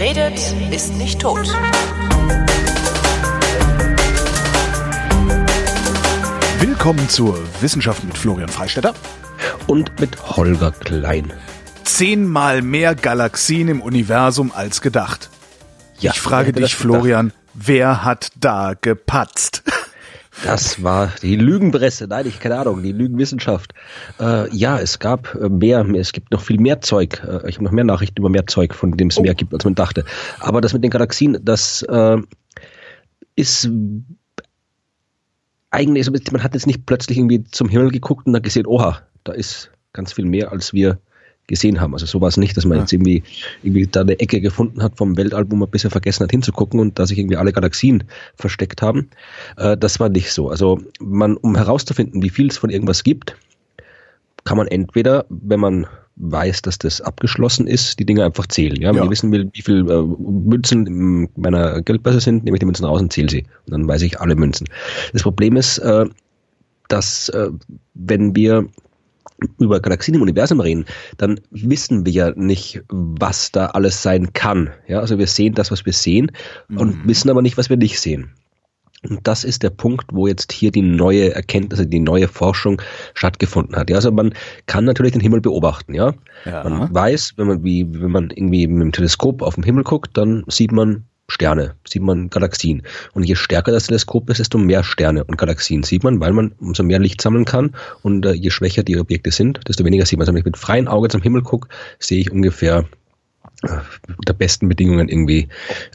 Wer redet, ist nicht tot. Willkommen zur Wissenschaft mit Florian Freistetter. Und mit Holger Klein. Zehnmal mehr Galaxien im Universum als gedacht. Ja, ich frage dich, gedacht? Florian, wer hat da gepatzt? Das war die Lügenpresse, nein, ich keine Ahnung, die Lügenwissenschaft. Äh, ja, es gab äh, mehr, es gibt noch viel mehr Zeug. Äh, ich habe noch mehr Nachrichten über mehr Zeug, von dem es Oh. mehr gibt, als man dachte. Aber das mit den Galaxien, das äh, ist eigentlich, also man hat jetzt nicht plötzlich irgendwie zum Himmel geguckt und dann gesehen, oha, da ist ganz viel mehr, als wir gesehen haben. Also so war es nicht, dass man Ja. jetzt irgendwie, irgendwie da eine Ecke gefunden hat vom Weltall, wo man bisher vergessen hat hinzugucken und da sich irgendwie alle Galaxien versteckt haben. Äh, das war nicht so. Also man, um herauszufinden, wie viel es von irgendwas gibt, kann man entweder, wenn man weiß, dass das abgeschlossen ist, die Dinge einfach zählen. Ja, wenn Ja. ich wissen will, wie viel äh, Münzen in meiner Geldbörse sind, nehme ich die Münzen raus und zähle sie. Und dann weiß ich alle Münzen. Das Problem ist, äh, dass äh, wenn wir über Galaxien im Universum reden, dann wissen wir ja nicht, was da alles sein kann. Ja, also wir sehen das, was wir sehen und wissen aber nicht, was wir nicht sehen. Und das ist der Punkt, wo jetzt hier die neue Erkenntnis, also die neue Forschung stattgefunden hat. Ja, also man kann natürlich den Himmel beobachten, ja. Ja. Man weiß, wenn man wie, wenn man irgendwie mit dem Teleskop auf den Himmel guckt, dann sieht man Sterne, sieht man Galaxien. Und je stärker das Teleskop ist, desto mehr Sterne und Galaxien sieht man, weil man umso mehr Licht sammeln kann. Und äh, je schwächer die Objekte sind, desto weniger sieht man. Also wenn ich mit freiem Auge zum Himmel gucke, sehe ich ungefähr äh, unter besten Bedingungen irgendwie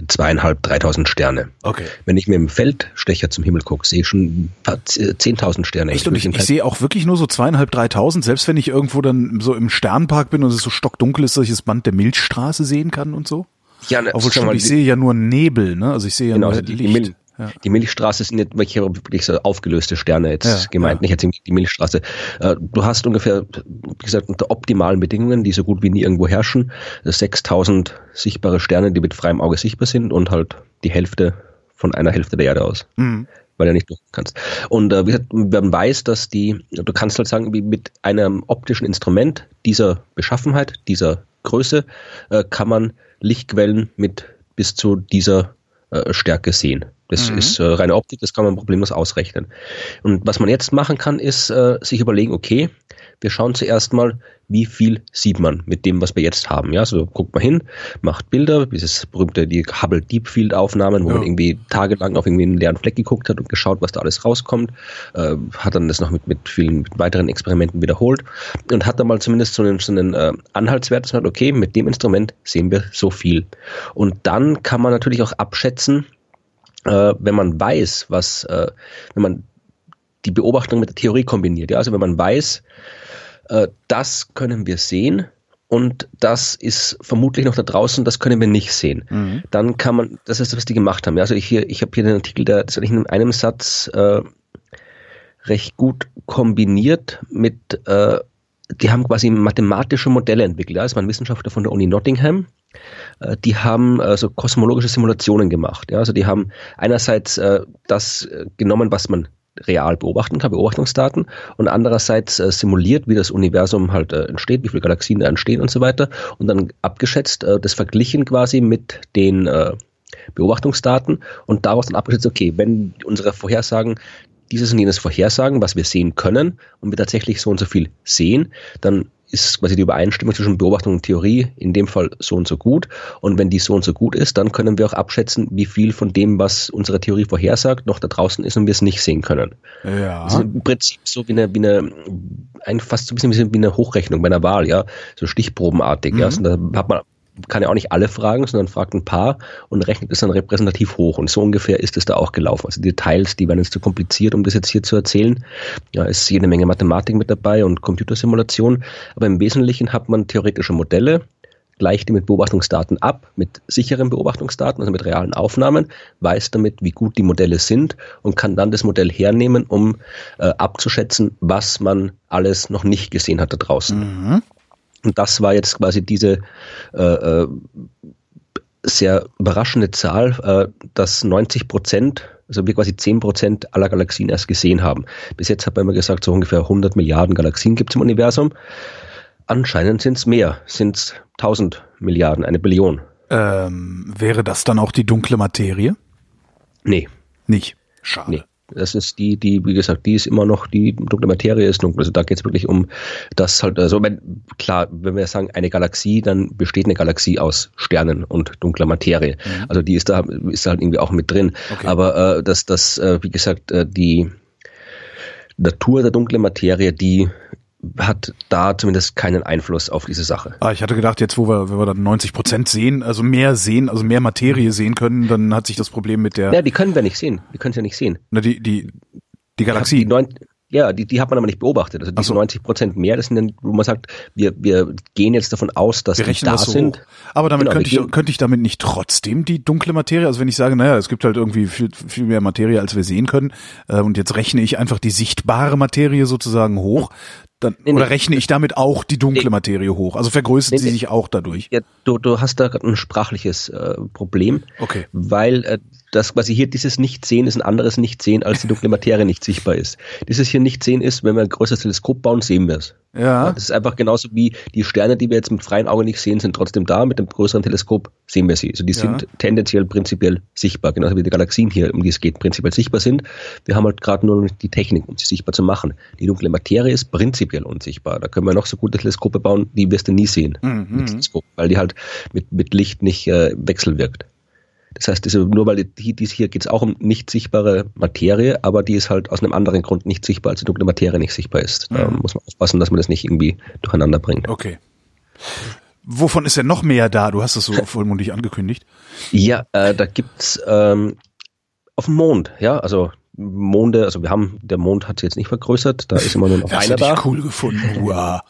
zweieinhalb, dreitausend Sterne. Okay. Wenn ich mit dem Feldstecher zum Himmel gucke, sehe ich schon ein paar Z- 10.000 Sterne. Echt? Und ich, ich sehe auch wirklich nur so zweieinhalb, dreitausend, selbst wenn ich irgendwo dann so im Sternpark bin und es so stockdunkel ist, dass ich das Band der Milchstraße sehen kann und so. Ja, ne, Obwohl stimmt, mal, ich sehe ja nur Nebel, ne? Also ich sehe ja Genau, nur also die, die, Licht. Mil ja. die Milchstraße sind nicht welche wirklich so aufgelöste Sterne jetzt Ja, gemeint, ja. nicht jetzt die Milchstraße. Äh, Du hast ungefähr, wie gesagt, unter optimalen Bedingungen, die so gut wie nie irgendwo herrschen, 6000 sichtbare Sterne, die mit freiem Auge sichtbar sind und halt die Hälfte von einer Hälfte der Erde aus. Mhm. Weil du nicht durch kannst. Und äh, wie gesagt, man weiß, dass die, du kannst halt sagen, wie mit einem optischen Instrument dieser Beschaffenheit, dieser Größe, äh, kann man Lichtquellen mit bis zu dieser äh, Stärke sehen. Das Mhm. ist äh, reine Optik, das kann man problemlos ausrechnen. Und was man jetzt machen kann, ist äh, sich überlegen, okay, wir schauen zuerst mal, wie viel sieht man mit dem, was wir jetzt haben. Ja, so guckt man hin, macht Bilder, dieses berühmte, die Hubble Deep Field Aufnahmen, wo Ja. man irgendwie tagelang auf irgendwie einen leeren Fleck geguckt hat und geschaut, was da alles rauskommt, äh, hat dann das noch mit, mit vielen mit weiteren Experimenten wiederholt und hat dann mal zumindest so einen, so einen äh, Anhaltswert, dass man sagt, okay, mit dem Instrument sehen wir so viel. Und dann kann man natürlich auch abschätzen, äh, wenn man weiß, was, äh, wenn man die Beobachtung mit der Theorie kombiniert. Ja, also wenn man weiß, äh, das können wir sehen und das ist vermutlich noch da draußen, das können wir nicht sehen. Mhm. Dann kann man, das ist, was die gemacht haben. Ja, also ich hier, ich habe hier den Artikel, der ist eigentlich in einem Satz äh, recht gut kombiniert mit, äh, die haben quasi mathematische Modelle entwickelt. Ja, das waren Wissenschaftler von der Uni Nottingham. Äh, Die haben äh, so kosmologische Simulationen gemacht. Ja, also die haben einerseits äh, das genommen, was man real beobachten kann, Beobachtungsdaten, und andererseits äh, simuliert, wie das Universum halt äh, entsteht, wie viele Galaxien da entstehen und so weiter, und dann abgeschätzt, äh, das verglichen quasi mit den äh, Beobachtungsdaten und daraus dann abgeschätzt, okay, wenn unsere Vorhersagen dieses und jenes vorhersagen, was wir sehen können, und wir tatsächlich so und so viel sehen, dann ist quasi die Übereinstimmung zwischen Beobachtung und Theorie in dem Fall so und so gut. Und wenn die so und so gut ist, dann können wir auch abschätzen, wie viel von dem, was unsere Theorie vorhersagt, noch da draußen ist und wir es nicht sehen können. Ja. Das ist im Prinzip so wie eine, wie eine, ein, fast so ein bisschen wie eine Hochrechnung bei einer Wahl, ja, so stichprobenartig, ja. Mhm. Und da hat man, kann ja auch nicht alle fragen, sondern fragt ein paar und rechnet es dann repräsentativ hoch. Und so ungefähr ist es da auch gelaufen. Also die Details, die werden jetzt zu kompliziert, um das jetzt hier zu erzählen. Ja, ist jede Menge Mathematik mit dabei und Computersimulation. Aber im Wesentlichen hat man theoretische Modelle, gleicht die mit Beobachtungsdaten ab, mit sicheren Beobachtungsdaten, also mit realen Aufnahmen, weiß damit, wie gut die Modelle sind und kann dann das Modell hernehmen, um äh, abzuschätzen, was man alles noch nicht gesehen hat da draußen. Mhm. Und das war jetzt quasi diese äh, äh, sehr überraschende Zahl, äh, dass 90 Prozent, also wir quasi 10 Prozent aller Galaxien erst gesehen haben. Bis jetzt hat man immer gesagt, so ungefähr 100 Milliarden Galaxien gibt es im Universum. Anscheinend sind es mehr, sind es 1000 Milliarden, eine Billion. Ähm, wäre das dann auch die dunkle Materie? Nee. Nicht. Schade. Nee. Das ist die, die, wie gesagt, die ist immer noch, die dunkle Materie ist dunkel. Also da geht es wirklich um das halt, also wenn, klar, wenn wir sagen eine Galaxie, dann besteht eine Galaxie aus Sternen und dunkler Materie. Mhm. Also die ist da, ist da halt irgendwie auch mit drin. Okay. Aber äh, dass das, äh, wie gesagt, äh, die Natur der dunklen Materie, die hat da zumindest keinen Einfluss auf diese Sache. Ah, ich hatte gedacht, jetzt wo wir, wenn wir dann 90 Prozent sehen, also mehr sehen, also mehr Materie sehen können, dann hat sich das Problem mit der. Ja, die können wir nicht sehen. Die können es ja nicht sehen. Na, die, die, die Galaxie. Die, neun, ja, die, die hat man aber nicht beobachtet. Also diese so. 90 Prozent mehr, das sind dann, wo man sagt, wir, wir gehen jetzt davon aus, dass wir die da so sind. Hoch. Aber damit genau, könnte ich, könnte ich damit nicht trotzdem die dunkle Materie, also wenn ich sage, naja, es gibt halt irgendwie viel, viel mehr Materie, als wir sehen können, äh, und jetzt rechne ich einfach die sichtbare Materie sozusagen hoch, dann, nee, oder rechne ich damit auch die dunkle nee. Materie hoch? Also vergrößert nee, sie sich auch dadurch? Ja, du, du hast da ein sprachliches äh, Problem. Okay. Weil äh, das quasi hier dieses Nichtsehen ist ein anderes Nichtsehen, als die dunkle Materie nicht sichtbar ist. Dieses hier Nichtsehen ist, wenn wir ein größeres Teleskop bauen, sehen wir es. Ja. Das ist einfach genauso wie die Sterne, die wir jetzt mit freiem Auge nicht sehen, sind trotzdem da. Mit dem größeren Teleskop sehen wir sie. Also die ja. sind tendenziell prinzipiell sichtbar, genauso wie die Galaxien hier, um die es geht, prinzipiell sichtbar sind. Wir haben halt gerade nur noch die Technik, um sie sichtbar zu machen. Die dunkle Materie ist prinzipiell unsichtbar. Da können wir noch so gute Teleskope bauen, die wirst du nie sehen. Mhm. Teleskop, weil die halt mit, mit Licht nicht äh, wechselwirkt. Das heißt, diese, nur weil die, dies hier geht es auch um nicht sichtbare Materie, aber die ist halt aus einem anderen Grund nicht sichtbar, als die dunkle Materie nicht sichtbar ist. Da mhm. muss man aufpassen, dass man das nicht irgendwie durcheinander bringt. Okay. Wovon ist denn noch mehr da? Du hast es so vollmundig angekündigt. Ja, äh, da gibt's ähm, auf dem Mond, ja, also Monde, also wir haben, der Mond hat sich jetzt nicht vergrößert, da ist immer nur noch das einer da. Das cool gefunden, wow.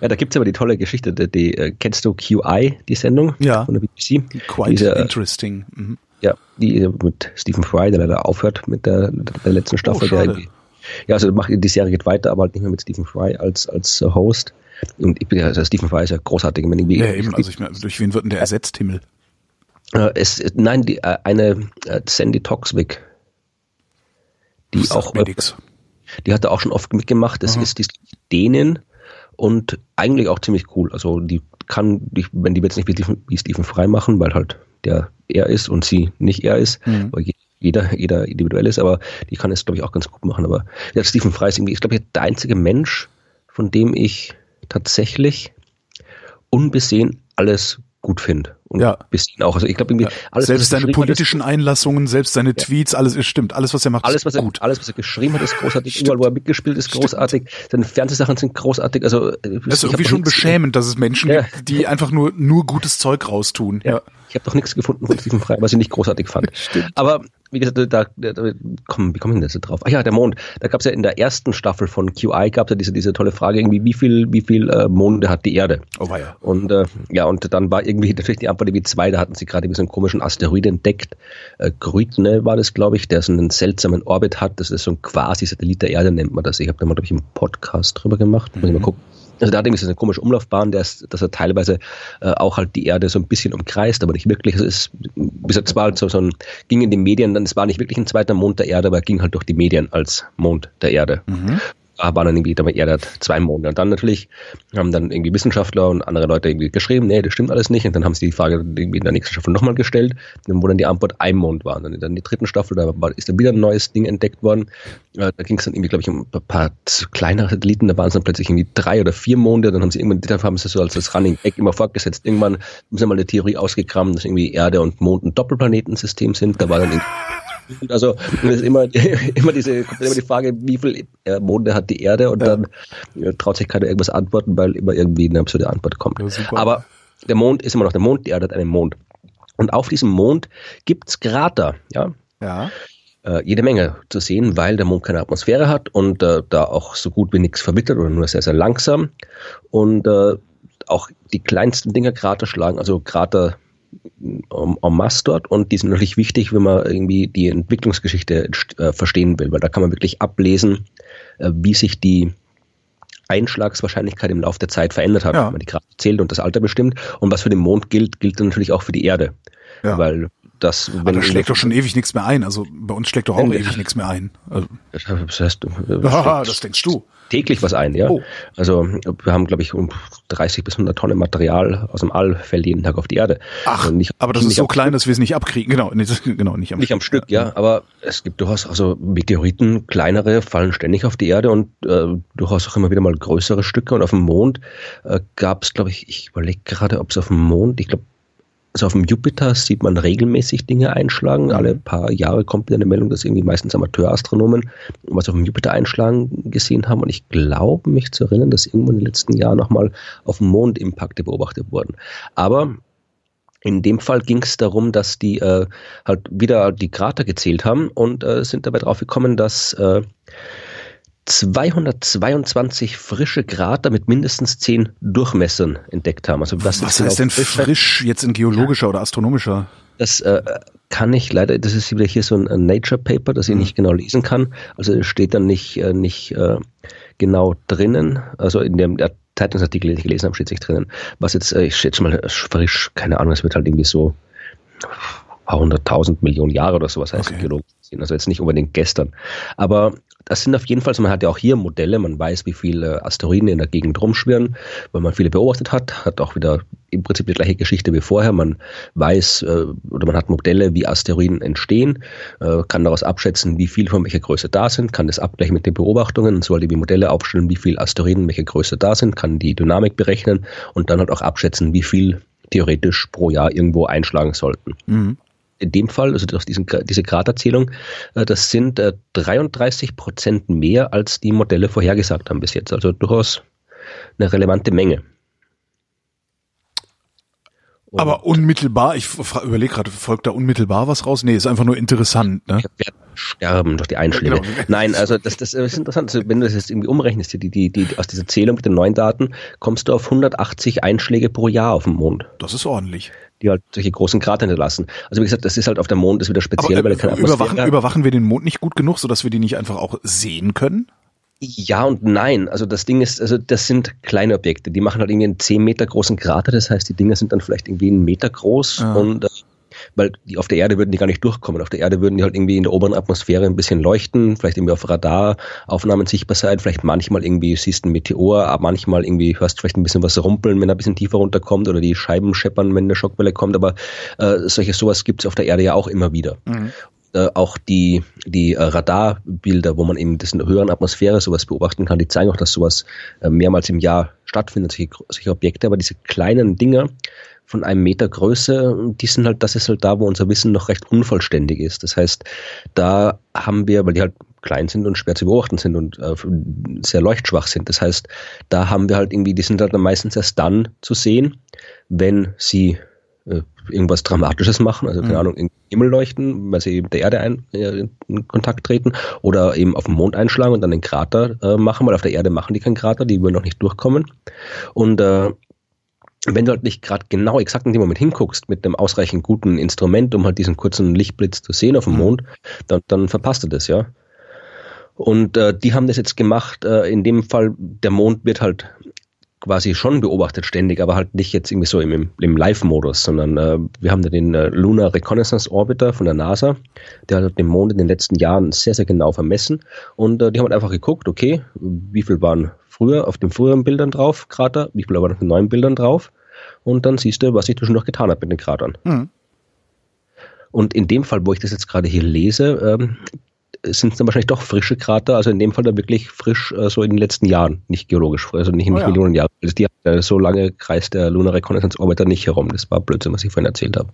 Ja, da gibt's aber die tolle Geschichte, die, die äh, kennst du QI, die Sendung ja. von der BBC? Quite Diese, interesting. Mhm. Ja, die mit Stephen Fry, der leider aufhört mit der, der letzten Staffel. Oh, der ja, also macht, die Serie geht weiter, aber halt nicht mehr mit Stephen Fry als, als Host. Und ich bin ja, also Stephen Fry ist ja großartig. Wenn ich, ja, eben, also ich meine, durch wen wird denn der ersetzt, Himmel? Äh, es, nein, die, äh, eine äh, Sandy Toxwick, die auch, die hat er auch schon oft mitgemacht. Das Aha. ist die Dänen, und eigentlich auch ziemlich cool. Also die kann, die, wenn die jetzt nicht wie Stephen, frei machen, weil halt der er ist und sie nicht er ist, mhm. weil jeder, jeder individuell ist, aber die kann es, glaube ich, auch ganz gut machen. Aber ja, Stephen Fry ist irgendwie, ist, glaube ich, der einzige Mensch, von dem ich tatsächlich unbesehen alles gut finde. Und ja. bisschen auch. Also ich glaube irgendwie alles, selbst seine politischen hat, Einlassungen, selbst seine ja. Tweets, alles ist stimmt. Alles, was er macht, alles, was er, gut. Alles, was er geschrieben hat, ist großartig. Stimmt. Überall, wo er mitgespielt ist, großartig. Stimmt. Seine Fernsehsachen sind großartig. Also das ist irgendwie schon beschämend, dass es Menschen ja. gibt, die einfach nur nur gutes Zeug raustun. Ja. Ich habe doch nichts gefunden von Stephen Fry, was ich nicht großartig fand. Stimmt. Aber wie gesagt, da, da, da komm, wie kommen denn das drauf? Ach ja, der Mond. Da gab es ja in der ersten Staffel von QI gab es ja diese, diese tolle Frage irgendwie, wie viel, wie viel äh, Monde hat die Erde? Oh ja. Und äh, ja, und dann war irgendwie natürlich die Antwort wie zwei, da hatten sie gerade so einen komischen Asteroid entdeckt. Äh, Grütne war das, glaube ich, der so einen seltsamen Orbit hat. Das ist so ein quasi Satellit der Erde, nennt man das. Ich habe da mal, glaube ich, einen Podcast drüber gemacht. Mhm. Muss ich mal gucken also da irgendwie so eine komische Umlaufbahn, der ist, dass er teilweise äh, auch halt die Erde so ein bisschen umkreist, aber nicht wirklich. Es ist, gesagt, es war halt so, so ein, ging in die Medien, dann es war nicht wirklich ein zweiter Mond der Erde, aber er ging halt durch die Medien als Mond der Erde. Mhm war dann irgendwie, der Erde hat zwei Monde. Und dann natürlich haben dann irgendwie Wissenschaftler und andere Leute irgendwie geschrieben, nee, das stimmt alles nicht. Und dann haben sie die Frage irgendwie in der nächsten Staffel nochmal gestellt, wo dann die Antwort ein Mond war. Und dann in der dritten Staffel, da war, ist dann wieder ein neues Ding entdeckt worden. Da ging es dann irgendwie, glaube ich, um ein paar kleinere Satelliten, da waren es dann plötzlich irgendwie drei oder vier Monde. Dann haben sie irgendwann, dann haben sie so als das Running Egg immer fortgesetzt. Irgendwann haben sie mal eine Theorie ausgekramt, dass irgendwie Erde und Mond ein Doppelplanetensystem sind. Da war dann also es ist immer, immer diese immer die Frage, wie viel äh, Monde hat die Erde und ja. dann ja, traut sich keiner irgendwas antworten, weil immer irgendwie eine absurde Antwort kommt. Ja, Aber der Mond ist immer noch der Mond, die Erde hat einen Mond. Und auf diesem Mond gibt's Krater, ja. Ja. Äh, jede Menge zu sehen, weil der Mond keine Atmosphäre hat und äh, da auch so gut wie nichts verwittert oder nur sehr, sehr langsam. Und äh, auch die kleinsten Dinger Krater schlagen, also Krater en masse dort und die sind natürlich wichtig, wenn man irgendwie die Entwicklungsgeschichte äh, verstehen will, weil da kann man wirklich ablesen, äh, wie sich die Einschlagswahrscheinlichkeit im Laufe der Zeit verändert hat, ja. wenn man die Kraft zählt und das Alter bestimmt. Und was für den Mond gilt, gilt dann natürlich auch für die Erde. Ja. Weil das, wenn Aber da schlägt doch schon ewig nichts mehr ein. Also bei uns schlägt doch auch ewig nichts mehr ein. Also, das heißt, du, ah, das denkst du täglich was ein, ja. Oh. Also wir haben, glaube ich, um 30 bis 100 Tonnen Material aus dem All fällt jeden Tag auf die Erde. Ach, also nicht, aber das ist so klein, dass wir es nicht abkriegen. Genau, nicht, genau nicht am nicht Stück. am Stück, ja. Aber es gibt durchaus also Meteoriten, kleinere fallen ständig auf die Erde und äh, durchaus auch immer wieder mal größere Stücke. Und auf dem Mond äh, gab es, glaube ich, ich überlege gerade, ob es auf dem Mond, ich glaube also auf dem Jupiter sieht man regelmäßig Dinge einschlagen. Alle paar Jahre kommt wieder eine Meldung, dass irgendwie meistens Amateurastronomen was auf dem Jupiter einschlagen gesehen haben. Und ich glaube, mich zu erinnern, dass irgendwo in den letzten Jahren nochmal auf dem Mond Impakte beobachtet wurden. Aber in dem Fall ging es darum, dass die äh, halt wieder die Krater gezählt haben und äh, sind dabei drauf gekommen, dass äh, 222 frische Krater mit mindestens 10 Durchmessern entdeckt haben. Also was, was heißt denn frisch jetzt in geologischer ja. oder astronomischer? Das äh, kann ich leider, das ist wieder hier so ein, Nature Paper, das ich mhm. nicht genau lesen kann. Also es steht dann nicht, äh, nicht äh, genau drinnen. Also in dem Zeitungsartikel, den ich gelesen habe, steht sich drinnen. Was jetzt, äh, ich schätze mal frisch, keine Ahnung, es wird halt irgendwie so paar hunderttausend Millionen Jahre oder sowas heißt okay. geologisch Also jetzt nicht unbedingt gestern. Aber das sind auf jeden Fall, man hat ja auch hier Modelle, man weiß, wie viele Asteroiden in der Gegend rumschwirren, weil man viele beobachtet hat, hat auch wieder im Prinzip die gleiche Geschichte wie vorher. Man weiß äh, oder man hat Modelle, wie Asteroiden entstehen, äh, kann daraus abschätzen, wie viel von welcher Größe da sind, kann das abgleichen mit den Beobachtungen und sollte die Modelle aufstellen, wie viele Asteroiden welche Größe da sind, kann die Dynamik berechnen und dann halt auch abschätzen, wie viel theoretisch pro Jahr irgendwo einschlagen sollten. Mhm in dem Fall, also aus diesen, diese Gradzählung, äh, das sind 33 äh, Prozent mehr, als die Modelle vorhergesagt haben bis jetzt. Also durchaus eine relevante Menge. Und Aber unmittelbar, ich überlege gerade, folgt da unmittelbar was raus? Nee, ist einfach nur interessant. Ne? Wir sterben durch die Einschläge. Ja, genau. Nein, also das, das ist interessant. Also wenn du das jetzt irgendwie umrechnest, die, die, die, aus dieser Zählung mit den neuen Daten, kommst du auf 180 Einschläge pro Jahr auf dem Mond. Das ist ordentlich die halt solche großen Krater hinterlassen. Also wie gesagt, das ist halt auf dem Mond ist wieder speziell, Aber, weil er keine überwachen, überwachen wir den Mond nicht gut genug, sodass wir die nicht einfach auch sehen können? Ja und nein. Also das Ding ist, also das sind kleine Objekte. Die machen halt irgendwie einen 10 Meter großen Krater. Das heißt, die Dinger sind dann vielleicht irgendwie einen Meter groß ah. und äh, weil die auf der Erde würden die gar nicht durchkommen. Auf der Erde würden die halt irgendwie in der oberen Atmosphäre ein bisschen leuchten, vielleicht irgendwie auf Radaraufnahmen sichtbar sein, vielleicht manchmal irgendwie siehst du ein Meteor, manchmal irgendwie hörst du vielleicht ein bisschen was rumpeln, wenn er ein bisschen tiefer runterkommt oder die Scheiben scheppern, wenn eine Schockwelle kommt, aber äh, solche sowas gibt es auf der Erde ja auch immer wieder. Mhm äh, auch die, die äh, Radarbilder, wo man in der höheren Atmosphäre sowas beobachten kann, die zeigen auch, dass sowas äh, mehrmals im Jahr stattfindet, solche, solche Objekte, aber diese kleinen Dinger, von einem Meter Größe, die sind halt, das ist halt da, wo unser Wissen noch recht unvollständig ist. Das heißt, da haben wir, weil die halt klein sind und schwer zu beobachten sind und äh, sehr leuchtschwach sind. Das heißt, da haben wir halt irgendwie, die sind halt meistens erst dann zu sehen, wenn sie äh, irgendwas Dramatisches machen, also keine mhm. Ahnung, in den Himmel leuchten, weil sie mit der Erde ein, äh, in Kontakt treten oder eben auf den Mond einschlagen und dann den Krater äh, machen, weil auf der Erde machen die keinen Krater, die würden noch nicht durchkommen. Und äh, wenn du halt nicht gerade genau exakt in dem Moment hinguckst mit einem ausreichend guten Instrument, um halt diesen kurzen Lichtblitz zu sehen auf dem mhm. Mond, dann, dann verpasst du das, ja. Und äh, die haben das jetzt gemacht, äh, in dem Fall, der Mond wird halt quasi schon beobachtet ständig, aber halt nicht jetzt irgendwie so im, im Live-Modus, sondern äh, wir haben da den äh, Lunar Reconnaissance Orbiter von der NASA, der hat den Mond in den letzten Jahren sehr, sehr genau vermessen und äh, die haben halt einfach geguckt, okay, wie viel waren früher auf den früheren Bildern drauf, Krater, wie viel waren auf den neuen Bildern drauf und dann siehst du, was ich schon noch getan habe mit den Kratern. Mhm. Und in dem Fall, wo ich das jetzt gerade hier lese, ähm, sind es dann wahrscheinlich doch frische Krater, also in dem Fall dann wirklich frisch, äh, so in den letzten Jahren, nicht geologisch, also nicht, nicht oh ja. Millionen Jahre. Also die, äh, so lange kreist der Lunar Reconnaissance Orbiter nicht herum. Das war Blödsinn, was ich vorhin erzählt habe.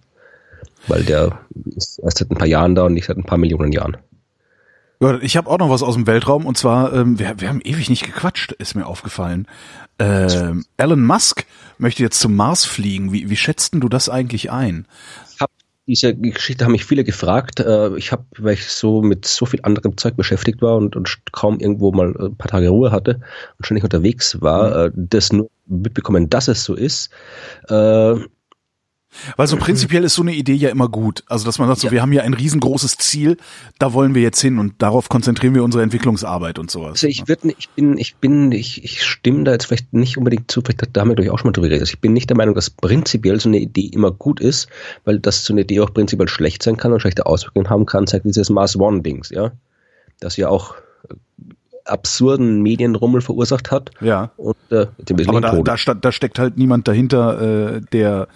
Weil der ist erst seit ein paar Jahren da und nicht seit ein paar Millionen Jahren. Ja, ich habe auch noch was aus dem Weltraum und zwar, ähm, wir, wir haben ewig nicht gequatscht, ist mir aufgefallen. Ähm, Elon Musk möchte jetzt zum Mars fliegen. Wie, wie schätzt du das eigentlich ein? Ich hab diese Geschichte haben mich viele gefragt. Äh, ich habe, weil ich so mit so viel anderem Zeug beschäftigt war und, und kaum irgendwo mal ein paar Tage Ruhe hatte und ständig unterwegs war, mhm. Äh, das nur mitbekommen, dass es so ist. Weil so prinzipiell ist so eine Idee ja immer gut. Also dass man sagt, so, Ja. wir haben hier ein riesengroßes Ziel, da wollen wir jetzt hin und darauf konzentrieren wir unsere Entwicklungsarbeit und sowas. Also ich würde, ich bin, ich bin, ich, ich stimme da jetzt vielleicht nicht unbedingt zu, vielleicht da haben wir ich auch schon mal drüber geredet. Also ich bin nicht der Meinung, dass prinzipiell so eine Idee immer gut ist, weil dass so eine Idee auch prinzipiell schlecht sein kann und schlechte Auswirkungen haben kann, zeigt dieses Mars One Dings, ja. Das ja auch äh, absurden Medienrummel verursacht hat. Ja. Und äh, Aber da, da, da steckt halt niemand dahinter, äh, der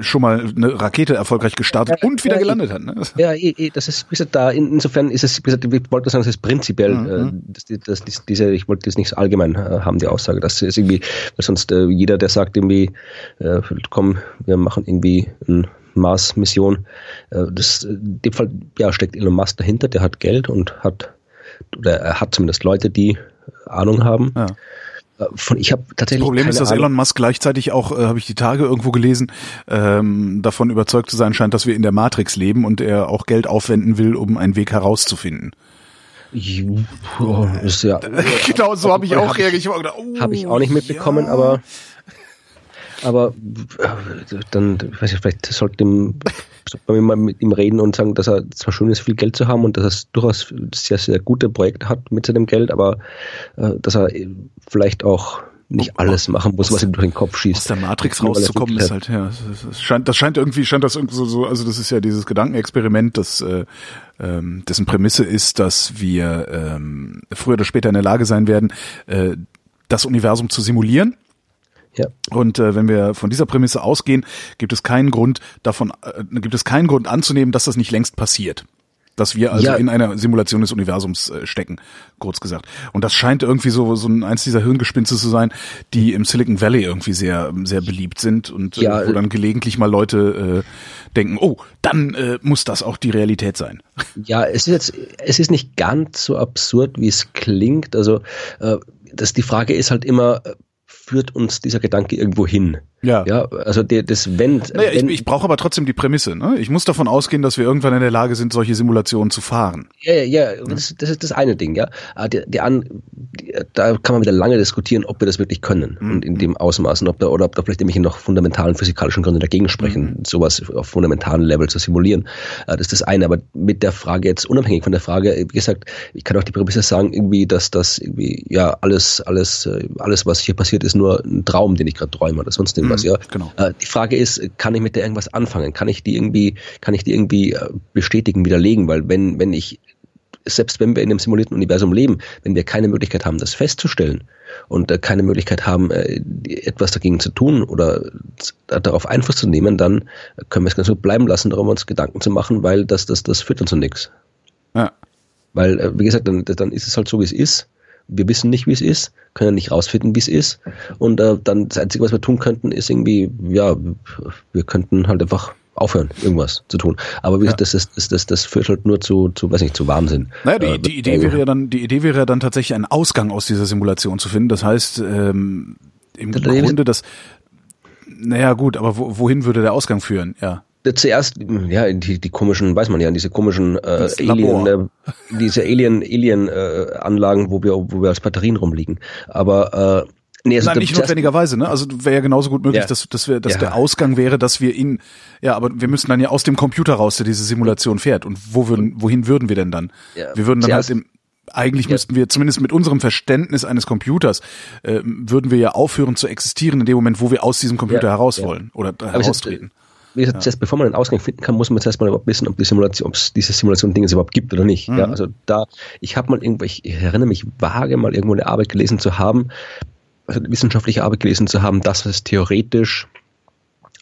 schon mal eine Rakete erfolgreich gestartet und wieder ja, gelandet hat. Ne? Ja, eh, eh, das ist, wie gesagt, da, in- insofern ist es, wie gesagt, ich wollte sagen, es ist prinzipiell, äh, das, das, diese, ich wollte das nicht so allgemein äh, haben, die Aussage, dass es irgendwie, weil sonst äh, jeder, der sagt irgendwie, äh, komm, wir machen irgendwie eine Mars-Mission, äh, das, in dem Fall, ja, steckt Elon Musk dahinter, der hat Geld und hat, oder er hat zumindest Leute, die Ahnung haben. Ja. Von, ich habe Das tatsächlich Problem ist, dass. Elon Musk gleichzeitig auch, äh, habe ich die Tage irgendwo gelesen, ähm, davon überzeugt zu sein scheint, dass wir in der Matrix leben und er auch Geld aufwenden will, um einen Weg herauszufinden. Oh, ist ja, genau, so habe ich auch Hab reagiert. Ich hab oh, Habe ich auch nicht mitbekommen, ja. aber aber äh, dann, ich weiß nicht, vielleicht sollte ihm- sollte man mal mit ihm reden und sagen, dass er zwar schön ist, viel Geld zu haben und dass er durchaus sehr, sehr gute Projekte hat mit seinem Geld, aber äh, dass er vielleicht auch nicht alles machen muss, was ihm durch den Kopf schießt. aus der Matrix rauszukommen ist halt, ja, es scheint, das scheint irgendwie, scheint das irgendwie so, so, also das ist ja dieses Gedankenexperiment, das, äh, ähm, dessen Prämisse ist, dass wir ähm, früher oder später in der Lage sein werden, äh, das Universum zu simulieren. Ja. Und äh, wenn wir von dieser Prämisse ausgehen, gibt es keinen Grund davon, äh, gibt es keinen Grund anzunehmen, dass das nicht längst passiert. Dass wir also Ja. in einer Simulation des Universums äh, stecken, kurz gesagt. Und das scheint irgendwie so so ein eins dieser Hirngespinste zu sein, die im Silicon Valley irgendwie sehr sehr beliebt sind und Ja, äh, wo dann gelegentlich mal Leute äh, denken, oh, dann äh, muss das auch die Realität sein. Ja, es ist jetzt, es ist nicht ganz so absurd, wie es klingt. Also, äh, das, die Frage ist halt immer, äh, führt uns dieser Gedanke irgendwo hin? Ja. Ja, also der, das wenn, Naja, ich, wenn ich brauche aber trotzdem die Prämisse. Ne? Ich muss davon ausgehen, dass wir irgendwann in der Lage sind, solche Simulationen zu fahren. Ja, ja, ja, das, das ist das eine Ding, ja. Aber die, die an, da kann man wieder lange diskutieren, ob wir das wirklich können und in dem Ausmaß und ob da, oder ob da vielleicht irgendwelche noch fundamentalen physikalischen Gründe dagegen sprechen, sowas auf fundamentalen Level zu simulieren. Äh, Das ist das eine. Aber mit der Frage jetzt unabhängig von der Frage, wie gesagt, ich kann auch die Prämisse sagen, irgendwie, dass das irgendwie, ja, alles, alles, äh, alles, was hier passiert, ist nur ein Traum, den ich gerade träume oder sonst irgendwas, ja. genau. Äh, Die Frage ist, kann ich mit der irgendwas anfangen? Kann ich die irgendwie, kann ich die irgendwie äh, bestätigen, widerlegen? Weil wenn, wenn ich, selbst wenn wir in einem simulierten Universum leben, wenn wir keine Möglichkeit haben, das festzustellen und äh, keine Möglichkeit haben, äh, etwas dagegen zu tun oder darauf Einfluss zu nehmen, dann können wir es ganz gut bleiben lassen, darüber uns Gedanken zu machen, weil das, das, das führt uns zu nichts. Ja. Weil, äh, wie gesagt, dann, dann ist es halt so, wie es ist. Wir wissen nicht, wie es ist, können nicht rausfinden, wie es ist. Und äh, dann das Einzige, was wir tun könnten, ist irgendwie, ja, wir könnten halt einfach aufhören, irgendwas zu tun. Aber wie gesagt, das, das, das, das führt halt nur zu, zu weiß nicht, zu Wahnsinn. Naja, die, Äh, die Idee wäre ja dann, die Idee wäre ja dann tatsächlich einen Ausgang aus dieser Simulation zu finden. Das heißt, ähm, im Das- Grunde das, naja gut, aber wo, wohin würde der Ausgang führen? Ja. Zuerst, ja, die, die komischen, weiß man ja, diese komischen äh, Alien, äh, diese Alien, Alien äh, Anlagen, wo wir, wo wir als Batterien rumliegen. Aber äh, nee, also Nein, nicht notwendigerweise, ne? Also wäre ja genauso gut möglich, Ja. dass, dass wir, dass Ja. der Ausgang wäre, dass wir ihn, ja, aber wir müssten dann ja aus dem Computer raus, der diese Simulation fährt. Und wo würden, wohin würden wir denn dann? Ja. Wir würden dann Zuerst- halt im, eigentlich müssten wir, zumindest mit unserem Verständnis eines Computers, äh, würden wir ja aufhören zu existieren in dem Moment, wo wir aus diesem Computer heraus wollen oder Aber es ist- heraustreten. Wie gesagt, zuerst, bevor man einen Ausgang finden kann, muss man zuerst mal überhaupt wissen, ob die Simulation, ob es diese Simulation-Dinge überhaupt gibt oder nicht. Mhm. Ja, also da, ich habe mal irgendwo, ich erinnere mich vage mal irgendwo eine Arbeit gelesen zu haben, also eine wissenschaftliche Arbeit gelesen zu haben, dass es theoretisch,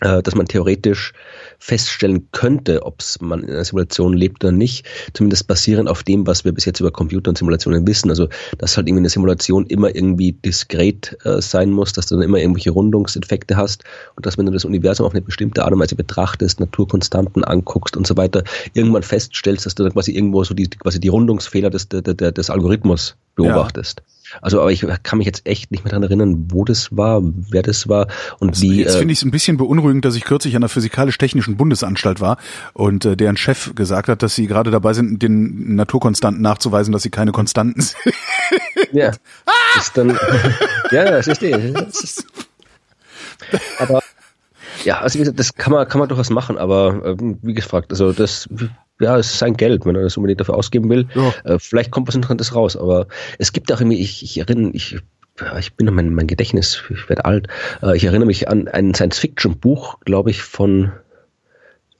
dass man theoretisch feststellen könnte, ob man in einer Simulation lebt oder nicht, zumindest basierend auf dem, was wir bis jetzt über Computer und Simulationen wissen. Also, dass halt irgendwie eine Simulation immer irgendwie diskret äh, sein muss, dass du dann immer irgendwelche Rundungseffekte hast und dass wenn du das Universum auf eine bestimmte Art und Weise betrachtest, Naturkonstanten anguckst und so weiter, irgendwann feststellst, dass du dann quasi irgendwo so die, quasi die Rundungsfehler des, der, des Algorithmus beobachtest. Also, aber ich kann mich jetzt echt nicht mehr daran erinnern, wo das war, wer das war und wie. Jetzt äh, finde ich es ein bisschen beunruhigend, dass ich kürzlich an der Physikalisch-Technischen Bundesanstalt war und äh, deren Chef gesagt hat, dass sie gerade dabei sind, den Naturkonstanten nachzuweisen, dass sie keine Konstanten sind. Ja. Ist dann, ja, ist, aber Ja, also wie gesagt, das kann man, kann man durchaus machen, aber äh, wie gefragt, also das ja, es ist sein Geld, wenn er das unbedingt dafür ausgeben will. Ja. Äh, vielleicht kommt was Interessantes raus, aber es gibt auch irgendwie, ich, ich erinnere, ich, ich bin mein, mein Gedächtnis, ich werde alt. Äh, ich erinnere mich an ein Science-Fiction-Buch, glaube ich, von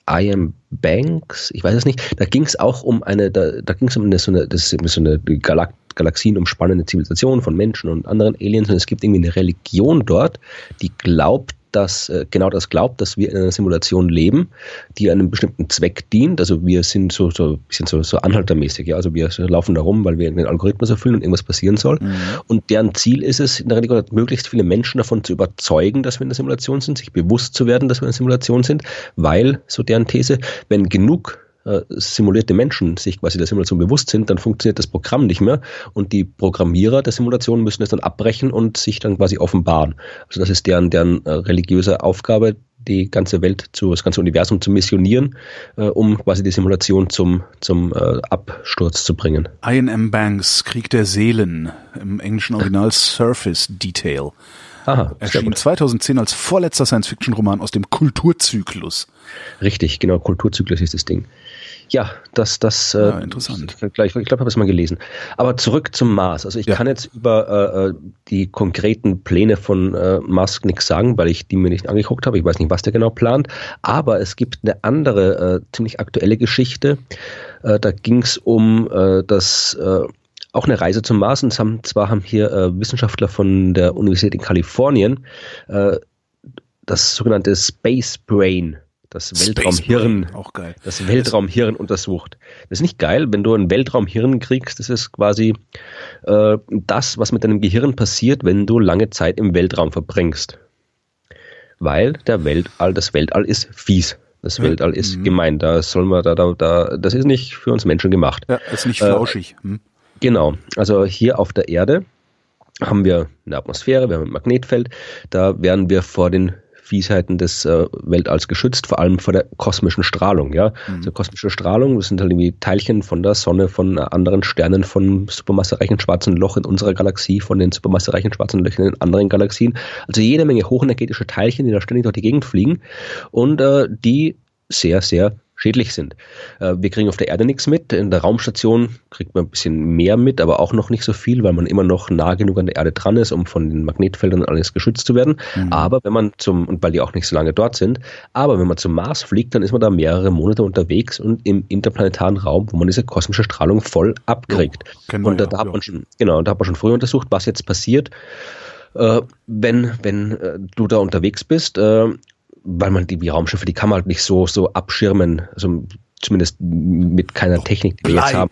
I.M. Banks, ich weiß es nicht. Da ging es auch um eine, da, da ging es um eine, so eine, das ist so eine Galak Galaxien umspannende Zivilisation von Menschen und anderen Aliens und es gibt irgendwie eine Religion dort, die glaubt, das äh, genau das glaubt, dass wir in einer Simulation leben, die einem bestimmten Zweck dient. Also wir sind so so bisschen so, so anhaltermäßig, ja. Also wir laufen da rum, weil wir den Algorithmus erfüllen und irgendwas passieren soll. Mhm. Und deren Ziel ist es, in der Regel möglichst viele Menschen davon zu überzeugen, dass wir in der Simulation sind, sich bewusst zu werden, dass wir in der Simulation sind, weil, so deren These, wenn genug äh, simulierte Menschen sich quasi der Simulation bewusst sind, dann funktioniert das Programm nicht mehr und die Programmierer der Simulation müssen es dann abbrechen und sich dann quasi offenbaren. Also das ist deren, deren äh, religiöse Aufgabe, die ganze Welt zu, das ganze Universum zu missionieren, äh, um quasi die Simulation zum, zum äh, Absturz zu bringen. I.N.M. Banks, Krieg der Seelen, im englischen Original Surface Detail. Aha, erschien 2010 als vorletzter Science-Fiction-Roman aus dem Kulturzyklus. Richtig, genau, Kulturzyklus ist das Ding. Ja, das, das, äh, ja, interessant. Ich, glaube, ich habe es mal gelesen. Aber zurück zum Mars. Also ich ja. kann jetzt über äh, äh, die konkreten Pläne von äh, Musk nichts sagen, weil ich die mir nicht angeguckt habe. Ich weiß nicht, was der genau plant. Aber es gibt eine andere, äh, ziemlich aktuelle Geschichte. Äh, da ging es um äh, das äh, auch eine Reise zum Mars. Und haben, zwar haben hier äh, Wissenschaftler von der Universität in Kalifornien äh, das sogenannte Space Brain das Weltraumhirn. Das Weltraumhirn untersucht. Das ist nicht geil, wenn du ein Weltraumhirn kriegst, das ist quasi äh, das, was mit deinem Gehirn passiert, wenn du lange Zeit im Weltraum verbringst. Weil der Weltall, das Weltall ist fies. Das Weltall ist mhm. gemein. Da soll man, da, da, da, das ist nicht für uns Menschen gemacht. Ja, ist nicht flauschig. Äh, hm. Genau. Also hier auf der Erde haben wir eine Atmosphäre, wir haben ein Magnetfeld. Da werden wir vor den Fiesheiten des äh, Weltalls geschützt, vor allem vor der kosmischen Strahlung. Ja, mhm. also kosmische Strahlung, das sind halt irgendwie Teilchen von der Sonne, von anderen Sternen, von supermassereichen schwarzen Loch in unserer Galaxie, von den supermassereichen schwarzen Löchern in anderen Galaxien. Also jede Menge hochenergetische Teilchen, die da ständig durch die Gegend fliegen und äh, die sehr, sehr schädlich sind. Äh, wir kriegen auf der Erde nichts mit. In der Raumstation kriegt man ein bisschen mehr mit, aber auch noch nicht so viel, weil man immer noch nah genug an der Erde dran ist, um von den Magnetfeldern alles geschützt zu werden. Mhm. Aber wenn man zum, und weil die auch nicht so lange dort sind, aber wenn man zum Mars fliegt, dann ist man da mehrere Monate unterwegs und im interplanetaren Raum, wo man diese kosmische Strahlung voll abkriegt. Ja, und da, ja, hat man schon, genau, da hat man schon früher untersucht, was jetzt passiert. Äh, wenn, wenn äh, du da unterwegs bist weil man die, die Raumschiffe, die kann man halt nicht so, so abschirmen, also zumindest mit keiner Technik, die wir jetzt haben.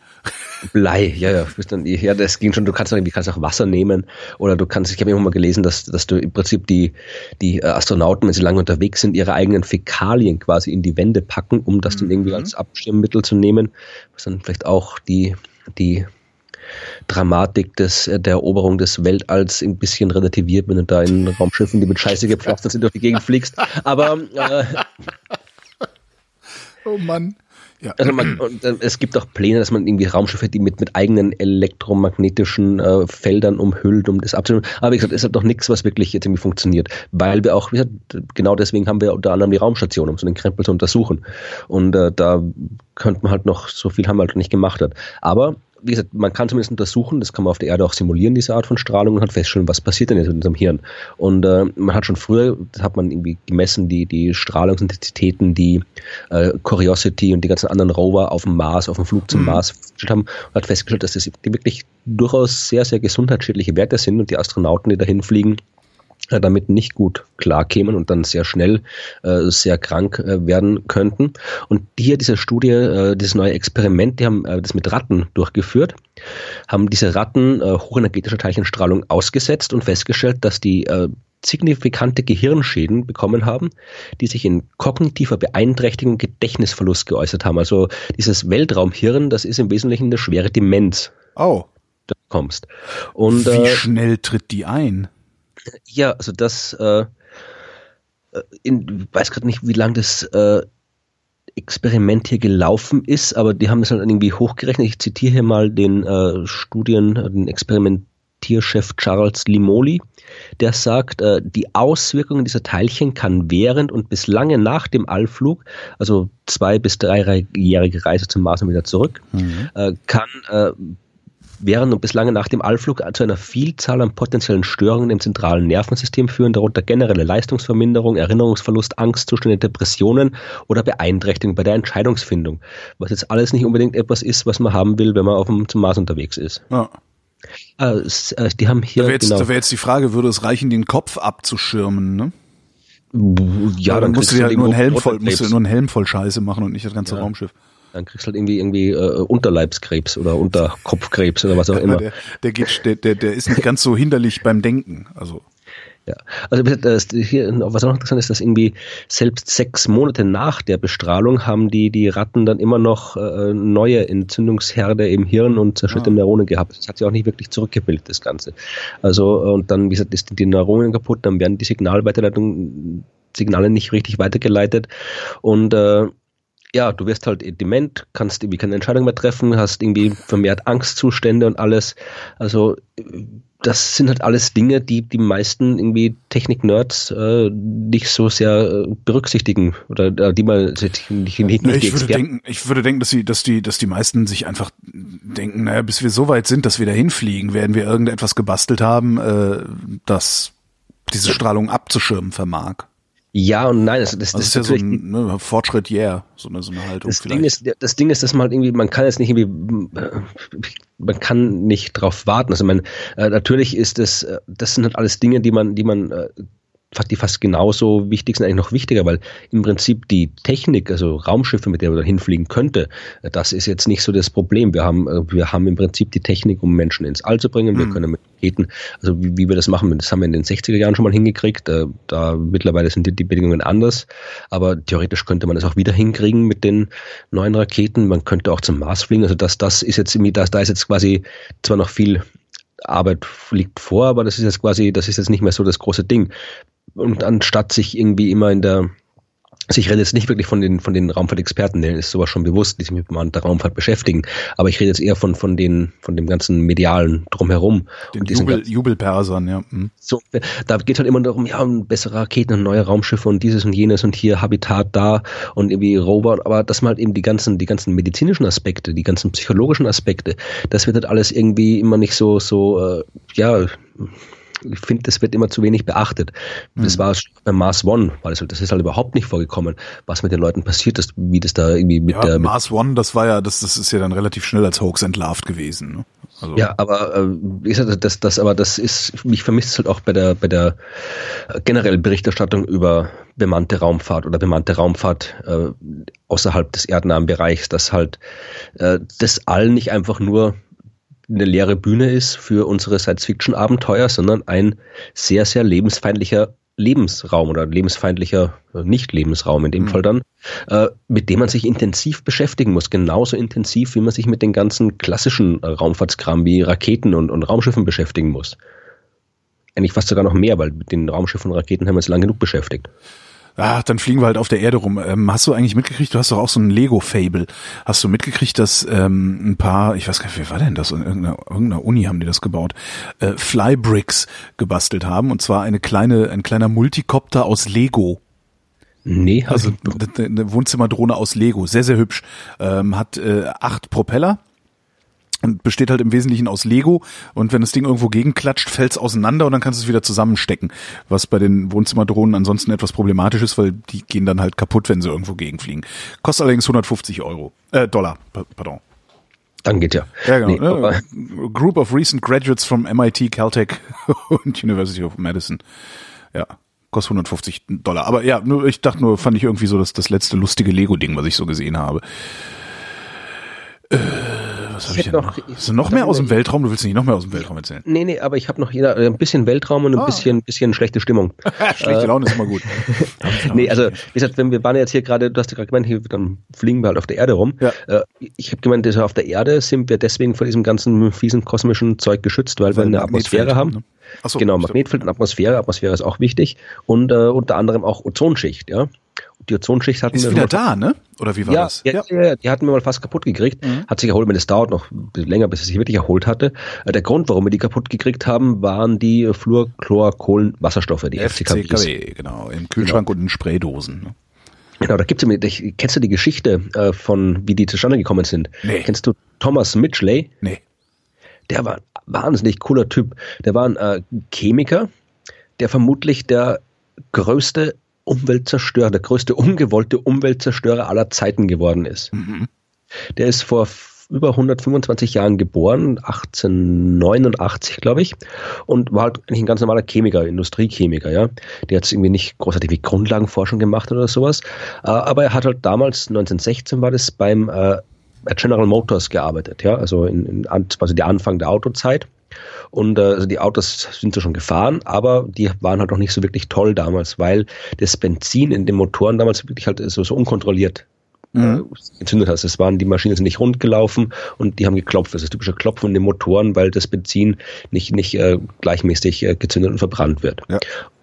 Blei, ja, ja, dann, ja, das ging schon. Du kannst irgendwie kannst auch Wasser nehmen oder du kannst. Ich habe immer mal gelesen, dass dass du im Prinzip die die äh, Astronauten, wenn sie lange unterwegs sind, ihre eigenen Fäkalien quasi in die Wände packen, um das mhm. dann irgendwie als Abschirmmittel zu nehmen, was dann vielleicht auch die die Dramatik des, äh, der Eroberung des Weltalls ein bisschen relativiert, wenn du da in Raumschiffen, die mit Scheiße gepflastert sind, durch die Gegend fliegst. Aber äh, Oh Mann. Ja. Also man, äh, es gibt auch Pläne, dass man irgendwie Raumschiffe, die mit, mit eigenen elektromagnetischen äh, Feldern umhüllt, um das abzunehmen. Aber wie gesagt, es ist halt doch nichts, was wirklich jetzt irgendwie funktioniert. Weil wir auch, wie gesagt, genau deswegen haben wir unter anderem die Raumstation, um so einen Krempel zu untersuchen. Und äh, da könnte man halt noch, so viel haben wir halt nicht gemacht hat. Aber wie gesagt, man kann zumindest untersuchen, das kann man auf der Erde auch simulieren, diese Art von Strahlung und hat feststellen, was passiert denn jetzt in unserem Hirn. Und äh, man hat schon früher, das hat man irgendwie gemessen, die, die Strahlungsintensitäten, die äh, Curiosity und die ganzen anderen Rover auf dem Mars, auf dem Flug zum mhm. Mars festgestellt haben und hat festgestellt, dass das wirklich durchaus sehr, sehr gesundheitsschädliche Werte sind und die Astronauten, die dahin fliegen, damit nicht gut klarkämen und dann sehr schnell äh, sehr krank äh, werden könnten. Und hier diese Studie, äh, dieses neue Experiment, die haben äh, das mit Ratten durchgeführt, haben diese Ratten äh, hochenergetischer Teilchenstrahlung ausgesetzt und festgestellt, dass die äh, signifikante Gehirnschäden bekommen haben, die sich in kognitiver Beeinträchtigung Gedächtnisverlust geäußert haben. Also dieses Weltraumhirn, das ist im Wesentlichen eine schwere Demenz. Oh. Da kommst. Und, Wie äh, schnell tritt die ein? Ja, also das, äh, äh in, weiß gerade nicht, wie lang das äh, Experiment hier gelaufen ist, aber die haben es halt irgendwie hochgerechnet. Ich zitiere hier mal den äh, Studien, den Experiment Tierchef Charles Limoli, der sagt, äh, die Auswirkungen dieser Teilchen kann während und bis lange nach dem Allflug, also zwei bis dreijährige Reise zum Mars und wieder zurück, mhm. äh, kann äh, während und bis lange nach dem Allflug zu einer Vielzahl an potenziellen Störungen im zentralen Nervensystem führen, darunter generelle Leistungsverminderung, Erinnerungsverlust, Angstzustände, Depressionen oder Beeinträchtigung bei der Entscheidungsfindung. Was jetzt alles nicht unbedingt etwas ist, was man haben will, wenn man auf dem, zum Mars unterwegs ist. Ja. Äh die haben hier. Da wäre jetzt, genau, wär jetzt die Frage, würde es reichen, den Kopf abzuschirmen, ne? Ja, dann, dann musst du ja halt nur einen Helm voll, musst du nur einen Helm voll Scheiße machen und nicht das ganze ja. Raumschiff. Dann kriegst du halt irgendwie irgendwie äh, Unterleibskrebs oder Unterkopfkrebs oder was auch immer. Der, der, geht, der, der, der ist nicht ganz so hinderlich beim Denken. Also ja, also das hier, was auch noch interessant ist, dass irgendwie selbst sechs Monate nach der Bestrahlung haben die, die Ratten dann immer noch äh, neue Entzündungsherde im Hirn und zerstörte ah. Neuronen gehabt. Das hat sich auch nicht wirklich zurückgebildet, das Ganze. Also, und dann, wie gesagt, ist die Neuronen kaputt, dann werden die Signalweiterleitung, Signale nicht richtig weitergeleitet und äh, ja, du wirst halt dement, kannst irgendwie keine Entscheidung mehr treffen, hast irgendwie vermehrt Angstzustände und alles. Also das sind halt alles Dinge, die die meisten irgendwie Technik-Nerds äh, nicht so sehr äh, berücksichtigen oder äh, die man nicht, nicht, nicht ich würde denken, ich würde denken, dass sie, dass die, dass die meisten sich einfach denken, naja, bis wir so weit sind, dass wir da hinfliegen, werden wir irgendetwas gebastelt haben, äh, das diese Strahlung abzuschirmen vermag. Ja und nein, das, das, das, das ist ja so ein ne, Fortschritt, yeah, so eine, so eine Haltung. Das vielleicht. Ding ist, das Ding ist, dass man irgendwie, man kann jetzt nicht irgendwie, man kann nicht drauf warten. Also man, äh, natürlich ist das, äh, das sind halt alles Dinge, die man, die man äh, die fast genauso wichtig sind, eigentlich noch wichtiger, weil im Prinzip die Technik, also Raumschiffe, mit der man da hinfliegen könnte, das ist jetzt nicht so das Problem. Wir haben, äh, wir haben im Prinzip die Technik, um Menschen ins All zu bringen. Wir mhm. können mit Raketen, also wie, wie, wir das machen, das haben wir in den 60er Jahren schon mal hingekriegt. Da, da mittlerweile sind die, die Bedingungen anders, aber theoretisch könnte man das auch wieder hinkriegen mit den neuen Raketen. Man könnte auch zum Mars fliegen. Also das, das ist jetzt, das, da ist jetzt quasi zwar noch viel Arbeit liegt vor, aber das ist jetzt quasi, das ist jetzt nicht mehr so das große Ding und anstatt sich irgendwie immer in der ich rede jetzt nicht wirklich von den, von den Raumfahrtexperten, denen ist sowas schon bewusst, die sich mit der Raumfahrt beschäftigen. Aber ich rede jetzt eher von, von den, von dem ganzen medialen drumherum. Den Jubel, Jubelpersern, ja. Mhm. So, da geht halt immer darum, ja, bessere Raketen und neue Raumschiffe und dieses und jenes und hier Habitat da und irgendwie Robot. Aber dass man halt eben die ganzen, die ganzen medizinischen Aspekte, die ganzen psychologischen Aspekte, das wird halt alles irgendwie immer nicht so, so, äh, ja, ich finde, das wird immer zu wenig beachtet. Mhm. Das war bei Mars One, weil das, das ist halt überhaupt nicht vorgekommen, was mit den Leuten passiert ist, wie das da irgendwie mit ja, der. Mit Mars One, das war ja, das, das ist ja dann relativ schnell als Hoax entlarvt gewesen. Ne? Also. Ja, aber äh, wie gesagt, das, das, aber das ist, mich vermisst es halt auch bei der, bei der generellen Berichterstattung über bemannte Raumfahrt oder bemannte Raumfahrt äh, außerhalb des erdnahen Bereichs, dass halt äh, das All nicht einfach nur eine leere Bühne ist für unsere Science-Fiction-Abenteuer, sondern ein sehr, sehr lebensfeindlicher Lebensraum oder lebensfeindlicher äh, Nicht-Lebensraum in dem mhm. Fall dann, äh, mit dem man sich intensiv beschäftigen muss, genauso intensiv, wie man sich mit den ganzen klassischen äh, Raumfahrtskram wie Raketen und, und Raumschiffen beschäftigen muss. Eigentlich fast sogar noch mehr, weil mit den Raumschiffen und Raketen haben wir uns lang genug beschäftigt ach, dann fliegen wir halt auf der Erde rum. Ähm, hast du eigentlich mitgekriegt, du hast doch auch so ein Lego-Fable. Hast du mitgekriegt, dass ähm, ein paar, ich weiß gar nicht, wer war denn das? In irgendeiner, irgendeiner Uni haben die das gebaut, äh, Flybricks gebastelt haben. Und zwar eine kleine, ein kleiner Multicopter aus Lego. Nee, also eine Wohnzimmerdrohne aus Lego, sehr, sehr hübsch. Ähm, hat äh, acht Propeller besteht halt im Wesentlichen aus Lego und wenn das Ding irgendwo gegenklatscht, fällt's auseinander und dann kannst du es wieder zusammenstecken, was bei den Wohnzimmerdrohnen ansonsten etwas problematisch ist, weil die gehen dann halt kaputt, wenn sie irgendwo gegenfliegen. Kostet allerdings 150 Euro, äh, Dollar, pardon. Dann geht ja. Ja, genau. Nee, äh, Group of recent graduates from MIT, Caltech und University of Medicine. Ja, kostet 150 Dollar. Aber ja, nur, ich dachte nur, fand ich irgendwie so das, das letzte lustige Lego-Ding, was ich so gesehen habe. Äh, was habe ich, ich denn noch? Ist noch mehr aus dem Weltraum? Du willst nicht noch mehr aus dem Weltraum erzählen? Nee, nee, aber ich habe noch jeder, ein bisschen Weltraum und ein ah. bisschen, bisschen schlechte Stimmung. schlechte Laune ist immer gut. nee, also wie gesagt, wenn wir waren jetzt hier gerade, du hast ja gerade gemeint, hier, dann fliegen wir halt auf der Erde rum. Ja. Äh, ich habe gemeint, dass auf der Erde sind wir deswegen vor diesem ganzen fiesen kosmischen Zeug geschützt, weil, weil wir eine Atmosphäre haben. Ne? So, genau, Magnetfeld und Atmosphäre. Atmosphäre ist auch wichtig und äh, unter anderem auch Ozonschicht, ja. Die Ozonschicht hatten Ist wir wieder mal- da, ne? Oder wie war ja, das? Ja, ja. die hatten wir mal fast kaputt gekriegt. Mhm. Hat sich erholt, aber das dauert noch ein bisschen länger, bis es sich wirklich erholt hatte. Äh, Der Grund, warum wir die kaputt gekriegt haben, waren die Fluor, Chlor, Kohlen, Wasserstoffe, die FCKWs. FCKW, genau. Im Kühlschrank und in Spraydosen. Ne? Genau, da gibt's nämlich, ich- kennst du die Geschichte äh, von, wie die zustande gekommen sind? Nee. Kennst du Thomas Mitchley? Nee. Der war ein wahnsinnig cooler Typ. Der war ein äh, Chemiker, der vermutlich der größte Umweltzerstörer, der größte ungewollte Umweltzerstörer aller Zeiten geworden ist. Mhm. Der ist vor über 125 Jahren geboren, 1889, glaube ich, und war halt eigentlich ein ganz normaler Chemiker, Industriechemiker, ja. Der hat irgendwie nicht großartig wie Grundlagenforschung gemacht oder sowas, äh, aber er hat halt damals, 1916 war das, beim äh, General Motors gearbeitet, ja, also in, in quasi der Anfang der Autozeit. Und äh, also die Autos sind zwar schon gefahren, aber die waren halt noch nicht so wirklich toll damals, weil das Benzin in den Motoren damals wirklich halt so, so unkontrolliert äh, entzündet hat. Es waren die Maschinen sind nicht rund gelaufen und die haben geklopft. Das ist das typische Klopfen in den Motoren, weil das Benzin nicht nicht äh, gleichmäßig äh, gezündet und verbrannt wird. Ja.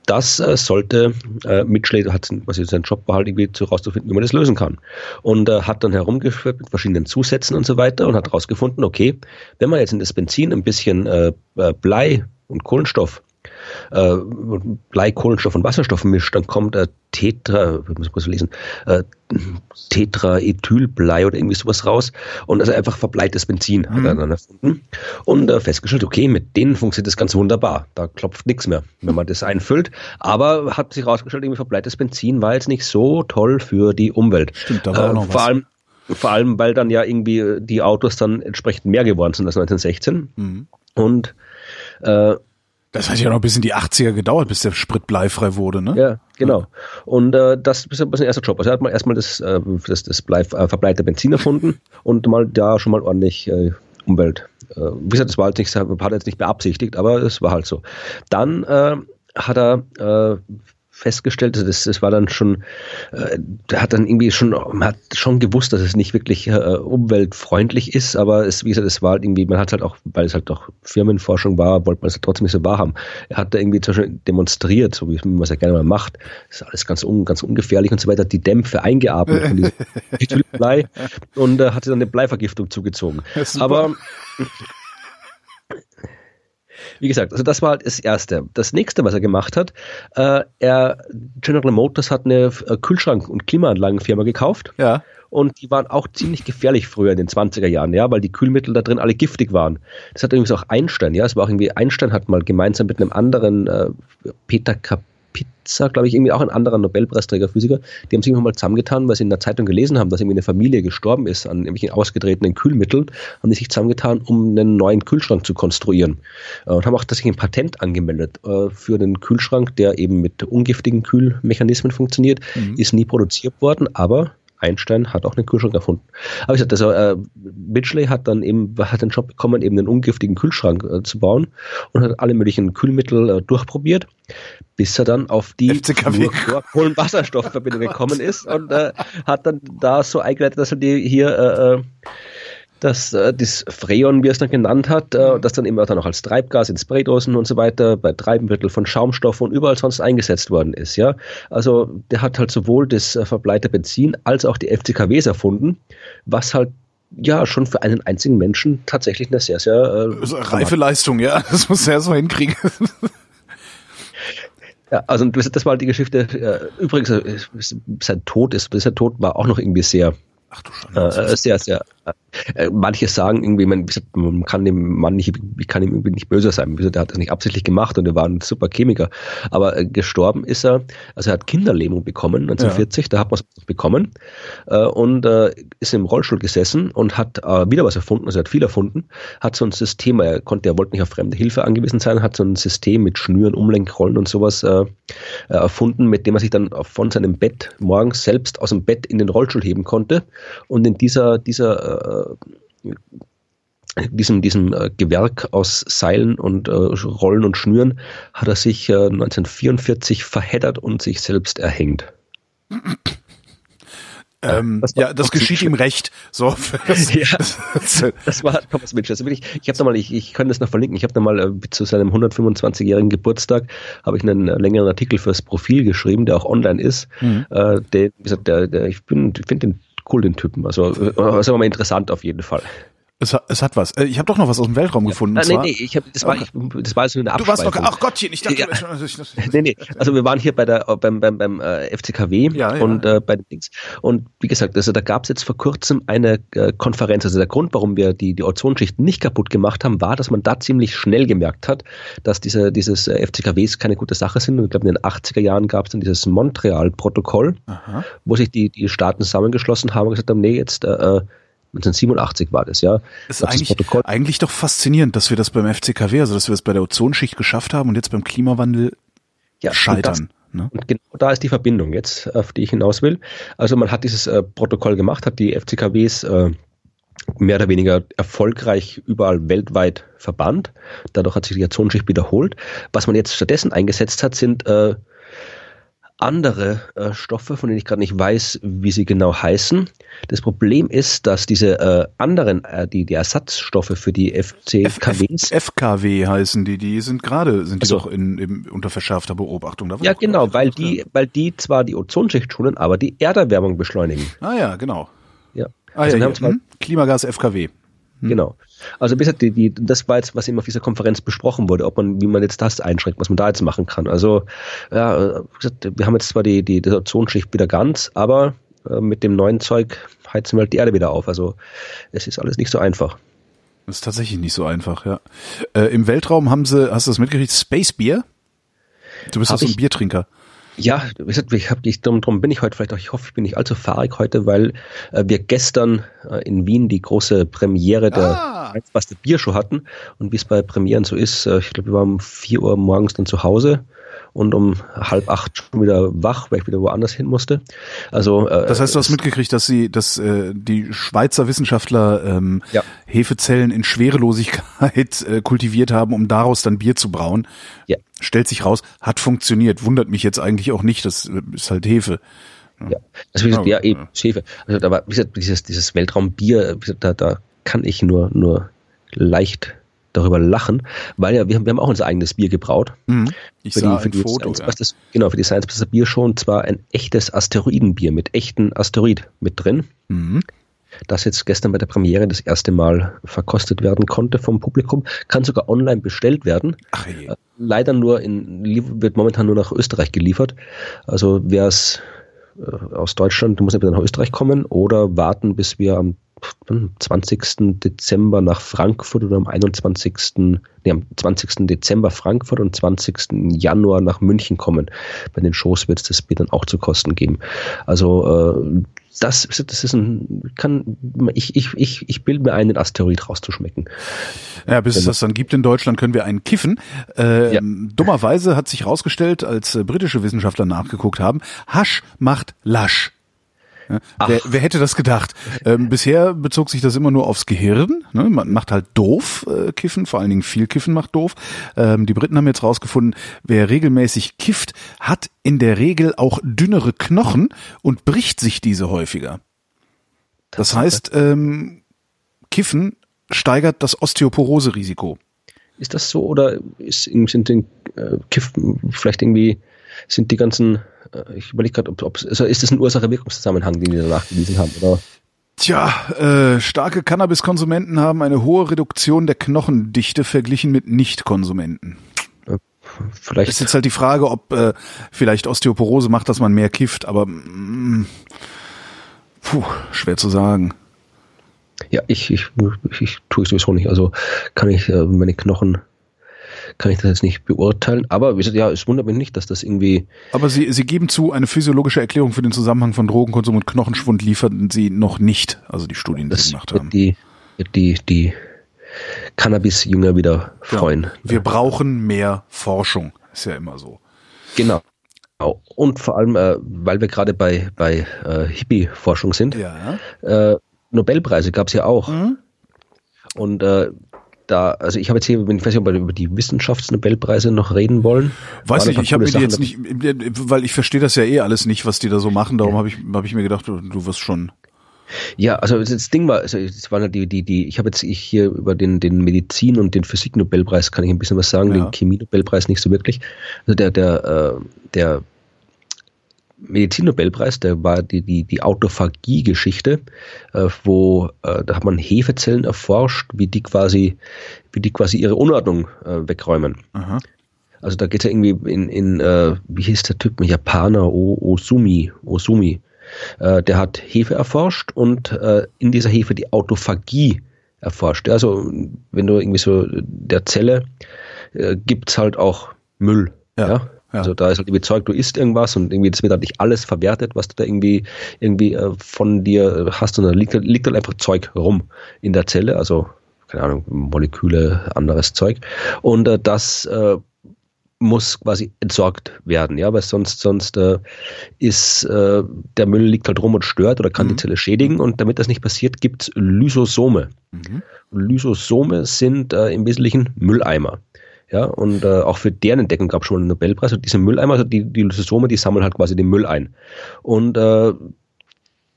Das äh, sollte äh, Mitchley hat was ist sein Job war halt irgendwie zu rauszufinden, wie man das lösen kann. Und äh, hat dann herumgeführt mit verschiedenen Zusätzen und so weiter und hat herausgefunden, okay, wenn man jetzt in das Benzin ein bisschen äh, äh, Blei und Kohlenstoff äh, Blei, Kohlenstoff und Wasserstoff mischt, dann kommt äh, Tetra, ich muss kurz lesen, äh, Tetraethylblei oder irgendwie sowas raus und also einfach verbleites Benzin hat er dann erfunden und äh, festgestellt, okay, mit denen funktioniert das ganz wunderbar, da klopft nichts mehr, wenn man das einfüllt, aber hat sich herausgestellt, irgendwie verbleites Benzin war jetzt nicht so toll für die Umwelt. Stimmt, da war auch noch vor was. allem vor allem, weil dann ja irgendwie die Autos dann entsprechend mehr geworden sind als 1916 Mhm. und äh, Das hat ja noch bis in die 80er gedauert, bis der Sprit bleifrei wurde, ne? Ja, genau. Und äh, das ist ein bisschen erster Job. Also er hat mal erstmal das, äh, das, das Blei, äh, verbleite Benzin erfunden und mal da schon mal ordentlich äh, Umwelt. Äh, wie gesagt, das war halt nicht, hat er jetzt nicht beabsichtigt, aber es war halt so. Dann äh, hat er äh, festgestellt, also das, das war dann schon, äh, hat dann irgendwie schon, man hat schon gewusst, dass es nicht wirklich äh, umweltfreundlich ist, aber es, wie gesagt, es war halt irgendwie, man hat halt auch, weil es halt auch Firmenforschung war, wollte man es halt trotzdem nicht so wahrhaben. Er hat da irgendwie zum Beispiel demonstriert, so wie man es ja gerne mal macht, das ist alles ganz, un, ganz ungefährlich und so weiter, die Dämpfe eingeatmet von diesem Methylblei und äh, hatte dann eine Bleivergiftung zugezogen. Aber wie gesagt, also das war halt das Erste. Das nächste, was er gemacht hat, äh, er, General Motors hat eine äh, Kühlschrank- und Klimaanlagenfirma gekauft. Ja. Und die waren auch ziemlich gefährlich früher in den 20er Jahren, ja, weil die Kühlmittel da drin alle giftig waren. Das hat übrigens auch Einstein, ja, es war auch irgendwie, Einstein hat mal gemeinsam mit einem anderen, äh, Peter Kapitza, glaube ich, irgendwie auch ein anderer Nobelpreisträger, Physiker, die haben sich mal zusammengetan, weil sie in der Zeitung gelesen haben, dass irgendwie eine Familie gestorben ist an irgendwelchen ausgetretenen Kühlmitteln, haben die sich zusammengetan, um einen neuen Kühlschrank zu konstruieren. Äh, und haben auch tatsächlich ein Patent angemeldet äh, für den Kühlschrank, der eben mit ungiftigen Kühlmechanismen funktioniert, ist nie produziert worden, aber Einstein hat auch einen Kühlschrank erfunden. Aber ich sagte, also, äh, Mitchley hat dann eben hat den Job bekommen, eben einen ungiftigen Kühlschrank äh, zu bauen und hat alle möglichen Kühlmittel äh, durchprobiert, bis er dann auf die. Kohlenwasserstoffverbindung gekommen ist und äh, hat dann da so eingeleitet, dass er die hier äh, äh, das, äh, das Freon, wie er es dann genannt hat, äh, das dann immer dann auch als Treibgas in Spraydosen und so weiter, bei Treibmittel von Schaumstoffen und überall sonst eingesetzt worden ist. Ja, Also der hat halt sowohl das äh, verbleite Benzin als auch die FCKWs erfunden, was halt ja schon für einen einzigen Menschen tatsächlich eine sehr, sehr äh, reife Leistung, ja. Das muss er so hinkriegen. Ja, also das, das war halt die Geschichte. Äh, übrigens, äh, sein Tod ist, sein Tod war auch noch irgendwie sehr, Ach du Schande. äh, sehr, sehr. Äh, manche sagen irgendwie, man, man kann dem Mann nicht, ich kann ihm irgendwie nicht böse sein. Der hat das nicht absichtlich gemacht und er war ein super Chemiker. Aber äh, gestorben ist er, also er hat Kinderlähmung bekommen, 1940, da hat man es bekommen äh, und ist im Rollstuhl gesessen und hat wieder was erfunden, also er hat viel erfunden, hat so ein System, er konnte, er wollte nicht auf fremde Hilfe angewiesen sein, hat so ein System mit Schnüren, Umlenkrollen und sowas erfunden, mit dem er sich dann von seinem Bett morgens selbst aus dem Bett in den Rollstuhl heben konnte und in dieser, dieser diesem, diesem äh, Gewerk aus Seilen und äh, Rollen und Schnüren hat er sich äh, 1944 verheddert und sich selbst erhängt. Ähm, das ja, das geschieht ihm recht. So, das, ja, das war Thomas Mitchell. Also ich, ich habe da mal, ich, ich kann das noch verlinken. Ich habe da mal äh, zu seinem 125-jährigen Geburtstag habe ich einen längeren Artikel fürs Profil geschrieben, der auch online ist. Mhm. Äh, wie gesagt, der, der, ich bin, ich finde den cool, den Typen. Also, äh, sagen wir mal interessant auf jeden Fall. Es, hat, es hat was. Äh, ich habe doch noch was aus dem Weltraum ja. gefunden. Ah, nee, nee, ich hab, das, war, ich, das war so eine Abspeisung. Du warst noch, ach Gottchen, ich dachte, ja. nee, nee, also wir waren hier bei der, beim, beim, beim äh, FCKW ja, ja. und äh, bei den Dings. Und wie gesagt, also da gab es jetzt vor kurzem eine äh, Konferenz. Also der Grund, warum wir die, die Ozonschicht nicht kaputt gemacht haben, war, dass man da ziemlich schnell gemerkt hat, dass diese, dieses äh, FCKWs keine gute Sache sind. Und ich glaube, in den 80er Jahren gab es dann dieses Montreal-Protokoll, wo sich die, die Staaten zusammengeschlossen haben und gesagt haben, nee, jetzt äh, äh 1987 war das, ja. Das ist eigentlich, das eigentlich doch faszinierend, dass wir das beim FCKW, also dass wir das bei der Ozonschicht geschafft haben und jetzt beim Klimawandel ja, scheitern. Und, das, ne? und genau da ist die Verbindung jetzt, auf die ich hinaus will. Also man hat dieses äh, Protokoll gemacht, hat die FCKWs äh, mehr oder weniger erfolgreich überall weltweit verbannt. Dadurch hat sich die Ozonschicht wiederholt. Was man jetzt stattdessen eingesetzt hat, sind äh, andere äh, Stoffe, von denen ich gerade nicht weiß, wie sie genau heißen. Das Problem ist, dass diese äh, anderen, äh, die, die Ersatzstoffe für die FCKWs. FKW heißen die, die sind gerade, sind die also, doch in, in, unter verschärfter Beobachtung. ja, genau, weil die, weil die zwar die Ozonschicht schonen, aber die Erderwärmung beschleunigen. Ah ja, genau. Ja. Ah, also ja, wir haben zwar, hm? Klimagas FKW. Hm. Genau. Also bis die, die, das war jetzt, was eben auf dieser Konferenz besprochen wurde, ob man, wie man jetzt das einschränkt, was man da jetzt machen kann. Also ja, wie gesagt, wir haben jetzt zwar die, die, die Ozonschicht wieder ganz, aber äh, mit dem neuen Zeug heizen wir halt die Erde wieder auf. Also es ist alles nicht so einfach. Das ist tatsächlich nicht so einfach, ja. Äh, Im Weltraum haben sie, hast du das mitgekriegt, Space Beer? Du bist doch so ein Biertrinker. Ja, wie gesagt, ich hab, ich, darum, darum bin ich heute vielleicht auch, ich hoffe, ich bin nicht allzu fahrig heute, weil äh, wir gestern äh, in Wien die große Premiere der ah. Eisbuster Biershow hatten. Und wie es bei Premieren so ist, äh, ich glaube, wir waren um vier Uhr morgens dann zu Hause und um halb acht schon wieder wach, weil ich wieder woanders hin musste. Also äh, das heißt, du hast mitgekriegt, dass sie, dass äh, die Schweizer Wissenschaftler ähm, ja. Hefezellen in Schwerelosigkeit äh, kultiviert haben, um daraus dann Bier zu brauen. Ja. Stellt sich raus, hat funktioniert. Wundert mich jetzt eigentlich auch nicht. Das ist halt Hefe. Ja, also wie gesagt, ja, eben Hefe. Also war, wie gesagt, dieses, dieses Weltraumbier, da, da kann ich nur, nur leicht darüber lachen, weil ja, wir haben, wir haben auch unser eigenes Bier gebraut. Mhm. Ich für sah die, für die Foto, Science, ja. das, genau, für die Science Buster Bier schon, und zwar ein echtes Asteroidenbier mit echten Asteroid mit drin. Mhm. Das jetzt gestern bei der Premiere das erste Mal verkostet werden konnte vom Publikum, kann sogar online bestellt werden. Ach je. Äh, leider nur in, wird momentan nur nach Österreich geliefert. Also wer es äh, aus Deutschland, du musst entweder nach Österreich kommen oder warten, bis wir am am 20. Dezember nach Frankfurt oder am 21. Nee, am 20. Dezember Frankfurt und 20. Januar nach München kommen. Bei den Shows wird es das Bier dann auch zu Kosten geben. Also äh, das, das ist ein, kann, ich, ich, ich, ich bilde mir ein, den Asteroid rauszuschmecken. Ja, bis es das dann gibt in Deutschland, können wir einen kiffen. Äh, ja. Dummerweise hat sich herausgestellt, als äh, britische Wissenschaftler nachgeguckt haben, Hasch macht lasch. Ja, wer, wer, hätte das gedacht? Ähm, bisher bezog sich das immer nur aufs Gehirn. Ne? Man macht halt doof äh, Kiffen, vor allen Dingen viel Kiffen macht doof. Ähm, die Briten haben jetzt rausgefunden, wer regelmäßig kifft, hat in der Regel auch dünnere Knochen und bricht sich diese häufiger. Das heißt, ähm, Kiffen steigert das Osteoporose-Risiko. Ist das so oder ist, sind den äh, Kiffen vielleicht irgendwie sind die ganzen ich überlege gerade, ob, ob also ist das ein Ursache-Wirkungszusammenhang, den die da nachgewiesen haben, oder? Tja, äh, starke Cannabiskonsumenten haben eine hohe Reduktion der Knochendichte verglichen mit Nicht-Konsumenten. Vielleicht. ist jetzt halt die Frage, ob äh, vielleicht Osteoporose macht, dass man mehr kifft, aber mh, mm, puh, schwer zu sagen. Ja, ich, ich, ich, ich tue es sowieso nicht. Also kann ich äh, meine Knochen kann ich das jetzt nicht beurteilen. Aber wie gesagt, ja, es wundert mich nicht, dass das irgendwie. Aber Sie, Sie geben zu, eine physiologische Erklärung für den Zusammenhang von Drogenkonsum und Knochenschwund lieferten Sie noch nicht, also die Studien, die Sie gemacht haben. Die, die, die Cannabis-Jünger wieder freuen. Ja, wir brauchen mehr Forschung, ist ja immer so. Genau. Und vor allem, äh, weil wir gerade bei, bei äh, Hippie-Forschung sind, ja. äh, Nobelpreise gab es ja auch. Mhm. Und äh, da, also ich habe jetzt hier, ich weiß nicht, ob wir über die Wissenschaftsnobelpreise noch reden wollen. Weiß nicht, ich habe mir die jetzt nicht, weil ich verstehe das ja eh alles nicht, was die da so machen, darum ja. habe ich, hab ich mir gedacht, du, du wirst schon. Ja, also das Ding war, also es waren die, die, die, ich habe jetzt ich hier über den, den Medizin und den Physik-Nobelpreis kann ich ein bisschen was sagen, ja. den Chemie-Nobelpreis nicht so wirklich. Also der, der, äh, der Medizinnobelpreis, der war die, die, die Autophagie-Geschichte, äh, wo äh, da hat man Hefezellen erforscht, wie die quasi, wie die quasi ihre Unordnung äh, wegräumen. Aha. Also da geht es ja irgendwie in, in äh, wie hieß der Typ, ein Japaner, o, Osumi, Osumi. Äh, der hat Hefe erforscht und äh, in dieser Hefe die Autophagie erforscht. Also wenn du irgendwie so der Zelle äh, gibt's halt auch Müll. Ja. ja? Ja. Also da ist halt irgendwie Zeug, du isst irgendwas und irgendwie das wird halt nicht alles verwertet, was du da irgendwie irgendwie äh, von dir hast, sondern liegt, liegt halt einfach Zeug rum in der Zelle, also keine Ahnung, Moleküle, anderes Zeug. Und äh, das äh, muss quasi entsorgt werden, ja, weil sonst sonst äh, ist äh, der Müll liegt halt rum und stört oder kann mhm. die Zelle schädigen und damit das nicht passiert, gibt's Lysosome. Mhm. Lysosome sind äh, im Wesentlichen Mülleimer. Ja, und äh, auch für deren Entdeckung gab es schon einen Nobelpreis. Und diese Mülleimer, also die, die Lysosome, die sammeln halt quasi den Müll ein. Und äh,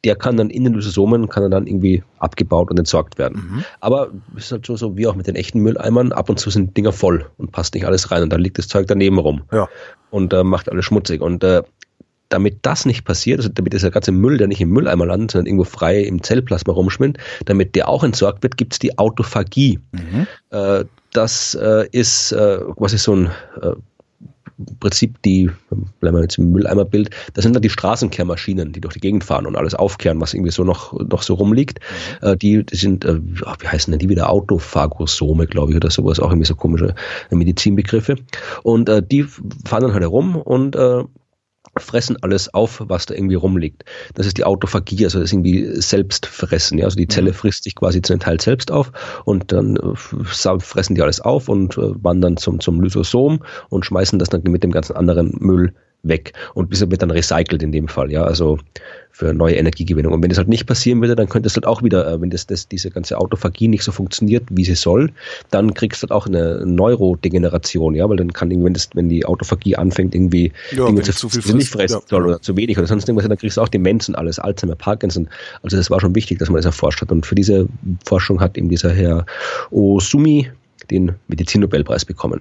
der kann dann in den Lysosomen kann dann irgendwie abgebaut und entsorgt werden. Mhm. Aber es ist halt so, so wie auch mit den echten Mülleimern, ab und zu sind Dinger voll und passt nicht alles rein und dann liegt das Zeug daneben rum ja. und äh, macht alles schmutzig. Und äh, damit das nicht passiert, also damit dieser ganze Müll, der nicht im Mülleimer landet, sondern irgendwo frei im Zellplasma rumschwimmt, damit der auch entsorgt wird, gibt es die Autophagie. Mhm. Äh, das äh, ist äh, quasi so ein äh, Prinzip die, bleiben wir jetzt im Mülleimerbild, das sind dann die Straßenkehrmaschinen, die durch die Gegend fahren und alles aufkehren, was irgendwie so noch, noch so rumliegt. Mhm. Äh, die, die sind, äh, wie heißen denn die wieder? Autophagosome, glaube ich, oder sowas, auch irgendwie so komische Medizinbegriffe. Und äh, die fahren dann halt herum und äh, fressen alles auf, was da irgendwie rumliegt. Das ist die Autophagie, also das ist irgendwie Selbstfressen. Ja? Also die Zelle mhm. frisst sich quasi zu einem Teil selbst auf und dann äh, fressen die alles auf und äh, wandern zum, zum Lysosom und schmeißen das dann mit dem ganzen anderen Müll weg. Und wird dann recycelt in dem Fall, ja, also für neue Energiegewinnung. Und wenn das halt nicht passieren würde, dann könnte es halt auch wieder, äh, wenn das, das, diese ganze Autophagie nicht so funktioniert, wie sie soll, dann kriegst du halt auch eine Neurodegeneration, ja, weil dann kann wenn das, wenn die Autophagie anfängt, irgendwie ja, Dinge zu, zu, zu nicht fressen ja. soll oder zu wenig oder sonst irgendwas, dann kriegst du auch Demenz und alles, Alzheimer, Parkinson. Also das war schon wichtig, dass man das erforscht hat. Und für diese Forschung hat eben dieser Herr Osumi den Medizinnobelpreis bekommen.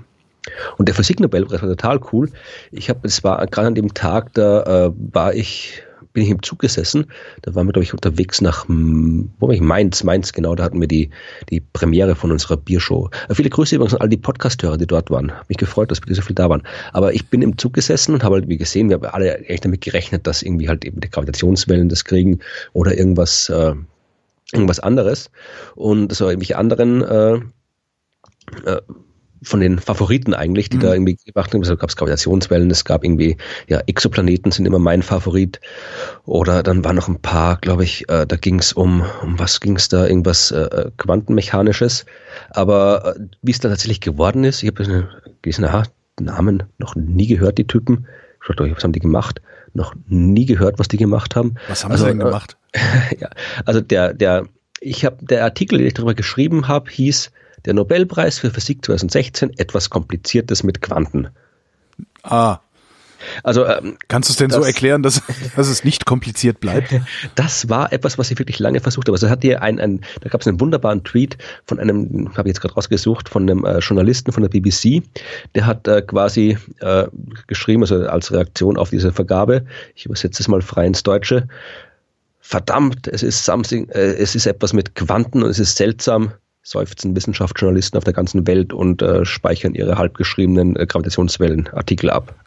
Und der Physiknobelpreis war total cool. Ich habe, es war gerade an dem Tag, da äh, war ich, bin ich im Zug gesessen. Da waren wir, glaube ich, unterwegs nach, wo war ich? Mainz, Mainz, genau. Da hatten wir die, die Premiere von unserer Biershow. Äh, viele Grüße übrigens an all die Podcasthörer, die dort waren. Mich gefreut, dass wir so viel da waren. Aber ich bin im Zug gesessen und habe halt, wie gesehen, wir haben alle echt damit gerechnet, dass irgendwie halt eben die Gravitationswellen das kriegen oder irgendwas, äh, irgendwas anderes. Und so irgendwelche anderen, äh, äh, von den Favoriten eigentlich, die mhm. da irgendwie gemacht haben. Also gab es Gravitationswellen, es gab irgendwie, ja, Exoplaneten sind immer mein Favorit. Oder dann waren noch ein paar, glaube ich, äh, da ging es um, um was ging es da, irgendwas äh, Quantenmechanisches. Aber äh, wie es dann tatsächlich geworden ist, ich habe gelesen, aha, Namen noch nie gehört, die Typen. Ich dachte, was haben die gemacht? Noch nie gehört, was die gemacht haben. Was haben also, sie denn gemacht? Äh, ja, also der, der, ich habe, der Artikel, den ich darüber geschrieben habe, hieß der Nobelpreis für Physik 2016 etwas Kompliziertes mit Quanten. Ah. Also ähm, kannst du es denn das, so erklären, dass, dass es nicht kompliziert bleibt? Das war etwas, was ich wirklich lange versucht habe. Also hat hier ein, ein da gab es einen wunderbaren Tweet von einem, habe ich jetzt gerade rausgesucht, von einem äh, Journalisten von der BBC, der hat äh, quasi äh, geschrieben, also als Reaktion auf diese Vergabe, ich übersetze es mal frei ins Deutsche. Verdammt, es ist something, äh, es ist etwas mit Quanten und es ist seltsam seufzen Wissenschaftsjournalisten auf der ganzen Welt und äh, speichern ihre halbgeschriebenen äh, Gravitationswellenartikel ab.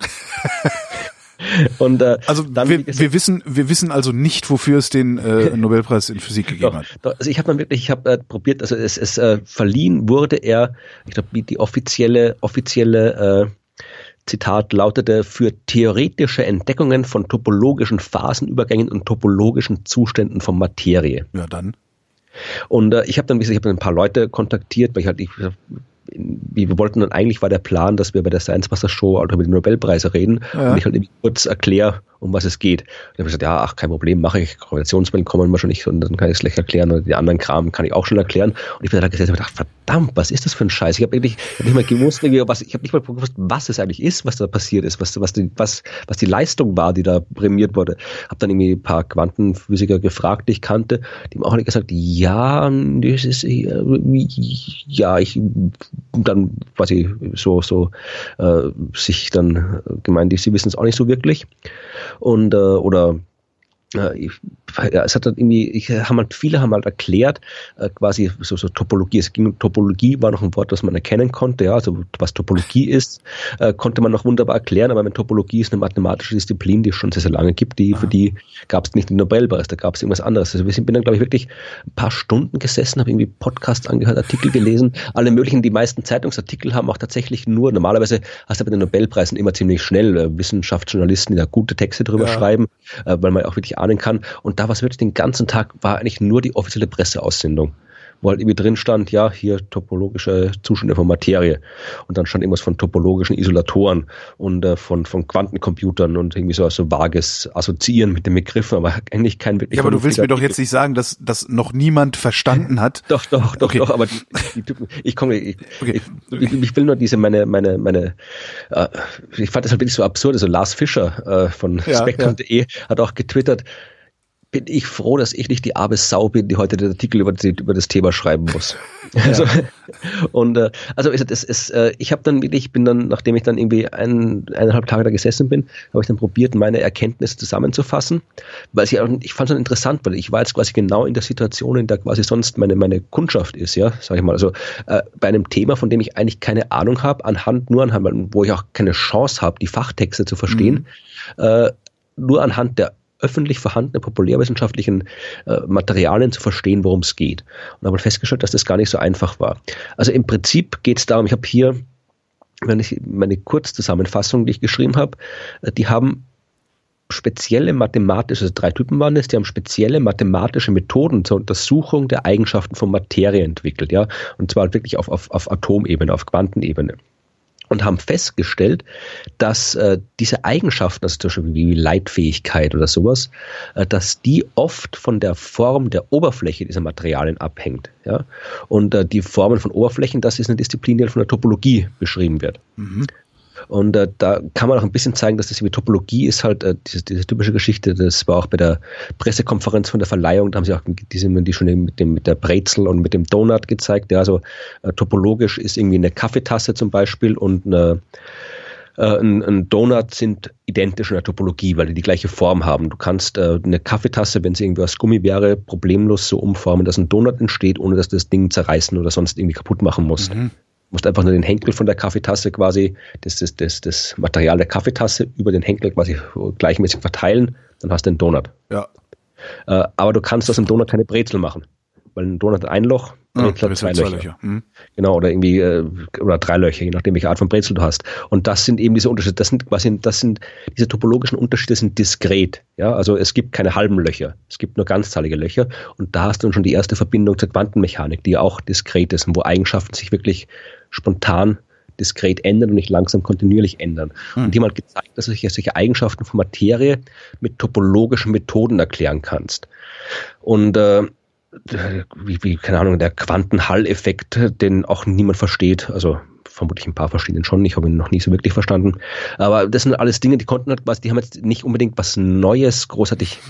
Und, äh, also wir, wir wissen, wir wissen also nicht, wofür es den äh, Nobelpreis in Physik gegeben doch, hat. Doch, also ich habe dann wirklich, ich habe äh, probiert, also es, es äh, verliehen wurde er, ich glaube, die offizielle offizielle äh, Zitat lautete für theoretische Entdeckungen von topologischen Phasenübergängen und topologischen Zuständen von Materie. Ja, dann. Und äh, ich habe dann, wie gesagt, ich habe ein paar Leute kontaktiert, weil ich halt, ich, wir wollten dann eigentlich war der Plan, dass wir bei der Science Master Show auch über die Nobelpreise reden ja. und ich halt kurz erkläre, um was es geht. Und dann habe ich gesagt, ja, ach, kein Problem, mache ich. Gravitationswellen kommen wir schon nicht und dann kann ich es gleich erklären und die anderen Kram kann ich auch schon erklären. Und ich bin da gesessen und gedacht, verdammt, was ist das für ein Scheiß? Ich habe eigentlich hab nicht mal gewusst, was, ich habe nicht mal gewusst, was es eigentlich ist, was da passiert ist, was, was, die, was, was die Leistung war, die da prämiert wurde. Habe dann irgendwie ein paar Quantenphysiker gefragt, die ich kannte, die haben auch alle gesagt, ja, das ist, ja, ich, dann quasi so, so, äh, sich dann gemeint, sie wissen es auch nicht so wirklich. Und, äh, oder ich, ja, es hat halt irgendwie, ich, haben halt, viele haben halt erklärt, äh, quasi so, so Topologie. Es ging Topologie war noch ein Wort, das man erkennen konnte. Ja, also was Topologie ist, äh, konnte man noch wunderbar erklären. Aber wenn Topologie ist eine mathematische Disziplin, die es schon sehr, sehr lange gibt, die, für die gab es nicht den Nobelpreis, da gab es irgendwas anderes. Also wir sind, bin dann, glaube ich, wirklich ein paar Stunden gesessen, habe irgendwie Podcasts angehört, Artikel gelesen, alle möglichen, die meisten Zeitungsartikel haben auch tatsächlich nur, normalerweise hast du bei den Nobelpreisen immer ziemlich schnell äh, Wissenschaftsjournalisten, die da gute Texte drüber ja. schreiben, äh, weil man auch wirklich ahnen kann. Und da war es wirklich den ganzen Tag, war eigentlich nur die offizielle Presseaussendung wo halt irgendwie drin stand, ja, hier topologische Zustände von Materie. Und dann stand irgendwas von topologischen Isolatoren und äh, von, von Quantencomputern und irgendwie so, so vages Assoziieren mit den Begriffen, aber eigentlich kein wirklich. Ja, aber du willst mir doch jetzt nicht sagen, dass das noch niemand verstanden hat. doch, doch, doch, okay. doch, aber die, die Typen, ich komme, ich, okay. ich, ich, ich, will nur diese, meine, meine, meine, äh, ich fand das halt wirklich so absurd, also Lars Fischer äh, von ja, Spectrum.de ja. hat auch getwittert, bin ich froh, dass ich nicht die arme Sau bin, die heute den Artikel über, über das Thema schreiben muss. Ja. Also, und äh, also es, es, es, äh, ich habe dann wirklich, bin dann, nachdem ich dann irgendwie ein, eineinhalb Tage da gesessen bin, habe ich dann probiert, meine Erkenntnisse zusammenzufassen, weil ich, ich fand es interessant, weil ich war jetzt quasi genau in der Situation, in der quasi sonst meine, meine Kundschaft ist, ja, sag ich mal. Also äh, bei einem Thema, von dem ich eigentlich keine Ahnung habe, anhand, nur anhand, wo ich auch keine Chance habe, die Fachtexte zu verstehen, mhm. äh, nur anhand der öffentlich vorhandene populärwissenschaftlichen äh, Materialien zu verstehen, worum es geht. Und habe festgestellt, dass das gar nicht so einfach war. Also im Prinzip geht es darum, ich habe hier ich meine Kurzzusammenfassung, die ich geschrieben habe, äh, die haben spezielle mathematische, also drei Typen waren es, die haben spezielle mathematische Methoden zur Untersuchung der Eigenschaften von Materie entwickelt, ja, und zwar wirklich auf, auf, auf Atomebene, auf Quantenebene und haben festgestellt, dass äh, diese Eigenschaften, also zum Beispiel wie Leitfähigkeit oder sowas, äh, dass die oft von der Form der Oberfläche dieser Materialien abhängt. Ja? Und äh, die Formen von Oberflächen, das ist eine Disziplin, die halt von der Topologie beschrieben wird. Mhm. Und äh, da kann man auch ein bisschen zeigen, dass das wie Topologie ist halt äh, diese, diese typische Geschichte. Das war auch bei der Pressekonferenz von der Verleihung, da haben sie auch diese, die schon mit dem mit der Brezel und mit dem Donut gezeigt. Ja, also äh, topologisch ist irgendwie eine Kaffeetasse zum Beispiel und eine äh, ein, ein Donut sind identisch in der Topologie, weil die die gleiche Form haben. Du kannst äh, eine Kaffeetasse, wenn sie irgendwie aus Gummi wäre, problemlos so umformen, dass ein Donut entsteht, ohne dass du das Ding zerreißen oder sonst irgendwie kaputt machen musst. Mhm musst einfach nur den Henkel von der Kaffeetasse quasi, das, das, das, das Material der Kaffeetasse über den Henkel quasi gleichmäßig verteilen, dann hast du einen Donut. Ja. Äh, aber du kannst aus dem Donut keine Brezel machen. Weil ein Donut hat ein Loch, Brezel hat zwei, zwei Löcher. Löcher. Mhm. Genau, oder irgendwie, äh, oder drei Löcher, je nachdem, welche Art von Brezel du hast. Und das sind eben diese Unterschiede, das sind quasi, das sind, diese topologischen Unterschiede sind diskret. Ja, also es gibt keine halben Löcher. Es gibt nur ganzzahlige Löcher. Und da hast du dann schon die erste Verbindung zur Quantenmechanik, die ja auch diskret ist und wo Eigenschaften sich wirklich spontan diskret ändern und nicht langsam kontinuierlich ändern. Hm. Und die haben halt gezeigt, dass du solche Eigenschaften von Materie mit topologischen Methoden erklären kannst. Und äh, wie, wie, keine Ahnung, der Quantenhall-Effekt, den auch niemand versteht, also vermutlich ein paar verstehen ihn schon, ich habe ihn noch nie so wirklich verstanden. Aber das sind alles Dinge, die konnten halt was, die haben jetzt nicht unbedingt was Neues, großartig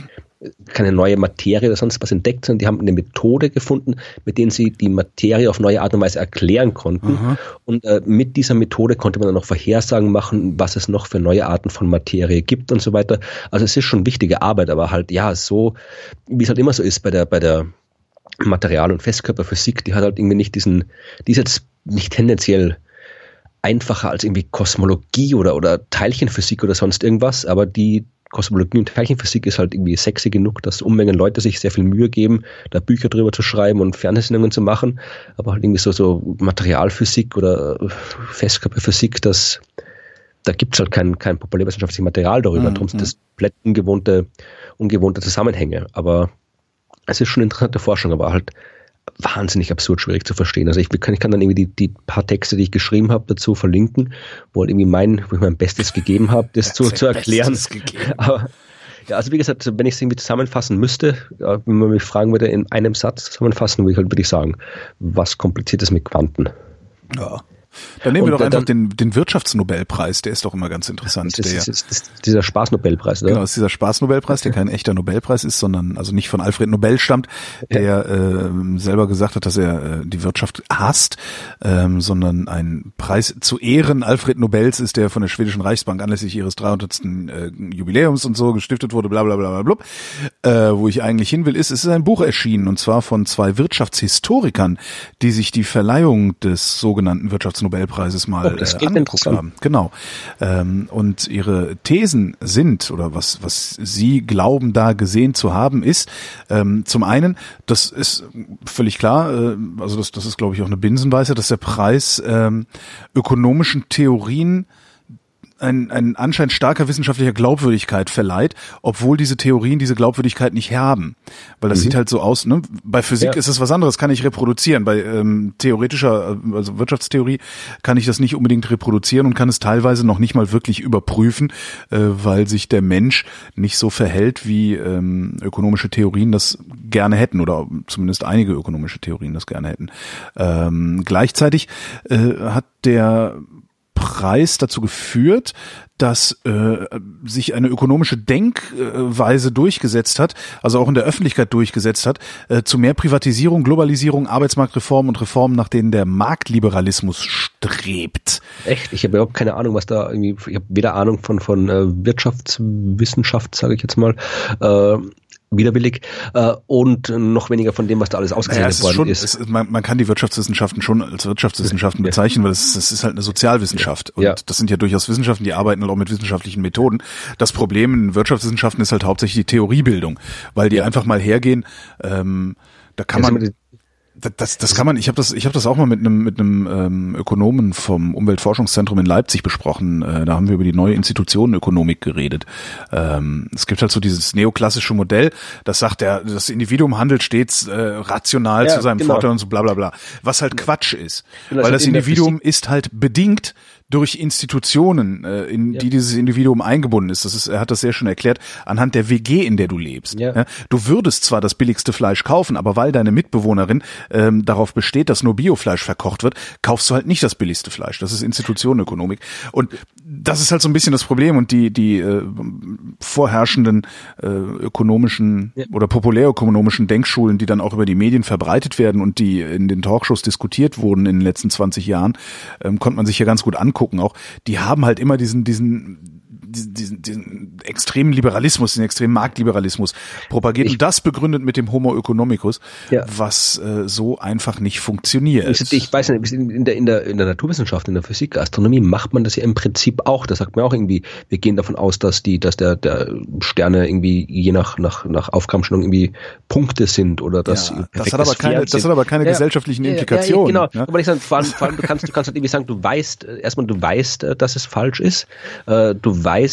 keine neue Materie oder sonst was entdeckt, sondern die haben eine Methode gefunden, mit denen sie die Materie auf neue Art und Weise erklären konnten. Mhm. Und äh, mit dieser Methode konnte man dann noch Vorhersagen machen, was es noch für neue Arten von Materie gibt und so weiter. Also es ist schon wichtige Arbeit, aber halt ja so, wie es halt immer so ist bei der bei der Material- und Festkörperphysik, die hat halt irgendwie nicht diesen, die ist jetzt nicht tendenziell einfacher als irgendwie Kosmologie oder, oder Teilchenphysik oder sonst irgendwas, aber die Kosmologie und Teilchenphysik ist halt irgendwie sexy genug, dass Unmengen Leute sich sehr viel Mühe geben, da Bücher drüber zu schreiben und Fernsehsendungen zu machen. Aber halt irgendwie so, so Materialphysik oder Festkörperphysik, das, da gibt's halt kein, kein populärwissenschaftliches Material darüber. Mhm. Darum sind das komplett ungewohnte, ungewohnte Zusammenhänge. Aber es ist schon interessante Forschung, aber halt wahnsinnig absurd schwierig zu verstehen. Also ich kann, ich kann dann irgendwie die, die paar Texte, die ich geschrieben habe, dazu verlinken, wo halt irgendwie mein, wo ich mein Bestes gegeben habe, das zu, zu erklären. Aber ja, also wie gesagt, wenn ich es irgendwie zusammenfassen müsste, wenn man mich fragen würde, in einem Satz zusammenfassen, würde ich halt wirklich sagen, was kompliziert ist mit Quanten. Ja. Dann nehmen wir doch einfach den, den Wirtschaftsnobelpreis, der ist doch immer ganz interessant. Das, ist, ist, ist dieser Spaßnobelpreis, oder? Genau, das ist dieser Spaßnobelpreis, der kein echter Nobelpreis ist, sondern also nicht von Alfred Nobel stammt, der ja. äh, selber gesagt hat, dass er äh, die Wirtschaft hasst, ähm, sondern ein Preis zu Ehren Alfred Nobels ist, der von der schwedischen Reichsbank anlässlich ihres 300. Äh, Jubiläums und so gestiftet wurde, bla bla bla bla bla. Äh, wo ich eigentlich hin will, ist, es ist ein Buch erschienen und zwar von zwei Wirtschaftshistorikern, die sich die Verleihung des sogenannten Wirtschafts Nobelpreises mal oh, äh, angeguckt haben. Genau. Ähm, und ihre Thesen sind, oder was, was sie glauben da gesehen zu haben, ist ähm, zum einen, das ist völlig klar, äh, also das, das ist glaube ich auch eine Binsenweise, dass der Preis ähm, ökonomischen Theorien ein, ein anscheinend starker wissenschaftlicher Glaubwürdigkeit verleiht, obwohl diese Theorien diese Glaubwürdigkeit nicht haben. Weil das mhm. sieht halt so aus, ne? Bei Physik ja. ist es was anderes, kann ich reproduzieren. Bei ähm, theoretischer, äh, also Wirtschaftstheorie kann ich das nicht unbedingt reproduzieren und kann es teilweise noch nicht mal wirklich überprüfen, äh, weil sich der Mensch nicht so verhält, wie ähm, ökonomische Theorien das gerne hätten oder zumindest einige ökonomische Theorien das gerne hätten. Ähm, gleichzeitig äh, hat der Preis dazu geführt, dass äh, sich eine ökonomische Denkweise durchgesetzt hat, also auch in der Öffentlichkeit durchgesetzt hat, äh, zu mehr Privatisierung, Globalisierung, Arbeitsmarktreform und Reformen, nach denen der Marktliberalismus strebt. Echt? Ich habe überhaupt keine Ahnung, was da irgendwie, ich habe weder Ahnung von, von äh, Wirtschaftswissenschaft, sage ich jetzt mal, äh, widerwillig äh, und noch weniger von dem, was da alles ausgezeichnet naja, worden ist. ist. ist man, man, kann die Wirtschaftswissenschaften schon als Wirtschaftswissenschaften ja. bezeichnen, weil es, es ist halt eine Sozialwissenschaft. Und ja. das sind ja durchaus Wissenschaften, die arbeiten halt auch mit wissenschaftlichen Methoden. Das Problem in Wirtschaftswissenschaften ist halt hauptsächlich die Theoriebildung, weil die ja. einfach mal hergehen, ähm, da kann man das, das kann man, ich habe das, ich habe das auch mal mit einem mit einem ähm, Ökonomen vom Umweltforschungszentrum in Leipzig besprochen. Äh, da haben wir über die neue Institutionenökonomik geredet. Ähm, es gibt halt so dieses neoklassische Modell, das sagt, der, das Individuum handelt stets äh, rational ja, zu seinem genau. Vorteil und so bla bla bla. Was halt Quatsch ist. Weil das Individuum ist halt bedingt durch Institutionen, äh, in ja. die dieses Individuum eingebunden ist. Das ist, er hat das sehr schön erklärt, anhand der WG, in der du lebst. Ja. Ja, du würdest zwar das billigste Fleisch kaufen, aber weil deine Mitbewohnerin ähm, darauf besteht, dass nur Biofleisch verkocht wird, kaufst du halt nicht das billigste Fleisch. Das ist Institutionenökonomik. Und das ist halt so ein bisschen das Problem. Und die, die äh, vorherrschenden äh, ökonomischen oder populärökonomischen Denkschulen, die dann auch über die Medien verbreitet werden und die in den Talkshows diskutiert wurden in den letzten 20 Jahren, ähm, konnte man sich ja ganz gut angucken angucken auch, die haben halt immer diesen, diesen, diesen, diesen extremen Liberalismus, den extremen Marktliberalismus propagiert ich, und das begründet mit dem Homo economicus, ja. was äh, so einfach nicht funktioniert. Ich, ich weiß nicht, in der, in, der, in der Naturwissenschaft, in der Physik, Astronomie macht man das ja im Prinzip auch. Da sagt man auch irgendwie, wir gehen davon aus, dass die, dass der, der Sterne irgendwie je nach, nach, nach Aufgabenstellung irgendwie Punkte sind oder dass ja, das hat aber keine, das hat aber keine ja, gesellschaftlichen Implikationen. genau, ja? aber ich sage, vor allem, vor allem du kannst, du kannst halt irgendwie sagen, du weißt, äh, erstmal du weißt, äh, dass es falsch ist, äh, du weißt,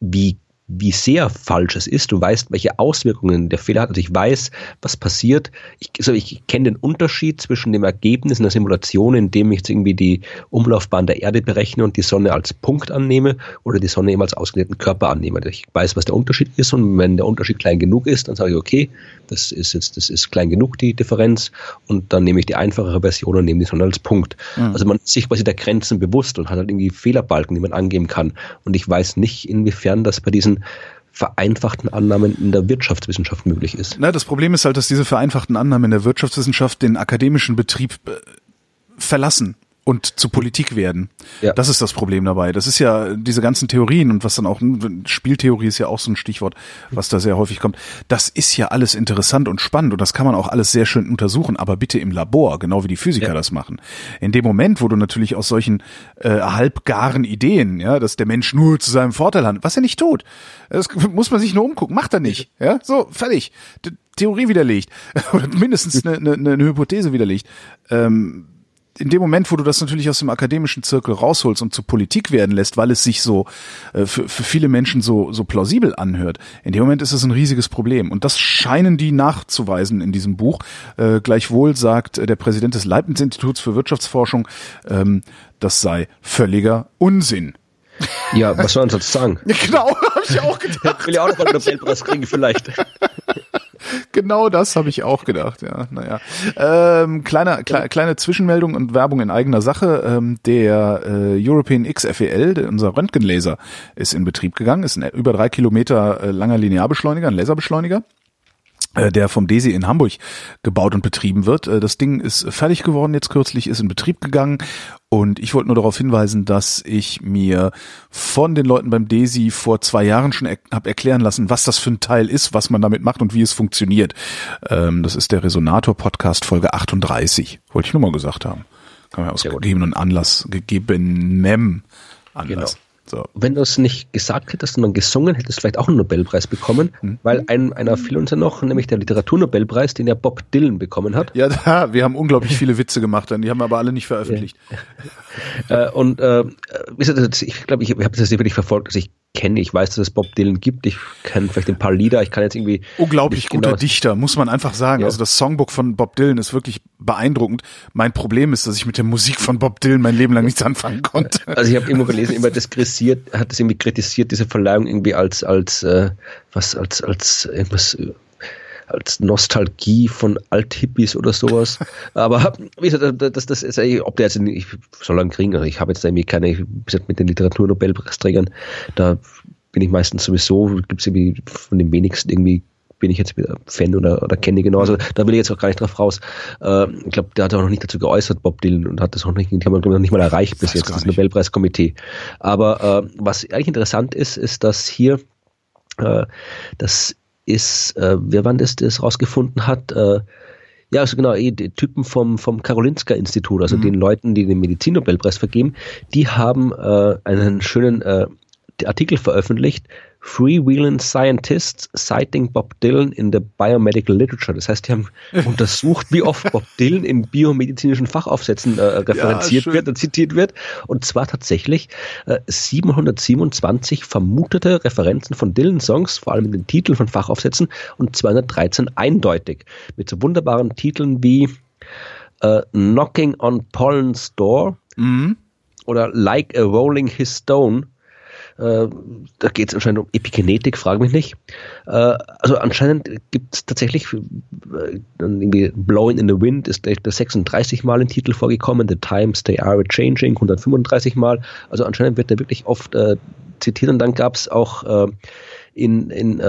wie wie sehr falsch es ist. Du weißt, welche Auswirkungen der Fehler hat. Also ich weiß, was passiert. Ich, also ich kenne den Unterschied zwischen dem Ergebnis einer Simulation, in dem ich jetzt irgendwie die Umlaufbahn der Erde berechne und die Sonne als Punkt annehme oder die Sonne eben als ausgedehnten Körper annehme. Ich weiß, was der Unterschied ist und wenn der Unterschied klein genug ist, dann sage ich, okay, das ist jetzt, das ist klein genug, die Differenz und dann nehme ich die einfachere Version und nehme die Sonne als Punkt. Mhm. Also man ist sich quasi der Grenzen bewusst und hat halt irgendwie Fehlerbalken, die man angeben kann. Und ich weiß nicht, inwiefern das bei diesen vereinfachten Annahmen in der Wirtschaftswissenschaft möglich ist. Na, das Problem ist halt, dass diese vereinfachten Annahmen in der Wirtschaftswissenschaft den akademischen Betrieb äh, verlassen und zu Politik werden. Ja. Das ist das Problem dabei. Das ist ja diese ganzen Theorien und was dann auch Spieltheorie ist ja auch so ein Stichwort, was da sehr häufig kommt. Das ist ja alles interessant und spannend und das kann man auch alles sehr schön untersuchen, aber bitte im Labor, genau wie die Physiker ja. das machen. In dem Moment, wo du natürlich aus solchen äh, halbgaren Ideen, ja, dass der Mensch nur zu seinem Vorteil hat, was er nicht tut, das muss man sich nur umgucken, macht er nicht, ja, so fertig. Theorie widerlegt oder mindestens eine, eine, eine Hypothese widerlegt. Ähm, in dem Moment, wo du das natürlich aus dem akademischen Zirkel rausholst und zur Politik werden lässt, weil es sich so äh, für, für viele Menschen so, so plausibel anhört, in dem Moment ist es ein riesiges Problem. Und das scheinen die nachzuweisen in diesem Buch. Äh, gleichwohl sagt der Präsident des Leibniz-Instituts für Wirtschaftsforschung, ähm, das sei völliger Unsinn. Ja, was soll man sonst sagen? genau, habe ich auch gedacht. Will ja auch noch mal einen Nobelpreis kriegen vielleicht. Genau das habe ich auch gedacht, ja. Naja. Ähm, kleine, kle kleine Zwischenmeldung und Werbung in eigener Sache. Ähm, der äh, European XFEL, unser Röntgenlaser, ist in Betrieb gegangen, ist ein über drei Kilometer äh, langer Linearbeschleuniger, ein Laserbeschleuniger der vom DESI in Hamburg gebaut und betrieben wird. Äh, das Ding ist fertig geworden jetzt kürzlich, ist in Betrieb gegangen und ich wollte nur darauf hinweisen, dass ich mir von den Leuten beim DESI vor zwei Jahren schon er habe erklären lassen, was das für ein Teil ist, was man damit macht und wie es funktioniert. Ähm, das ist der Resonator-Podcast Folge 38. Wollte ich nur mal gesagt haben. Kann man aus gegebenen Anlass, gegebenem Anlass. Genau. So. Wenn du es nicht gesagt hättest, sondern gesungen, hättest du vielleicht auch einen Nobelpreis bekommen, mhm. weil ein, einer fiel uns ja noch, nämlich der Literaturnobelpreis, den ja Bob Dylan bekommen hat. Ja, da, wir haben unglaublich viele Witze gemacht, die haben wir aber alle nicht veröffentlicht. Ja. äh, und äh, ich glaube, ich, ich habe das wirklich verfolgt, also ich kenne. Ich weiß, dass es Bob Dylan gibt. Ich kenne vielleicht ein paar Lieder. Ich kann jetzt irgendwie. Unglaublich guter genau Dichter, muss man einfach sagen. Ja. Also das Songbook von Bob Dylan ist wirklich beeindruckend. Mein Problem ist, dass ich mit der Musik von Bob Dylan mein Leben lang nichts anfangen konnte. Also ich habe immer gelesen, immer das kritisiert, hat es irgendwie kritisiert, diese Verleihung irgendwie als, als, äh, was, als, als irgendwas als Nostalgie von Althippies oder sowas. Aber wie gesagt, das, das ist ob der jetzt, ich soll lang kriegen, also ich habe jetzt irgendwie keine, wie gesagt, mit den Literaturnobelpreisträgern, da bin ich meistens sowieso, gibt es irgendwie von den wenigsten irgendwie bin ich jetzt wieder Fan oder, oder kenne genau. Also da will ich jetzt auch gar nicht drauf raus. Äh, ich glaube, der hat auch noch nicht dazu geäußert, Bob Dylan, und hat das auch nicht, die haben wir noch nicht mal erreicht bis jetzt, das Nobelpreiskomitee. Aber äh, was eigentlich interessant ist, ist, dass hier äh, das ist, äh, wer wann das, das rausgefunden hat, äh, ja, also genau, eh, die Typen vom, vom Karolinska-Institut, also mhm. den Leuten, die den Medizinnobelpreis vergeben, die haben äh, einen schönen äh, Artikel veröffentlicht, Freewheeling Scientists citing Bob Dylan in the Biomedical Literature. Das heißt, die haben untersucht, wie oft Bob Dylan in biomedizinischen Fachaufsätzen äh, referenziert ja, wird und zitiert wird. Und zwar tatsächlich äh, 727 vermutete Referenzen von Dylan-Songs, vor allem in den Titeln von Fachaufsätzen, und 213 eindeutig. Mit so wunderbaren Titeln wie äh, Knocking on Pollen's Door mhm. oder Like a Rolling His Stone äh, da geht es anscheinend um Epigenetik, frage mich nicht. Äh, also anscheinend gibt es tatsächlich äh, irgendwie Blowing in the Wind ist gleich 36 Mal im Titel vorgekommen, The Times They Are Changing 135 Mal. Also anscheinend wird der wirklich oft äh, zitiert und dann gab es auch äh, in, in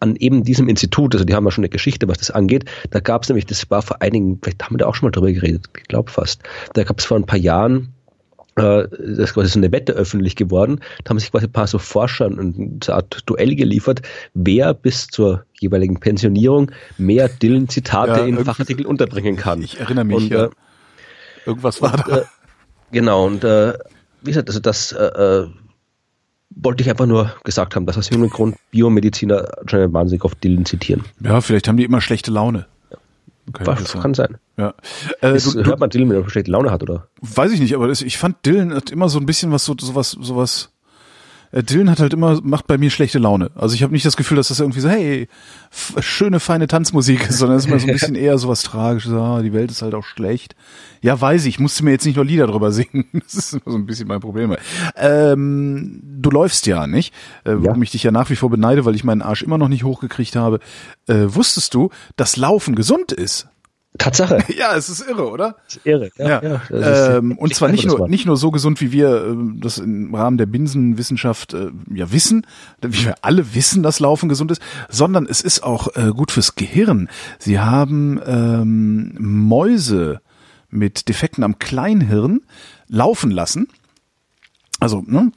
an eben diesem Institut, also die haben ja schon eine Geschichte, was das angeht, da gab es nämlich, das war vor einigen, vielleicht haben wir da auch schon mal drüber geredet, ich glaube fast, da gab es vor ein paar Jahren das ist quasi so eine Wette öffentlich geworden. Da haben sich quasi ein paar so Forscher und eine Art Duell geliefert, wer bis zur jeweiligen Pensionierung mehr Dylan-Zitate ja, in Fachartikeln unterbringen kann. Ich erinnere mich, und, ja. Äh, Irgendwas war und, da. Äh, genau, und äh, wie gesagt, also das äh, äh, wollte ich einfach nur gesagt haben, dass aus irgendeinem Grund Biomediziner anscheinend wahnsinnig auf Dylan zitieren. Ja, vielleicht haben die immer schlechte Laune. Kann, Was, kann sein. Ja. Äh, ist, du, hört man Dylan, wenn er schlechte Laune hat, oder? Weiß ich nicht, aber das, ich fand Dylan hat immer so ein bisschen was so sowas sowas äh, Dylan hat halt immer, macht bei mir schlechte Laune. Also ich habe nicht das Gefühl, dass das irgendwie so, hey, schöne, feine Tanzmusik ist, sondern es ist immer so ein bisschen eher so was Tragisches, ah, die Welt ist halt auch schlecht. Ja, weiß ich, musste mir jetzt nicht nur Lieder drüber singen. Das ist immer so ein bisschen mein Problem. Ähm, du läufst ja, nicht? Äh, warum ja. ich dich ja nach wie vor beneide, weil ich meinen Arsch immer noch nicht hochgekriegt habe. Äh, wusstest du, dass Laufen gesund ist? Tatsache. Ja, es ist irre, oder? Das ist irre, ja. ja. ja ähm, und zwar nicht nur, nicht nur so gesund, wie wir äh, das im Rahmen der Binsenwissenschaft äh, ja wissen, wie wir alle wissen, dass Laufen gesund ist, sondern es ist auch äh, gut fürs Gehirn. Sie haben ähm, Mäuse mit Defekten am Kleinhirn laufen lassen also ne,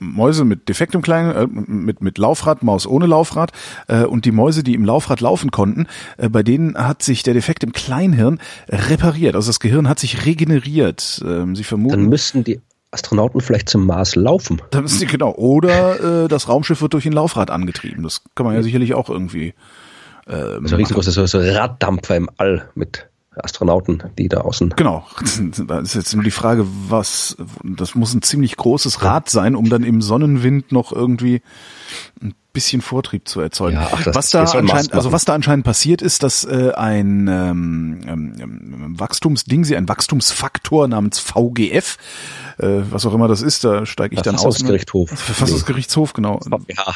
Mäuse mit defektem kleinen, äh, mit mit Laufrad, Maus ohne Laufrad äh, und die Mäuse, die im Laufrad laufen konnten, äh, bei denen hat sich der Defekt im Kleinhirn repariert. Also das Gehirn hat sich regeneriert. Ähm, sie vermuten. Dann müssten die Astronauten vielleicht zum Mars laufen. Dann müssen sie genau. Oder äh, das Raumschiff wird durch ein Laufrad angetrieben. Das kann man ja sicherlich auch irgendwie. Ähm, also riesengroße so, so Raddampfer im All mit Astronauten, die da außen. Genau. Da ist jetzt nur die Frage, was, das muss ein ziemlich großes Rad sein, um dann im Sonnenwind noch irgendwie ein bisschen Vortrieb zu erzeugen. Ja, ach, was da anscheinend, also was da anscheinend passiert ist, dass äh, ein ähm, ähm, Wachstumsding, sie ein Wachstumsfaktor namens VGF, äh, was auch immer das ist, da steige ich dann aus. Verfassungsgerichtshof. Verfassungsgerichtshof, genau. Ja.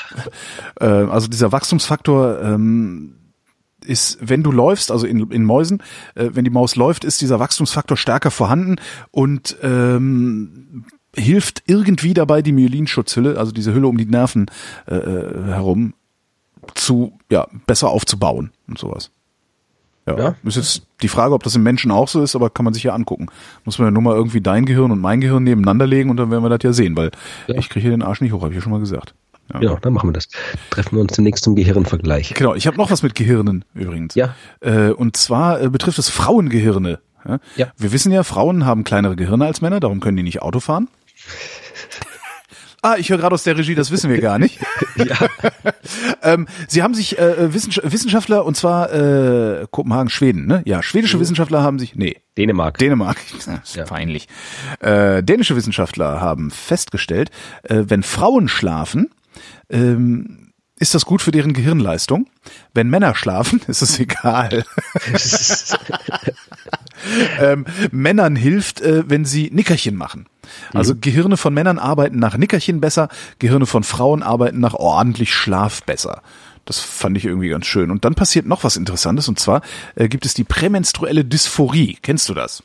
Äh, also dieser Wachstumsfaktor ähm, ist, wenn du läufst, also in, in Mäusen, äh, wenn die Maus läuft, ist dieser Wachstumsfaktor stärker vorhanden und ähm, hilft irgendwie dabei, die Myelinschutzhülle, also diese Hülle um die Nerven äh, äh, herum, zu ja besser aufzubauen und sowas. Ja. ja. Ist jetzt die Frage, ob das im Menschen auch so ist, aber kann man sich ja angucken. Muss man ja nur mal irgendwie dein Gehirn und mein Gehirn nebeneinander legen und dann werden wir das ja sehen, weil ja. ich kriege hier den Arsch nicht hoch, habe ich ja schon mal gesagt. Ja. ja, dann machen wir das. Treffen wir uns demnächst zum Gehirnvergleich. Genau, ich habe noch was mit Gehirnen übrigens. Ja. Äh, und zwar äh, betrifft es Frauengehirne. Ja? ja. Wir wissen ja, Frauen haben kleinere Gehirne als Männer, darum können die nicht Auto fahren. Ah, ich höre gerade aus der Regie, das wissen wir gar nicht. ja. ähm, Sie haben sich äh, Wissenschaftler und zwar äh, Kopenhagen, Schweden, ne? Ja, schwedische mhm. Wissenschaftler haben sich, nee, Dänemark. Dänemark, ja. peinlich. Äh, dänische Wissenschaftler haben festgestellt, äh, wenn Frauen schlafen, ähm, ist das gut für deren Gehirnleistung? Wenn Männer schlafen, ist es egal. ähm, Männern hilft, äh, wenn sie Nickerchen machen. Also mhm. Gehirne von Männern arbeiten nach Nickerchen besser, Gehirne von Frauen arbeiten nach ordentlich Schlaf besser. Das fand ich irgendwie ganz schön. Und dann passiert noch was Interessantes, und zwar äh, gibt es die prämenstruelle Dysphorie. Kennst du das?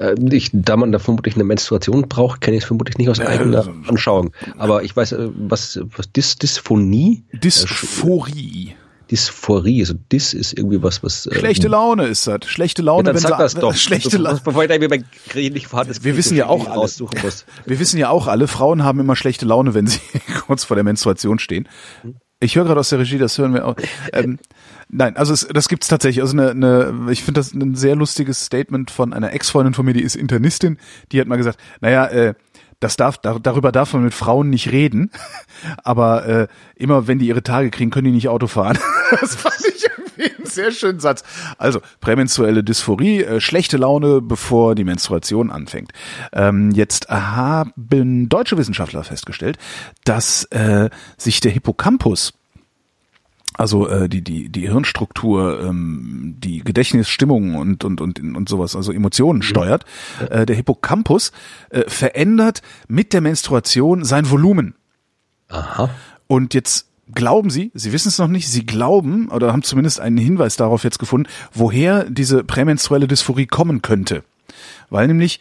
Äh, ich, da man da vermutlich eine Menstruation braucht, kenne ich es vermutlich nicht aus eigener äh, Anschauung. Aber ich weiß, äh, was, was Dys, Dysphonie? Dysphorie. Dysphorie, also Dys ist irgendwie was, was. Schlechte ähm, Laune ist das. Schlechte Laune, ja, wenn sag das doch. Schlechte Laune. Bevor ich da bei nicht vorhanden Wir wissen ja auch alle, wir wissen ja auch alle, Frauen haben immer schlechte Laune, wenn sie kurz vor der Menstruation stehen. Hm. Ich höre gerade aus der Regie, das hören wir auch. Ähm, Nein, also es, das gibt's tatsächlich. Also eine, eine ich finde das ein sehr lustiges Statement von einer Ex-Freundin von mir, die ist Internistin, die hat mal gesagt, naja, äh, das darf, da, darüber darf man mit Frauen nicht reden, aber äh, immer wenn die ihre Tage kriegen, können die nicht Auto fahren. das fand ich irgendwie einen sehr schönen Satz. Also prämenstruelle Dysphorie, äh, schlechte Laune, bevor die Menstruation anfängt. Ähm, jetzt haben deutsche Wissenschaftler festgestellt, dass äh, sich der Hippocampus also äh, die die die Hirnstruktur, ähm, die Gedächtnisstimmung und und und und sowas, also Emotionen steuert. Äh, der Hippocampus äh, verändert mit der Menstruation sein Volumen. Aha. Und jetzt glauben Sie, Sie wissen es noch nicht, Sie glauben oder haben zumindest einen Hinweis darauf jetzt gefunden, woher diese prämenstruelle Dysphorie kommen könnte. Weil nämlich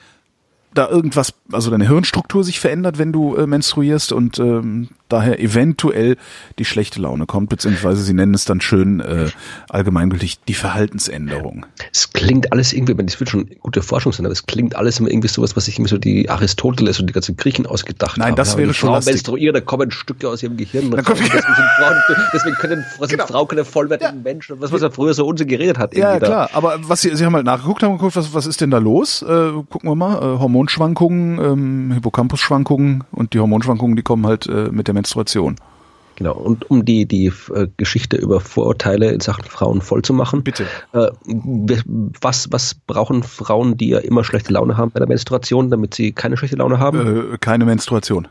da irgendwas, also deine Hirnstruktur sich verändert, wenn du äh, menstruierst und ähm, daher eventuell die schlechte Laune kommt, beziehungsweise sie nennen es dann schön äh, allgemeingültig die Verhaltensänderung. Es klingt alles irgendwie, das wird schon gute Forschung sein, aber es klingt alles immer irgendwie sowas, was sich immer so die Aristoteles und die ganzen Griechen ausgedacht Nein, haben. Nein, das wäre schon Frau menstruiert, da kommen Stücke aus ihrem Gehirn. Kommt, deswegen, Frauen, deswegen können was genau. Frau keine vollwertigen ja. Menschen, was, was er früher so Unsinn geredet hat. Ja, klar, da. aber was sie, sie haben halt nachgeguckt, haben geguckt, was, was ist denn da los? Äh, gucken wir mal, äh, Hormonschwankungen, ähm, Hippocampusschwankungen und die Hormonschwankungen, die kommen halt äh, mit der Menstruation. Genau, und um die, die äh, Geschichte über Vorurteile in Sachen Frauen voll zu machen. Bitte. Äh, was, was brauchen Frauen, die ja immer schlechte Laune haben bei der Menstruation, damit sie keine schlechte Laune haben? Äh, keine Menstruation.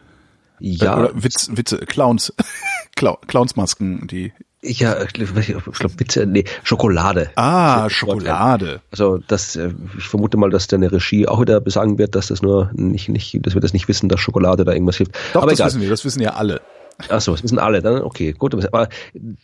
Ja. Oder Witz, Witze, Clowns. Clownsmasken, die ja, ich glaube Witze, nee, Schokolade. Ah, Schokolade. Also das, äh, ich vermute mal, dass deine Regie auch wieder besagen wird, dass das nur nicht, nicht, dass wir das nicht wissen, dass Schokolade da irgendwas hilft. Doch, Aber das egal. wissen wir, das wissen ja alle. Ach so, das wissen alle, dann okay, gut. Aber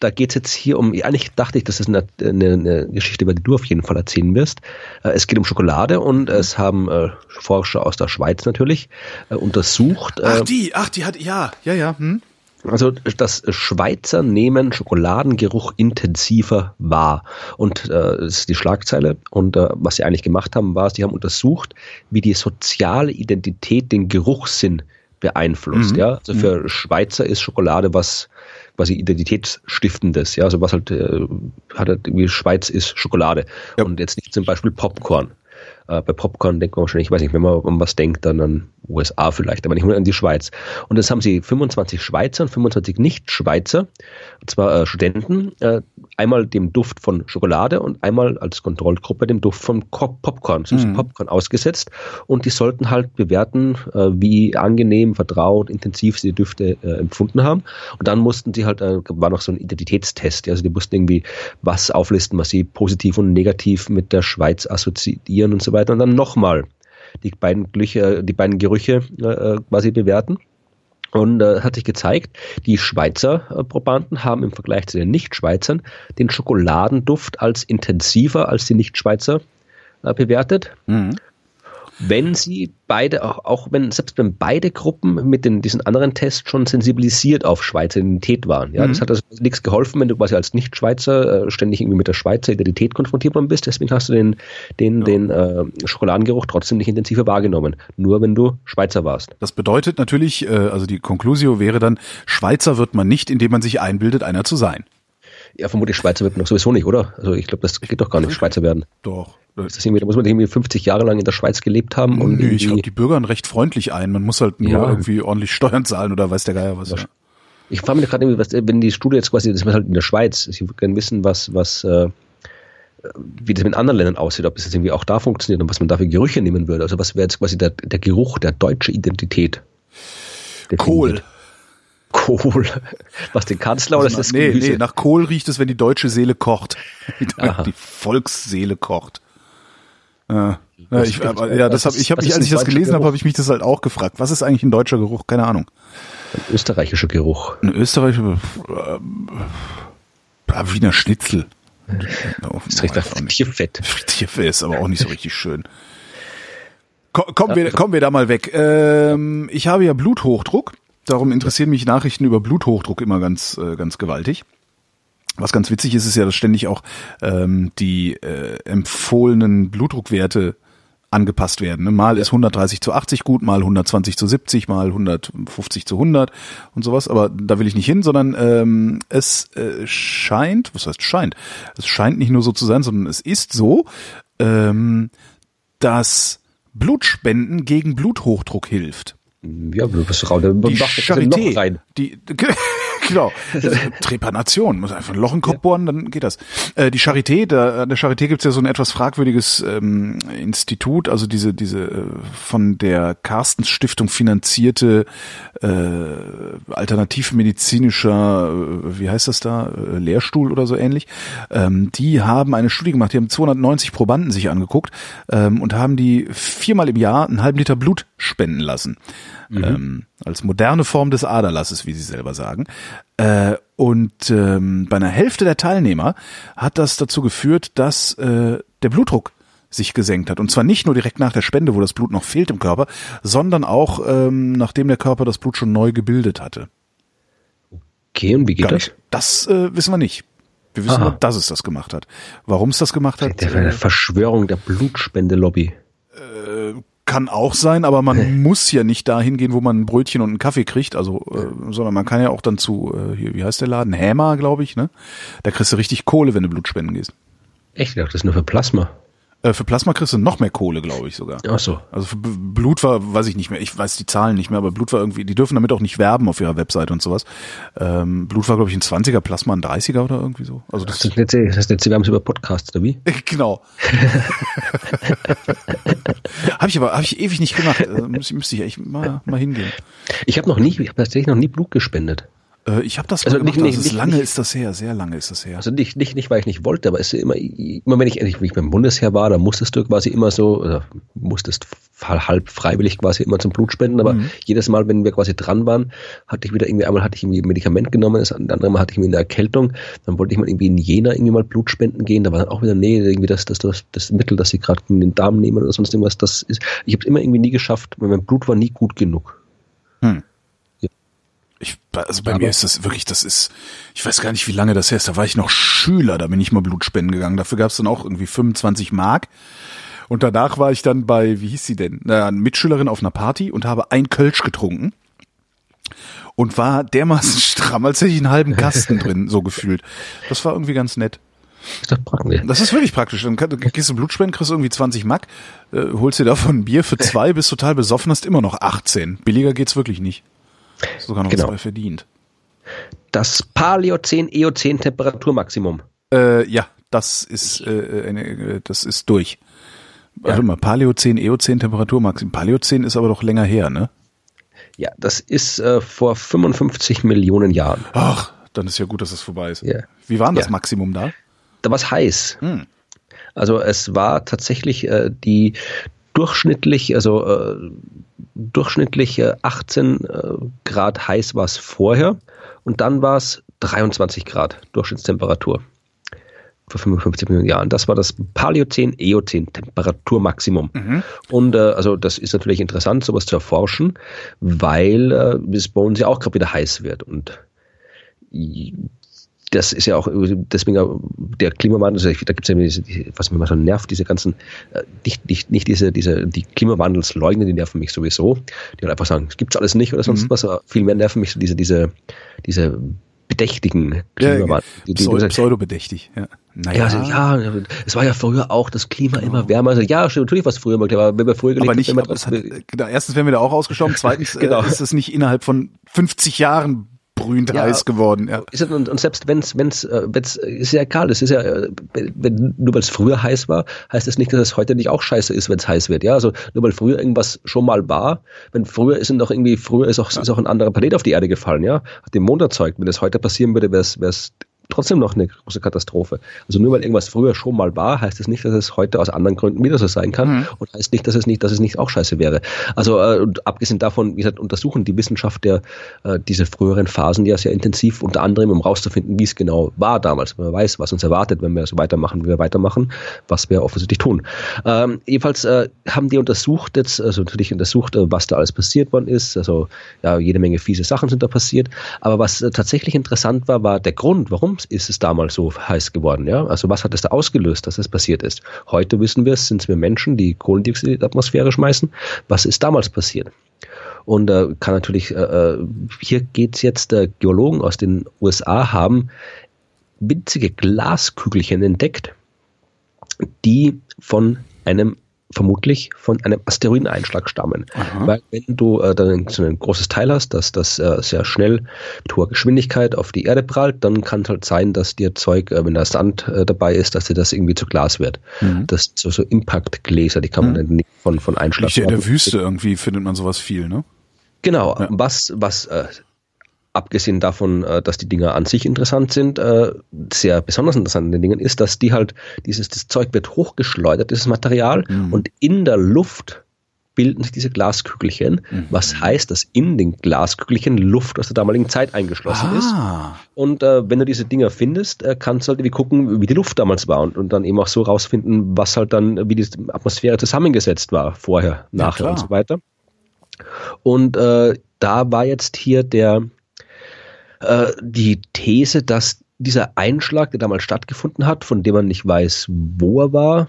da geht's jetzt hier um, eigentlich dachte ich, das ist eine, eine, eine Geschichte, über die du auf jeden Fall erzählen wirst. Äh, es geht um Schokolade und es haben äh, Forscher aus der Schweiz natürlich äh, untersucht. Ach die, ach die hat, ja, ja, ja. Hm? Also das Schweizer nehmen Schokoladengeruch intensiver wahr. Und äh, das ist die Schlagzeile. Und äh, was sie eigentlich gemacht haben, war, sie haben untersucht, wie die soziale Identität den Geruchssinn beeinflusst. Mhm. Ja, also für mhm. Schweizer ist Schokolade was quasi identitätsstiftendes. Ja, also was halt äh, hat halt irgendwie Schweiz ist Schokolade ja. und jetzt nicht zum Beispiel Popcorn. Äh, bei Popcorn denkt man wahrscheinlich, ich weiß nicht, wenn man an was denkt, dann an USA vielleicht, aber nicht nur an die Schweiz. Und jetzt haben sie 25 Schweizer und 25 Nicht-Schweizer, und zwar äh, Studenten, äh, einmal dem Duft von Schokolade und einmal als Kontrollgruppe dem Duft von Popcorn, süßen mhm. Popcorn ausgesetzt. Und die sollten halt bewerten, äh, wie angenehm, vertraut, intensiv sie die Düfte äh, empfunden haben. Und dann mussten sie halt, äh, war noch so ein Identitätstest, also die mussten irgendwie was auflisten, was sie positiv und negativ mit der Schweiz assoziieren und so weiter. Und dann nochmal die beiden, Glüche, die beiden Gerüche quasi bewerten. Und äh, hat sich gezeigt, die Schweizer äh, Probanden haben im Vergleich zu den Nicht-Schweizern den Schokoladenduft als intensiver als die Nicht-Schweizer äh, bewertet. Mhm wenn sie beide, auch, auch wenn, selbst wenn beide Gruppen mit den, diesen anderen Tests schon sensibilisiert auf Schweizer Identität waren. Ja, mhm. das hat also nichts geholfen, wenn du quasi als Nicht-Schweizer äh, ständig irgendwie mit der Schweizer Identität konfrontiert worden bist. Deswegen hast du den, den, ja. den äh, Schokoladengeruch trotzdem nicht intensiver wahrgenommen. Nur wenn du Schweizer warst. Das bedeutet natürlich, äh, also die Conclusio wäre dann, Schweizer wird man nicht, indem man sich einbildet, einer zu sein. Ja, vermutlich Schweizer wird man doch sowieso nicht, oder? Also ich glaube, das geht doch gar nicht, Schweizer werden. Doch. Ist das irgendwie, da muss man irgendwie 50 Jahre lang in der Schweiz gelebt haben. Und Nö, ich glaube, die bürgern recht freundlich ein. Man muss halt nur ja. irgendwie ordentlich Steuern zahlen oder weiß der Geier was. Ja. Ich frage mich gerade irgendwie, was, wenn die Studie jetzt quasi, das ist halt in der Schweiz, ich würde gerne wissen, was, was, äh, wie das mit anderen Ländern aussieht, ob es jetzt irgendwie auch da funktioniert und was man da für Gerüche nehmen würde. Also was wäre jetzt quasi der, der Geruch der deutschen Identität? Kohl. Kohl. Was den Kanzler oder ist das nee, Gemüse? Nee, nach Kohl riecht es, wenn die deutsche Seele kocht. die Volksseele kocht. Ja, ja, ich, aber, ja das habe ich habe mich, als ich das gelesen habe, habe ich mich das halt auch gefragt. Was ist eigentlich ein deutscher Geruch? Keine Ahnung. Ein österreichischer Geruch. Ein österreichischer äh, Wiener Schnitzel. Das riecht nach Tierfett. Tierfett ist aber auch nicht so richtig schön. Kommen wir, kommen wir da mal weg. Ähm, ich habe ja Bluthochdruck. Darum interessieren mich Nachrichten über Bluthochdruck immer ganz, äh, ganz gewaltig. Was ganz witzig ist, ist ja, dass ständig auch ähm, die äh, empfohlenen Blutdruckwerte angepasst werden. Ne? Mal ist 130 zu 80 gut, mal 120 zu 70, mal 150 zu 100 und sowas. Aber da will ich nicht hin, sondern ähm, es äh, scheint, was heißt scheint? Es scheint nicht nur so zu sein, sondern es ist so, ähm, dass Blutspenden gegen Bluthochdruck hilft. Ja, raus, die Charité, rein. Die, genau. Trepanation. Muss einfach ein Loch im Kopf bohren, dann geht das. Äh, die Charité, da, an der Charité gibt's ja so ein etwas fragwürdiges ähm, Institut, also diese, diese äh, von der Carstens Stiftung finanzierte äh, alternativmedizinischer, äh, wie heißt das da, äh, Lehrstuhl oder so ähnlich. Ähm, die haben eine Studie gemacht, die haben 290 Probanden sich angeguckt ähm, und haben die viermal im Jahr einen halben Liter Blut spenden lassen mhm. ähm, als moderne Form des Aderlasses, wie sie selber sagen. Äh, und ähm, bei einer Hälfte der Teilnehmer hat das dazu geführt, dass äh, der Blutdruck sich gesenkt hat. Und zwar nicht nur direkt nach der Spende, wo das Blut noch fehlt im Körper, sondern auch ähm, nachdem der Körper das Blut schon neu gebildet hatte. Okay, und wie geht das? Das äh, wissen wir nicht. Wir wissen Aha. nur, dass es das gemacht hat. Warum es das gemacht hat? Der eine Verschwörung der Blutspendelobby. Äh, kann auch sein, aber man muss ja nicht dahin gehen, wo man ein Brötchen und einen Kaffee kriegt, also, äh, sondern man kann ja auch dann zu, äh, hier, wie heißt der Laden? Hämer, glaube ich, ne? Da kriegst du richtig Kohle, wenn du Blutspenden gehst. Echt? Ich dachte, das ist nur für Plasma. Äh, für Plasma kriegst du noch mehr Kohle, glaube ich sogar. Ach so. Also für Blut war, weiß ich nicht mehr, ich weiß die Zahlen nicht mehr, aber Blut war irgendwie, die dürfen damit auch nicht werben auf ihrer Webseite und sowas. Ähm, Blut war, glaube ich, ein 20er, Plasma ein 30er oder irgendwie so. Also das, das, ist jetzt, das jetzt, wir haben es über Podcasts, oder wie? genau. habe ich aber, habe ich ewig nicht gemacht. Also müsste, müsste ich echt mal, mal hingehen. Ich habe noch nie, ich habe tatsächlich noch nie Blut gespendet. Äh, ich habe das also gemacht, nicht, also nicht, lange nicht, ist das her, sehr lange ist das her. Also nicht, nicht, nicht weil ich nicht wollte, aber es ist immer, immer wenn ich, wenn ich beim Bundesheer war, da musstest du quasi immer so, oder musstest halb freiwillig quasi immer zum Blut spenden, aber mhm. jedes Mal, wenn wir quasi dran waren, hatte ich wieder irgendwie, einmal hatte ich irgendwie ein Medikament genommen, das andere Mal hatte ich irgendwie eine Erkältung, dann wollte ich mal irgendwie in Jena irgendwie mal Blut spenden gehen, da war dann auch wieder, nee, irgendwie das, das, das, das Mittel, das sie gerade in den Darm nehmen oder sonst irgendwas, das ist, ich habe es immer irgendwie nie geschafft, weil mein Blut war nie gut genug. Hm. Ich, also bei ja, mir ist das wirklich, das ist, ich weiß gar nicht, wie lange das her ist. Da war ich noch Schüler, da bin ich mal Blutspenden gegangen. Dafür gab es dann auch irgendwie 25 Mark. Und danach war ich dann bei, wie hieß sie denn? Eine Mitschülerin auf einer Party und habe ein Kölsch getrunken. Und war dermaßen stramm, als hätte ich einen halben Kasten drin, so gefühlt. Das war irgendwie ganz nett. Das ist praktisch. Das ist wirklich praktisch. Dann gehst du Blutspenden, kriegst irgendwie 20 Mark, äh, holst dir davon ein Bier für zwei, bist total besoffen, hast immer noch 18. Billiger geht's wirklich nicht. Sogar noch genau. zwei verdient. Das Paleozän-Eozän Temperaturmaximum. Äh, ja, das ist, äh, eine, das ist durch. Warte mal, Paläozän, Eozän, Temperaturmaximum. Paläozän ist aber doch länger her, ne? Ja, das ist äh, vor 55 Millionen Jahren. Ach, dann ist ja gut, dass es vorbei ist. Ja. Wie war denn das Ja. Maximum da? Da war es heiß. Hm. Also es war tatsächlich äh, die durchschnittlich, also äh, durchschnittlich äh, 18 äh, Grad heiß war es vorher und dann war es 23 Grad Durchschnittstemperatur vor 55 Millionen Jahren. Das war das Paläozän, Eozän Temperaturmaximum. Und äh, also das ist natürlich interessant, sowas zu erforschen, weil äh, es bei uns ja auch gerade wieder heiß wird und das ist ja auch deswegen auch der Klimawandel, also da gibt es ja diese, die- was mich immer so nervt, diese ganzen, äh, nicht, nicht, nicht diese, diese, die Klimawandelsleugner, die nerven mich sowieso, die halt einfach sagen, es gibt's alles nicht oder sonst was, aber viel mehr nerven mich so diese, diese, diese bedächtigen Klimawandel. die, die, Pseu Pseudobedächtig, ja. Naja, ja, also, ja, es war ja früher auch das Klima immer wärmer. Also ja, stimmt, natürlich war es früher mal, aber wenn wir früher aber gelebt nicht, haben, aber hat, genau, erstens wären wir da auch ausgestorben, zweitens Genau. äh, ist es nicht innerhalb von 50 Jahren brühend Ja. heiß geworden. Ja. Ist es- Und, und selbst wenn es, wenn's, äh, wenn's, ist ja egal, es ist ja, äh, wenn, nur weil es früher heiß war, heißt das nicht, dass es heute nicht auch scheiße ist, wenn es heiß wird. Ja, also nur weil früher irgendwas schon mal war, wenn früher ist doch irgendwie, früher ist auch, ist auch ein anderer Planet auf die Erde gefallen, ja, hat den Mond erzeugt. Wenn das heute passieren würde, wäre es trotzdem noch eine große Katastrophe. Also nur weil irgendwas früher schon mal war, heißt es nicht, dass es heute aus anderen Gründen wieder so sein kann und heißt nicht, dass es nicht, dass es nicht auch scheiße wäre. Also äh, und abgesehen davon, wie gesagt, untersuchen die Wissenschaft der äh, diese früheren Phasen ja sehr intensiv, unter anderem um rauszufinden, wie es genau war damals, wenn man weiß, was uns erwartet, wenn wir so weitermachen, wie wir weitermachen, was wir offensichtlich tun. Ähm, jedenfalls äh, haben die untersucht jetzt, also natürlich untersucht, äh, was da alles passiert worden ist. Also ja, jede Menge fiese Sachen sind da passiert. Aber was äh, tatsächlich interessant war, war der Grund, warum ist es damals so heiß geworden. Ja, also was hat es da ausgelöst, dass es passiert ist? Heute wissen wir es, sind es wir Menschen, die Kohlendioxid in die Atmosphäre schmeißen. Was ist damals passiert? Und äh, kann natürlich, äh, äh, hier geht's jetzt, äh, Geologen aus den USA haben winzige Glaskügelchen entdeckt, die von einem vermutlich von einem Asteroideneinschlag stammen. Weil wenn du äh, dann so ein großes Teil hast, dass das äh, sehr schnell mit hoher Geschwindigkeit auf die Erde prallt, dann kann es halt sein, dass dir Zeug, äh, wenn da Sand äh, dabei ist, dass dir das irgendwie zu Glas wird. Das sind so, so Impact-Gläser, die kann man dann nicht von, von Einschlag in der Wüste irgendwie findet man sowas viel, ne? Genau, was, was äh, abgesehen davon, äh, dass die Dinger an sich interessant sind, äh, sehr besonders interessant an den Dingen ist, dass die halt, dieses das Zeug wird hochgeschleudert, dieses Material, und in der Luft bilden sich diese Glaskügelchen, was heißt, dass in den Glaskügelchen Luft aus der damaligen Zeit eingeschlossen ist. Ah, Und äh, wenn du diese Dinger findest, äh, kannst du halt irgendwie gucken, wie die Luft damals war und, und dann eben auch so rausfinden, was halt dann, wie die Atmosphäre zusammengesetzt war, vorher, nachher klar. und so weiter. Und äh, da war jetzt hier der äh, die These, dass dieser Einschlag, der damals stattgefunden hat, von dem man nicht weiß, wo er war,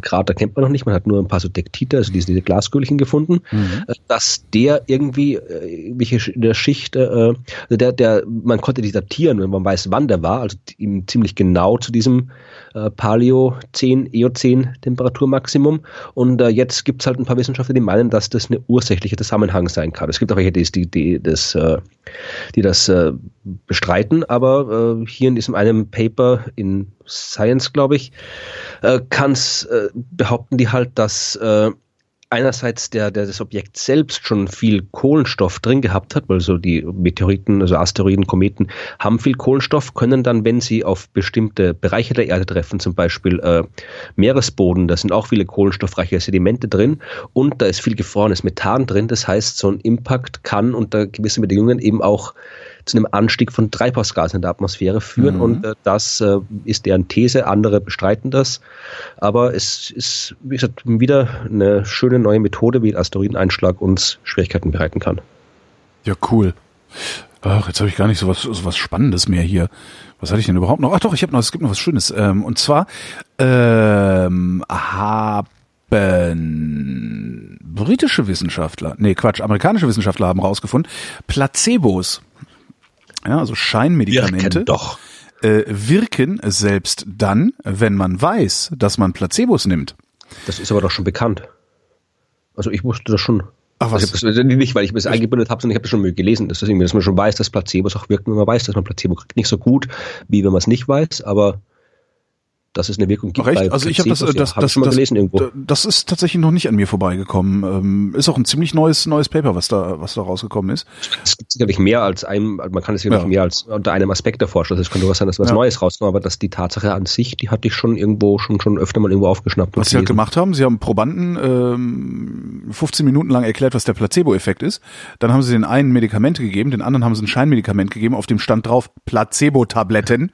Krater kennt man noch nicht, man hat nur ein paar so Dektite, also diese, diese Glaskügelchen gefunden, äh, dass der irgendwie äh, welche in der Schicht, äh, also der, der, man konnte die datieren, wenn man weiß, wann der war, also ihm ziemlich genau zu diesem äh, Paleo-10, Eozän-Temperaturmaximum. Und äh, jetzt gibt es halt ein paar Wissenschaftler, die meinen, dass das eine ursächliche Zusammenhang sein kann. Es gibt auch welche, die, die, die, das, die das äh, bestreiten, aber äh, hier in diesem einen Paper in Science, glaube ich, äh, kann's, äh, behaupten die halt, dass äh, einerseits der, der das Objekt selbst schon viel Kohlenstoff drin gehabt hat, weil so die Meteoriten, also Asteroiden, Kometen haben viel Kohlenstoff, können dann, wenn sie auf bestimmte Bereiche der Erde treffen, zum Beispiel äh, Meeresboden, da sind auch viele kohlenstoffreiche Sedimente drin und da ist viel gefrorenes Methan drin. Das heißt, so ein Impact kann unter gewissen Bedingungen eben auch zu einem Anstieg von Treibhausgasen in der Atmosphäre führen und äh, das äh, ist deren These. Andere bestreiten das, aber es ist wie gesagt wieder eine schöne neue Methode, wie ein Asteroideneinschlag uns Schwierigkeiten bereiten kann. ja, cool. Ach, jetzt habe ich gar nicht so was, so was Spannendes mehr hier. Was hatte ich denn überhaupt noch? Ach doch, ich habe noch, es gibt noch was Schönes. Ähm, und zwar ähm, haben britische Wissenschaftler, nee, Quatsch, amerikanische Wissenschaftler haben rausgefunden, Placebos, ja, also Scheinmedikamente, doch. äh, wirken selbst dann, wenn man weiß, dass man Placebos nimmt. Das ist aber doch schon bekannt. Also ich wusste das schon. Ach, was? Also ich hab das nicht, weil ich das eingebündet habe, sondern ich habe das schon mal gelesen. Das ist irgendwie, dass man schon weiß, dass Placebos auch wirken, wenn man weiß, dass man Placebo kriegt. Nicht so gut, wie wenn man es nicht weiß, aber dass es eine Wirkung gibt. Recht? Also ich habe das, das, das, hab das, mal gelesen irgendwo. Das ist tatsächlich noch nicht an mir vorbeigekommen. Ähm, ist auch ein ziemlich neues neues Paper, was da was da rausgekommen ist. Es gibt sicherlich mehr als einem, man kann es sicherlich ja. mehr als unter einem Aspekt erforschen. Also es könnte was sein, dass was ja. Neues rauskommt, aber dass die Tatsache an sich, die hatte ich schon irgendwo schon schon öfter mal irgendwo aufgeschnappt. Was sie halt gemacht haben, sie haben Probanden ähm, 15 Minuten lang erklärt, was der Placebo-Effekt ist. Dann haben sie den einen Medikamente gegeben, den anderen haben sie ein Scheinmedikament gegeben, auf dem stand drauf Placebo-Tabletten.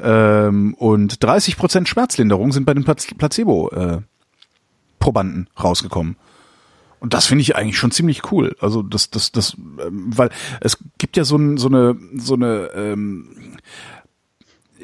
Ähm, und 30 Prozent Schmerzlinderung sind bei den Placebo-Probanden äh, rausgekommen. Und das finde ich eigentlich schon ziemlich cool. Also das, das, das, ähm, weil es gibt ja so, ein, so eine, so eine ähm,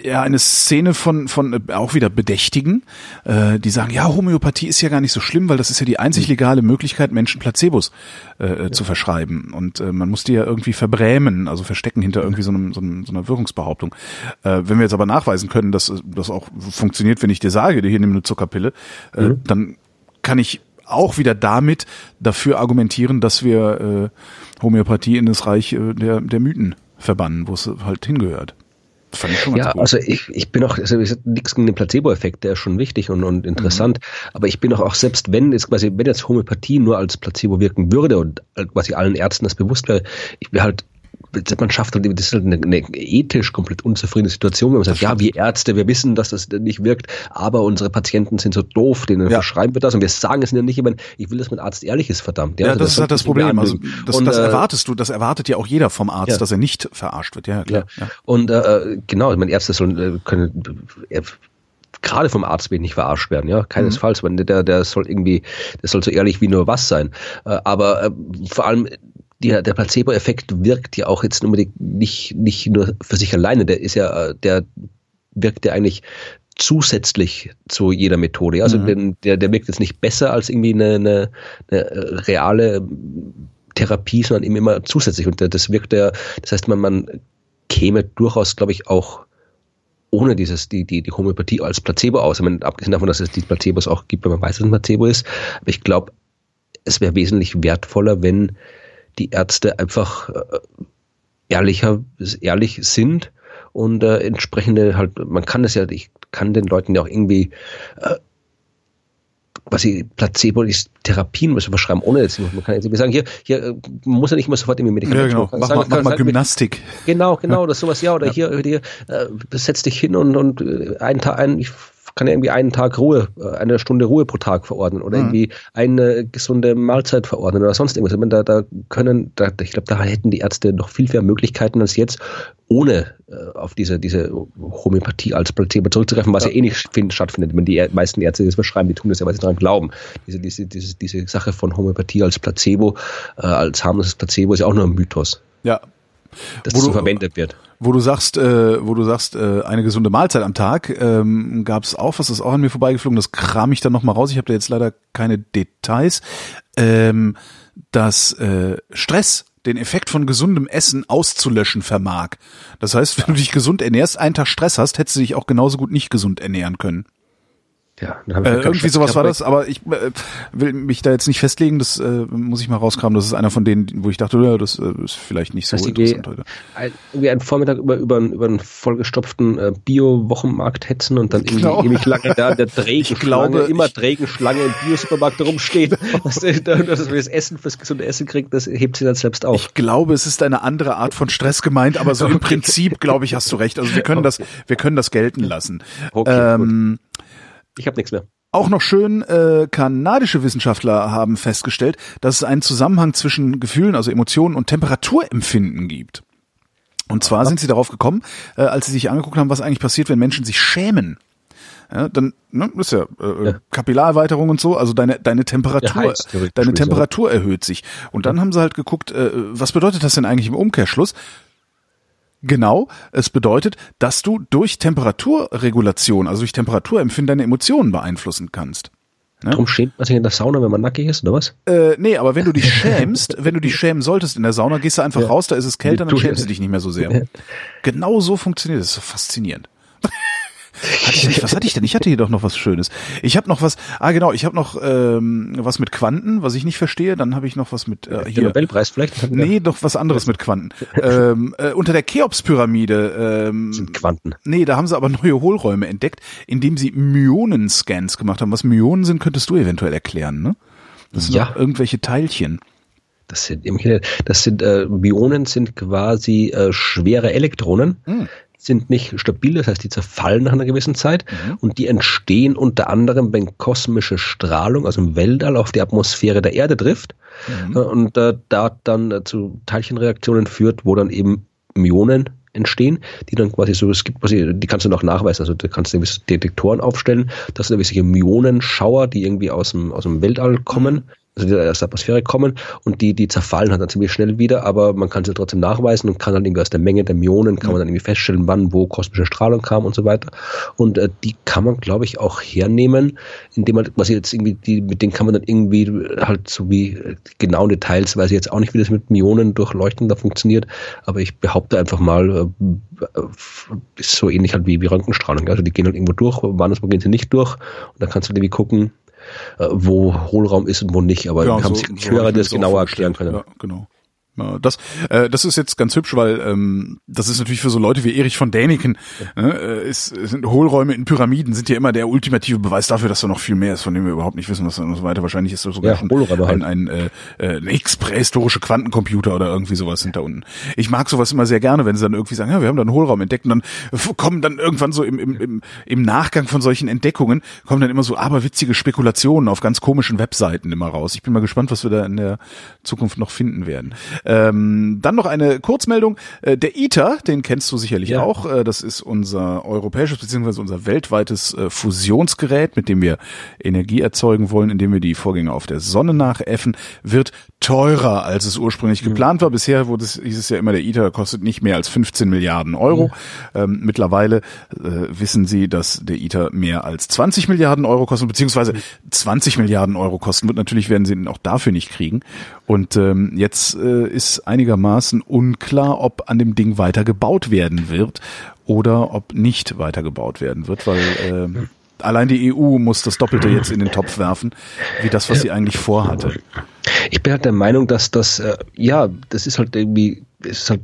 ja eine Szene von von äh, auch wieder Bedächtigen, äh, die sagen, ja Homöopathie ist ja gar nicht so schlimm, weil das ist ja die einzig mhm. legale Möglichkeit, Menschen Placebos äh, äh, ja. zu verschreiben und äh, man muss die ja irgendwie verbrämen, also verstecken hinter irgendwie so, einem, so, einem, so einer Wirkungsbehauptung. Äh, wenn wir jetzt aber nachweisen können, dass das auch funktioniert, wenn ich dir sage, hier nimm eine Zuckerpille, äh, mhm. dann kann ich auch wieder damit dafür argumentieren, dass wir äh, Homöopathie in das Reich äh, der, der Mythen verbannen, wo es halt hingehört. Fand ich schon ja, gut. also ich, ich bin auch, also nichts gegen den Placebo-Effekt, der ist schon wichtig und, und interessant, mhm. aber ich bin auch, auch selbst wenn es quasi, wenn jetzt Homöopathie nur als Placebo wirken würde und quasi allen Ärzten das bewusst wäre, ich wäre halt man schafft halt, das ist halt eine, eine ethisch komplett unzufriedene Situation, wenn man sagt, ja, wir Ärzte, wir wissen, dass das nicht wirkt, aber unsere Patienten sind so doof, denen ja. verschreiben wir das und wir sagen es ihnen nicht, aber ich will, dass mein Arzt ehrlich ist, verdammt. Ja, ja also das, das, ist halt das Problem. Also, das, und, das äh, erwartest du, das erwartet ja auch jeder vom Arzt, ja. dass er nicht verarscht wird. Ja, klar. Ja. Und äh, genau, meine Ärzte sollen äh, können äh, gerade vom Arzt nicht verarscht werden, ja, keinesfalls, mhm. der, der soll irgendwie, der soll so ehrlich wie nur was sein. Äh, aber äh, vor allem der, der Placebo-Effekt wirkt ja auch jetzt unbedingt nicht, nicht nur für sich alleine, der ist ja, der wirkt ja eigentlich zusätzlich zu jeder Methode. Also mhm. der, der wirkt jetzt nicht besser als irgendwie eine, eine, eine reale Therapie, sondern eben immer zusätzlich. Und das wirkt ja, das heißt, man, man käme durchaus, glaube ich, auch ohne dieses, die, die, die Homöopathie als Placebo aus. Ich meine, abgesehen davon, dass es die Placebos auch gibt, wenn man weiß, dass es ein Placebo ist. Aber ich glaube, es wäre wesentlich wertvoller, wenn die Ärzte einfach äh, ehrlicher, ehrlich sind und äh, entsprechende halt, man kann das ja, ich kann den Leuten ja auch irgendwie äh, quasi Placebo ist Therapien müssen verschreiben, ohne jetzt, man kann jetzt nicht sagen, hier, hier äh, man muss ja nicht immer sofort irgendwie Medikamente ja, genau. Mach, sagen, mach, mach mal Gymnastik. Genau, genau, ja. das sowas, ja, oder ja. hier, hier äh, setz dich hin und, und äh, einen Tag ein, ich kann ja irgendwie einen Tag Ruhe, äh, eine Stunde Ruhe pro Tag verordnen oder mhm. irgendwie eine gesunde Mahlzeit verordnen oder sonst irgendwas. Da, da können, da, ich glaube, da hätten die Ärzte noch viel mehr Möglichkeiten als jetzt, ohne äh, auf diese, diese Homöopathie als Placebo zurückzugreifen, was ja, ja eh nicht find, stattfindet. Wenn die meisten Ärzte das verschreiben, die tun das ja, weil sie daran glauben. Diese, diese, diese, diese Sache von Homöopathie als Placebo, äh, als harmloses Placebo ist ja auch nur ein Mythos. Ja, dass das so verwendet wird. Wo du sagst, äh, wo du sagst, äh, eine gesunde Mahlzeit am Tag, ähm, gab es auch, was ist auch an mir vorbeigeflogen, das kram ich dann nochmal raus, ich habe da jetzt leider keine Details, ähm, dass äh, Stress den Effekt von gesundem Essen auszulöschen vermag. Das heißt, wenn du dich gesund ernährst, einen Tag Stress hast, hättest du dich auch genauso gut nicht gesund ernähren können. Ja, äh, irgendwie sowas war das, aber ich äh, will mich da jetzt nicht festlegen, das äh, muss ich mal rauskramen. Das ist einer von denen, wo ich dachte, ja, das äh, ist vielleicht nicht so das interessant heute. Ein, irgendwie einen Vormittag über, über, über einen vollgestopften äh, Bio-Wochenmarkt hetzen und dann irgendwie genau. ewig lange da der Trägenschlange, immer Trägenschlange im Bio-Supermarkt rumsteht. dass, dass, dass wir das Essen fürs gesunde Essen kriegt, das hebt sie dann selbst auf. Ich glaube, es ist eine andere Art von Stress gemeint, aber so im Prinzip, glaube ich, hast du recht. Also wir können das, wir können das gelten lassen. Okay, ähm, gut ich habe nichts mehr. Auch noch schön, äh, kanadische Wissenschaftler haben festgestellt, dass es einen Zusammenhang zwischen Gefühlen, also Emotionen und Temperaturempfinden gibt. Und zwar sind sie darauf gekommen, äh, als sie sich angeguckt haben, was eigentlich passiert, wenn Menschen sich schämen. Ja, dann ne, das ist ja, äh, ja. Kapillarerweiterung und so, also deine deine Temperatur, ja, deine Temperatur erhöht sich. Und dann haben sie halt geguckt, äh, was bedeutet das denn eigentlich im Umkehrschluss? Genau, es bedeutet, dass du durch Temperaturregulation, also durch Temperaturempfinden deine Emotionen beeinflussen kannst. Ne? Darum schämt man sich in der Sauna, wenn man nackig ist, oder was? Äh, nee, aber wenn du dich schämst, wenn du dich schämen solltest in der Sauna, gehst du einfach ja. raus, da ist es kälter, dann schämst du dich nicht mehr so sehr. Genau so funktioniert es. Das ist faszinierend. Hatte ich nicht, was hatte ich denn? Ich hatte hier doch noch was Schönes. Ich habe noch was, ah genau, ich habe noch ähm, was mit Quanten, was ich nicht verstehe. Dann habe ich noch was mit äh, hier. Der Nobelpreis vielleicht? Nee, doch was anderes mit Quanten. ähm, äh, unter der Cheops-Pyramide. Ähm, sind Quanten. Nee, da haben sie aber neue Hohlräume entdeckt, indem sie Myonenscans gemacht haben. Was Myonen sind, könntest du eventuell erklären, ne? Das sind ja. irgendwelche Teilchen. Das sind, das sind äh, Bionen sind quasi äh, schwere Elektronen, hm. Sind nicht stabil, das heißt, die zerfallen nach einer gewissen Zeit mhm. und die entstehen unter anderem, wenn kosmische Strahlung, also im Weltall, auf die Atmosphäre der Erde trifft mhm. äh, und äh, da dann äh, zu Teilchenreaktionen führt, wo dann eben Myonen entstehen, die dann quasi so, es gibt quasi, die kannst du noch nachweisen, also du kannst gewisse Detektoren aufstellen, dass du gewisse Myonenschauer, die irgendwie aus dem, aus dem Weltall kommen, mhm also die aus der Atmosphäre kommen und die, die zerfallen halt dann ziemlich schnell wieder, aber man kann sie trotzdem nachweisen und kann dann irgendwie aus der Menge der Myonen, kann man dann irgendwie feststellen, wann, wo kosmische Strahlung kam und so weiter. Und äh, die kann man, glaube ich, auch hernehmen, indem man, was jetzt irgendwie, die, mit denen kann man dann irgendwie halt so wie äh, genauen Details, weiß ich jetzt auch nicht, wie das mit Myonen durchleuchten da funktioniert, aber ich behaupte einfach mal, äh, ist so ähnlich halt wie, wie Röntgenstrahlung. Also die gehen halt irgendwo durch, woanders gehen sie nicht durch und dann kannst du irgendwie gucken, äh, wo Hohlraum ist und wo nicht. Aber ja, haben so, sich so Hörer das genauer erklären können. Ja, genau. Das, äh, das ist jetzt ganz hübsch, weil ähm, das ist natürlich für so Leute wie Erich von Däniken, ne, äh, ist, sind Hohlräume in Pyramiden sind ja immer der ultimative Beweis dafür, dass da noch viel mehr ist, von dem wir überhaupt nicht wissen, was und so weiter. Wahrscheinlich ist das sogar ja, schon ein, halt. ein, äh, äh, ein x-prähistorische Quantencomputer oder irgendwie sowas sind da unten. Ich mag sowas immer sehr gerne, wenn sie dann irgendwie sagen, ja, wir haben da einen Hohlraum entdeckt und dann kommen dann irgendwann so im, im, im, im Nachgang von solchen Entdeckungen kommen dann immer so aberwitzige Spekulationen auf ganz komischen Webseiten immer raus. Ich bin mal gespannt, was wir da in der Zukunft noch finden werden. Ähm, dann noch eine Kurzmeldung. Äh, der ITER, den kennst du sicherlich ja. auch. Äh, das ist unser europäisches bzw. unser weltweites äh, Fusionsgerät, mit dem wir Energie erzeugen wollen, indem wir die Vorgänge auf der Sonne nachäffen, wird teurer, als es ursprünglich mhm. geplant war. Bisher wurde es, hieß es ja immer, der ITER kostet nicht mehr als 15 Milliarden Euro. Mhm. Ähm, mittlerweile äh, wissen Sie, dass der ITER mehr als 20 Milliarden Euro kostet, beziehungsweise 20 Milliarden Euro kosten wird. Natürlich werden Sie ihn auch dafür nicht kriegen. Und ähm, jetzt äh, ist einigermaßen unklar, ob an dem Ding weiter gebaut werden wird oder ob nicht weiter gebaut werden wird, weil äh, allein die EU muss das Doppelte jetzt in den Topf werfen, wie das, was sie eigentlich vorhatte. Ich bin halt der Meinung, dass das, äh, ja, das ist halt irgendwie, es ist halt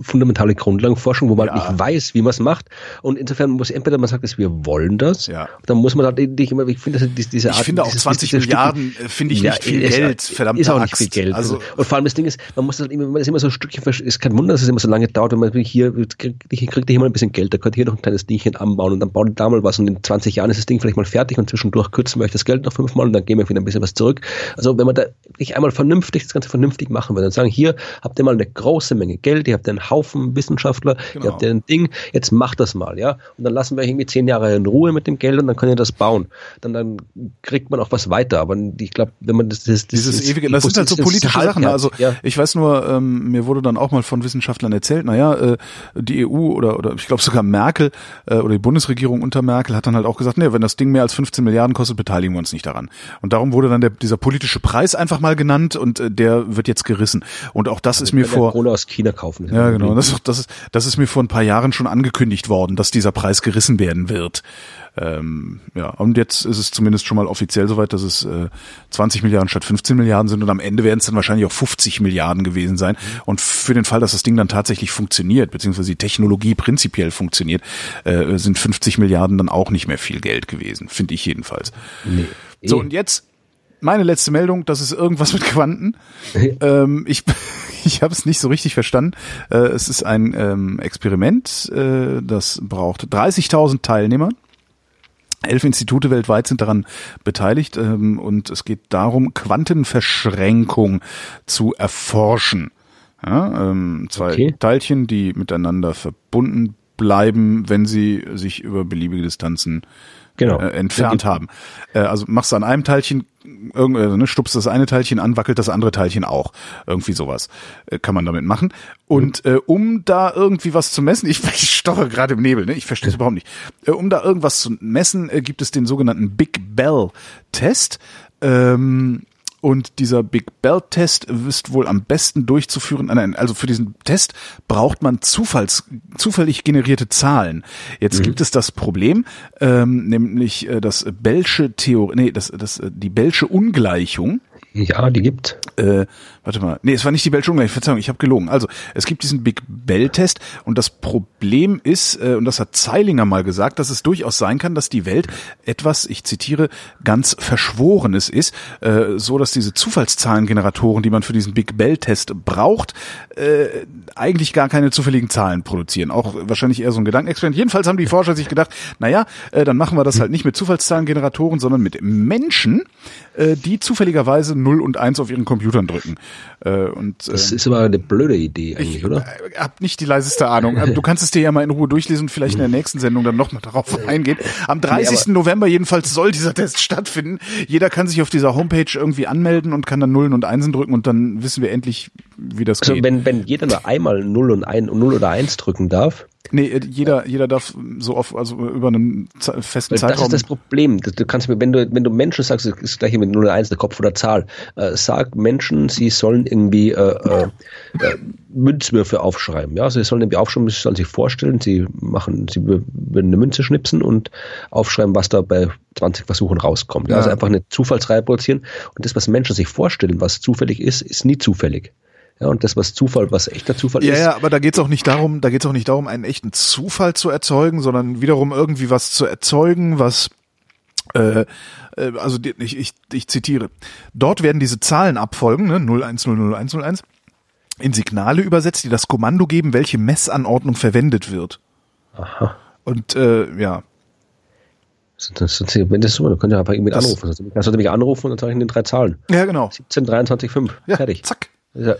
fundamentale Grundlagenforschung, wo man ja. halt nicht weiß, wie man es macht. Und insofern muss entweder man sagt, dass wir wollen das, ja. dann muss man halt nicht immer, ich finde, diese Art. Ich finde auch dieses, 20 dieses Milliarden äh, finde ich ja, nicht viel Geld, verdammt. Ist auch nicht viel Geld. Also, und vor allem das Ding ist, man muss halt immer, man ist immer so ein Stückchen, ist kein Wunder, dass es immer so lange dauert, wenn man hier, kriegt, kriegt hier mal ein bisschen Geld, da könnte hier noch ein kleines Dingchen anbauen und dann baut da mal was und in 20 Jahren ist das Ding vielleicht mal fertig und zwischendurch kürzen wir euch das Geld noch fünfmal und dann geben wir wieder ein bisschen was zurück. Also wenn man da nicht einmal vernünftig, das Ganze vernünftig machen würde, dann sagen, hier habt ihr mal eine große Menge Geld, ihr habt einen Haufen Wissenschaft Wissenschaftler, genau. ihr habt ja ein Ding, jetzt macht das mal, ja. Und dann lassen wir irgendwie zehn Jahre in Ruhe mit dem Geld und dann könnt ihr das bauen. Dann, dann kriegt man auch was weiter. Aber ich glaube, wenn man das, das, das dieses ewige, das sind halt so politische Sachen. Also ja. ich weiß nur, ähm, mir wurde dann auch mal von Wissenschaftlern erzählt, naja, äh, die EU oder oder ich glaube sogar Merkel äh, oder die Bundesregierung unter Merkel hat dann halt auch gesagt, nee, wenn das Ding mehr als 15 Milliarden kostet, beteiligen wir uns nicht daran. Und darum wurde dann der, dieser politische Preis einfach mal genannt und äh, der wird jetzt gerissen. Und auch das also ist mir vor. Kohle aus China kaufen. Ja, genau. Das, das ist das ist mir vor ein paar Jahren schon angekündigt worden, dass dieser Preis gerissen werden wird. Ähm, ja, und jetzt ist es zumindest schon mal offiziell soweit, dass es äh, 20 Milliarden statt 15 Milliarden sind und am Ende werden es dann wahrscheinlich auch 50 Milliarden gewesen sein. Und für den Fall, dass das Ding dann tatsächlich funktioniert, beziehungsweise die Technologie prinzipiell funktioniert, äh, sind 50 Milliarden dann auch nicht mehr viel Geld gewesen, finde ich jedenfalls. Nee. So, und jetzt meine letzte Meldung, das ist irgendwas mit Quanten. ähm, ich ich habe es nicht so richtig verstanden. Äh, es ist ein ähm, Experiment, äh, das braucht 30.000 Teilnehmer. Elf Institute weltweit sind daran beteiligt ähm, und es geht darum, Quantenverschränkung zu erforschen. Ja, ähm, zwei okay. Teilchen, die miteinander verbunden bleiben, wenn sie sich über beliebige Distanzen genau. äh, entfernt haben. Äh, also machst du an einem Teilchen, irgendwie, also, ne, stupst das eine Teilchen an, wackelt das andere Teilchen auch. Irgendwie sowas äh, kann man damit machen. Und mhm. äh, um da irgendwie was zu messen, ich, ich stoche gerade im Nebel, ne? ich verstehe es überhaupt nicht. Äh, um da irgendwas zu messen, äh, gibt es den sogenannten Big Bell Test. Ähm, Und dieser Big Bell Test ist wohl am besten durchzuführen. Nein, also für diesen Test braucht man Zufalls, zufällig generierte Zahlen. Jetzt mhm. gibt es das Problem, ähm, nämlich äh, das Bellsche Theorie, nee, das, das, äh, die Bellsche Ungleichung. Ja, die gibt. Äh, warte mal. Nee, es war nicht die Bell-Dschungel, Verzeihung, ich habe gelogen. Also, es gibt diesen Big Bell-Test und das Problem ist, äh, und das hat Zeilinger mal gesagt, dass es durchaus sein kann, dass die Welt etwas, ich zitiere, ganz Verschworenes ist, äh, so dass diese Zufallszahlengeneratoren, die man für diesen Big Bell-Test braucht, äh, eigentlich gar keine zufälligen Zahlen produzieren. Auch wahrscheinlich eher so ein Gedankenexperiment. Jedenfalls haben die Forscher sich gedacht, naja, äh, dann machen wir das halt nicht mit Zufallszahlengeneratoren, sondern mit Menschen, äh, die zufälligerweise 0 und 1 auf ihren Computern drücken. Äh, und, das ist aber eine blöde Idee eigentlich, ich, oder? Ich habe nicht die leiseste Ahnung. Ähm, du kannst es dir ja mal in Ruhe durchlesen und vielleicht in der nächsten Sendung dann nochmal darauf eingehen. Am 30. Nee, November jedenfalls soll dieser Test stattfinden. Jeder kann sich auf dieser Homepage irgendwie anmelden und kann dann Nullen und Einsen drücken und dann wissen wir endlich, wie das also geht. Wenn, wenn jeder nur einmal 0 und 1 0 oder 1 drücken darf, Nee, äh, jeder, jeder darf so oft, also über einen festen Weil Zeitraum. Das ist das Problem. Du kannst mir, wenn du, wenn du Menschen sagst, das ist gleich mit 0 oder 1, der Kopf oder Zahl, äh, sag Menschen, sie sollen irgendwie äh, äh, äh, Münzwürfe aufschreiben. Ja, also sie sollen irgendwie aufschreiben, sie sollen sich vorstellen, sie machen, sie würden eine Münze schnipsen und aufschreiben, was da bei 20 Versuchen rauskommt. Ja. Also einfach eine Zufallsreihe produzieren. Und das, was Menschen sich vorstellen, was zufällig ist, ist nie zufällig. Ja, und das, was Zufall, was echter Zufall ja, ist. Ja, ja, aber da geht's auch nicht darum, da geht's auch nicht darum, einen echten Zufall zu erzeugen, sondern wiederum irgendwie was zu erzeugen, was äh, äh also ich, ich, ich zitiere. Dort werden diese Zahlen abfolgen, ne, 01000101, in Signale übersetzt, die das Kommando geben, welche Messanordnung verwendet wird. Aha. Und äh, ja, das, das, wenn das so, dann könnt ihr einfach irgendwie anrufen. Kannst du mich anrufen und dann sage ich in den drei Zahlen. Ja, genau. 17, 23, 5. Ja, Fertig. Zack. Ja.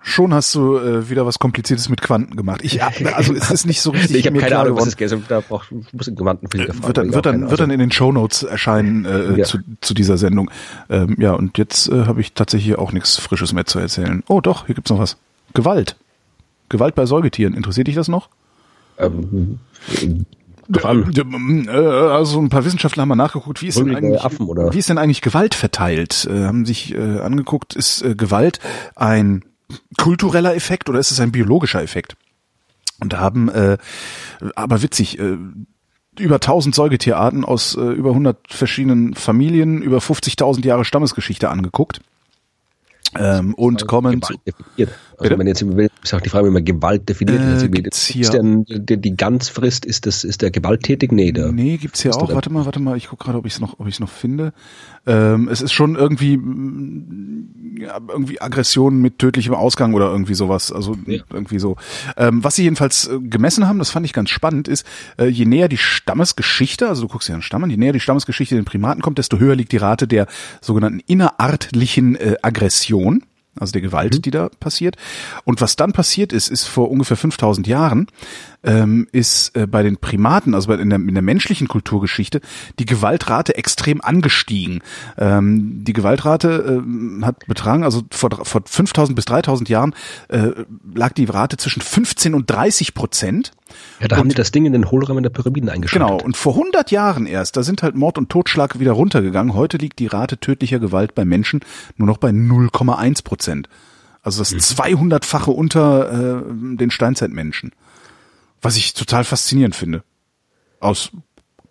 Schon hast du äh, wieder was Kompliziertes mit Quanten gemacht. Ich, also es ist nicht so richtig. ich habe keine Ahnung, was es geht. Da braucht, muss in Quantenphysik äh, Wird dann, wird dann, wird dann in den Show Notes erscheinen äh, ja. zu, zu dieser Sendung. Ähm, ja, und jetzt äh, habe ich tatsächlich auch nichts Frisches mehr zu erzählen. Oh doch, hier gibt's noch was. Gewalt. Gewalt bei Säugetieren. Interessiert dich das noch? Ähm, äh, also ein paar Wissenschaftler haben mal nachgeguckt, wie ist denn eigentlich, Affen, wie ist denn eigentlich Gewalt verteilt? Äh, haben sich äh, angeguckt, ist äh, Gewalt ein kultureller Effekt oder ist es ein biologischer Effekt? Und haben, äh, aber witzig, äh, über 1000 Säugetierarten aus äh, über 100 verschiedenen Familien, über 50.000 Jahre Stammesgeschichte angeguckt ähm, und kommen zu. Definiert. Also wenn man jetzt ist auch die Frage, wie man Gewalt definiert. Äh, also gibt's hier denn die, die Ganzfrist, ist das ist der gewalttätig? Nee, der, nee, gibt's hier auch. Warte mal, warte mal, ich gucke gerade, ob ich es noch, ob ich noch finde. Ähm, es ist schon irgendwie ja, irgendwie Aggression mit tödlichem Ausgang oder irgendwie sowas. Also ja. irgendwie so. Ähm, was sie jedenfalls äh, gemessen haben, das fand ich ganz spannend, ist, äh, je näher die Stammesgeschichte, also du guckst ja an Stammen, je näher die Stammesgeschichte den Primaten kommt, desto höher liegt die Rate der sogenannten innerartlichen äh, Aggression also der Gewalt, mhm. die da passiert. Und was dann passiert ist, ist vor ungefähr 5000 Jahren, ähm, ist äh, bei den Primaten, also bei, in, der, in der menschlichen Kulturgeschichte, die Gewaltrate extrem angestiegen. Ähm, die Gewaltrate äh, hat betragen, also vor, vor 5000 bis 3000 Jahren äh, lag die Rate zwischen 15 und 30 Prozent. Ja, da und, haben die das Ding in den Hohlraum der Pyramiden eingeschaltet. Genau, und vor 100 Jahren erst, da sind halt Mord und Totschlag wieder runtergegangen. Heute liegt die Rate tödlicher Gewalt bei Menschen nur noch bei 0,1 Prozent. Also das 200-fache mhm. unter äh, den Steinzeitmenschen. Was ich total faszinierend finde. Aus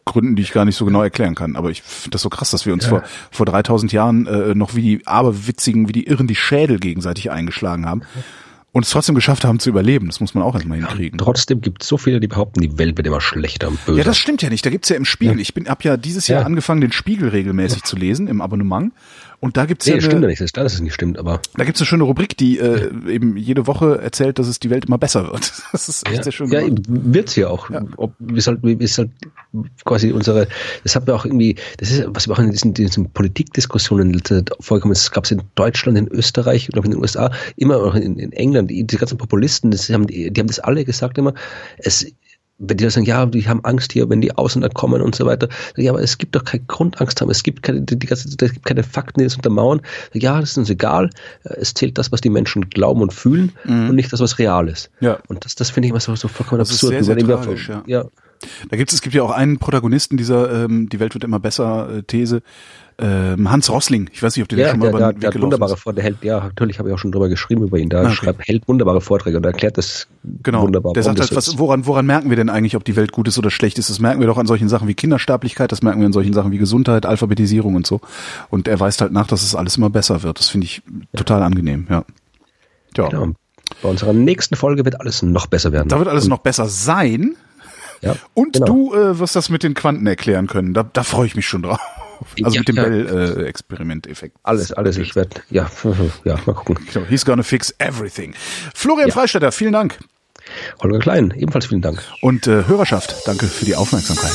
Gründen, die ich gar nicht so genau erklären kann. Aber ich finde das so krass, dass wir uns ja. vor, vor 3000 Jahren äh, noch wie die aberwitzigen, wie die Irren die Schädel gegenseitig eingeschlagen haben und es trotzdem geschafft haben zu überleben. Das muss man auch erstmal hinkriegen. Ja, trotzdem gibt es so viele, die behaupten, die Welt wird immer schlechter und böser. Ja, das stimmt ja nicht. Da gibt's ja im Spiegel. Ja. Ich bin, habe ja dieses Jahr angefangen, den Spiegel regelmäßig zu lesen im Abonnement. Und da gibt's nee, ja. Nee, stimmt ja nicht. Das ist klar, dass es nicht stimmt, aber. Da gibt's eine schöne Rubrik, die äh, eben jede Woche erzählt, dass es die Welt immer besser wird. Das ist echt ja, sehr schön. Ja, wird's ja auch. Ja. Ob, ist halt, ist halt quasi unsere, das hat wir auch irgendwie, das ist, was wir auch in diesen, diesen Politikdiskussionen vorgekommen ist, gab es in Deutschland, in Österreich oder in den USA, immer auch in, in England, die, die ganzen Populisten, das haben, die, die haben das alle gesagt immer, es wenn die sagen, ja, die haben Angst hier, wenn die Ausländer kommen und so weiter. Ja, aber es gibt doch keine Grundangst haben. Es gibt keine, die, die, es gibt keine Fakten, die das untermauern. Ja, das ist uns egal. Es zählt das, was die Menschen glauben und fühlen mhm. und nicht das, was real ist. Ja. Und das, das finde ich immer so, so vollkommen das absurd. Ist sehr, sehr tragisch, ja. ja. Da gibt's, es gibt ja auch einen Protagonisten dieser ähm, Die Welt wird immer besser äh, These, ähm, Hans Rossling. Ich weiß nicht, ob der ja, schon mal der, über den der Weg wunderbare ist. Vorträge, hält, ja, natürlich habe ich auch schon drüber geschrieben über ihn. Da Ah, okay. schreibt, hält wunderbare Vorträge und erklärt das Genau. wunderbar. Der sagt halt, was, woran, woran merken wir denn eigentlich, ob die Welt gut ist oder schlecht ist? Das merken wir doch an solchen Sachen wie Kindersterblichkeit, das merken wir an solchen Sachen wie Gesundheit, Alphabetisierung und so. Und er weist halt nach, dass es alles immer besser wird. Das finde ich total angenehm, ja. Ja. Genau. Bei unserer nächsten Folge wird alles noch besser werden. Da wird alles noch besser sein. ja, Und genau. du äh, wirst das mit den Quanten erklären können. Da, da freue ich mich schon drauf. Also Ja, mit dem ja. Bell-Experiment-Effekt. Alles, alles. Ich werde, ja, ja, mal gucken. Genau, he's gonna fix everything. Florian Ja. Freistetter, vielen Dank. Holger Klein, ebenfalls vielen Dank. Und äh, Hörerschaft, danke für die Aufmerksamkeit.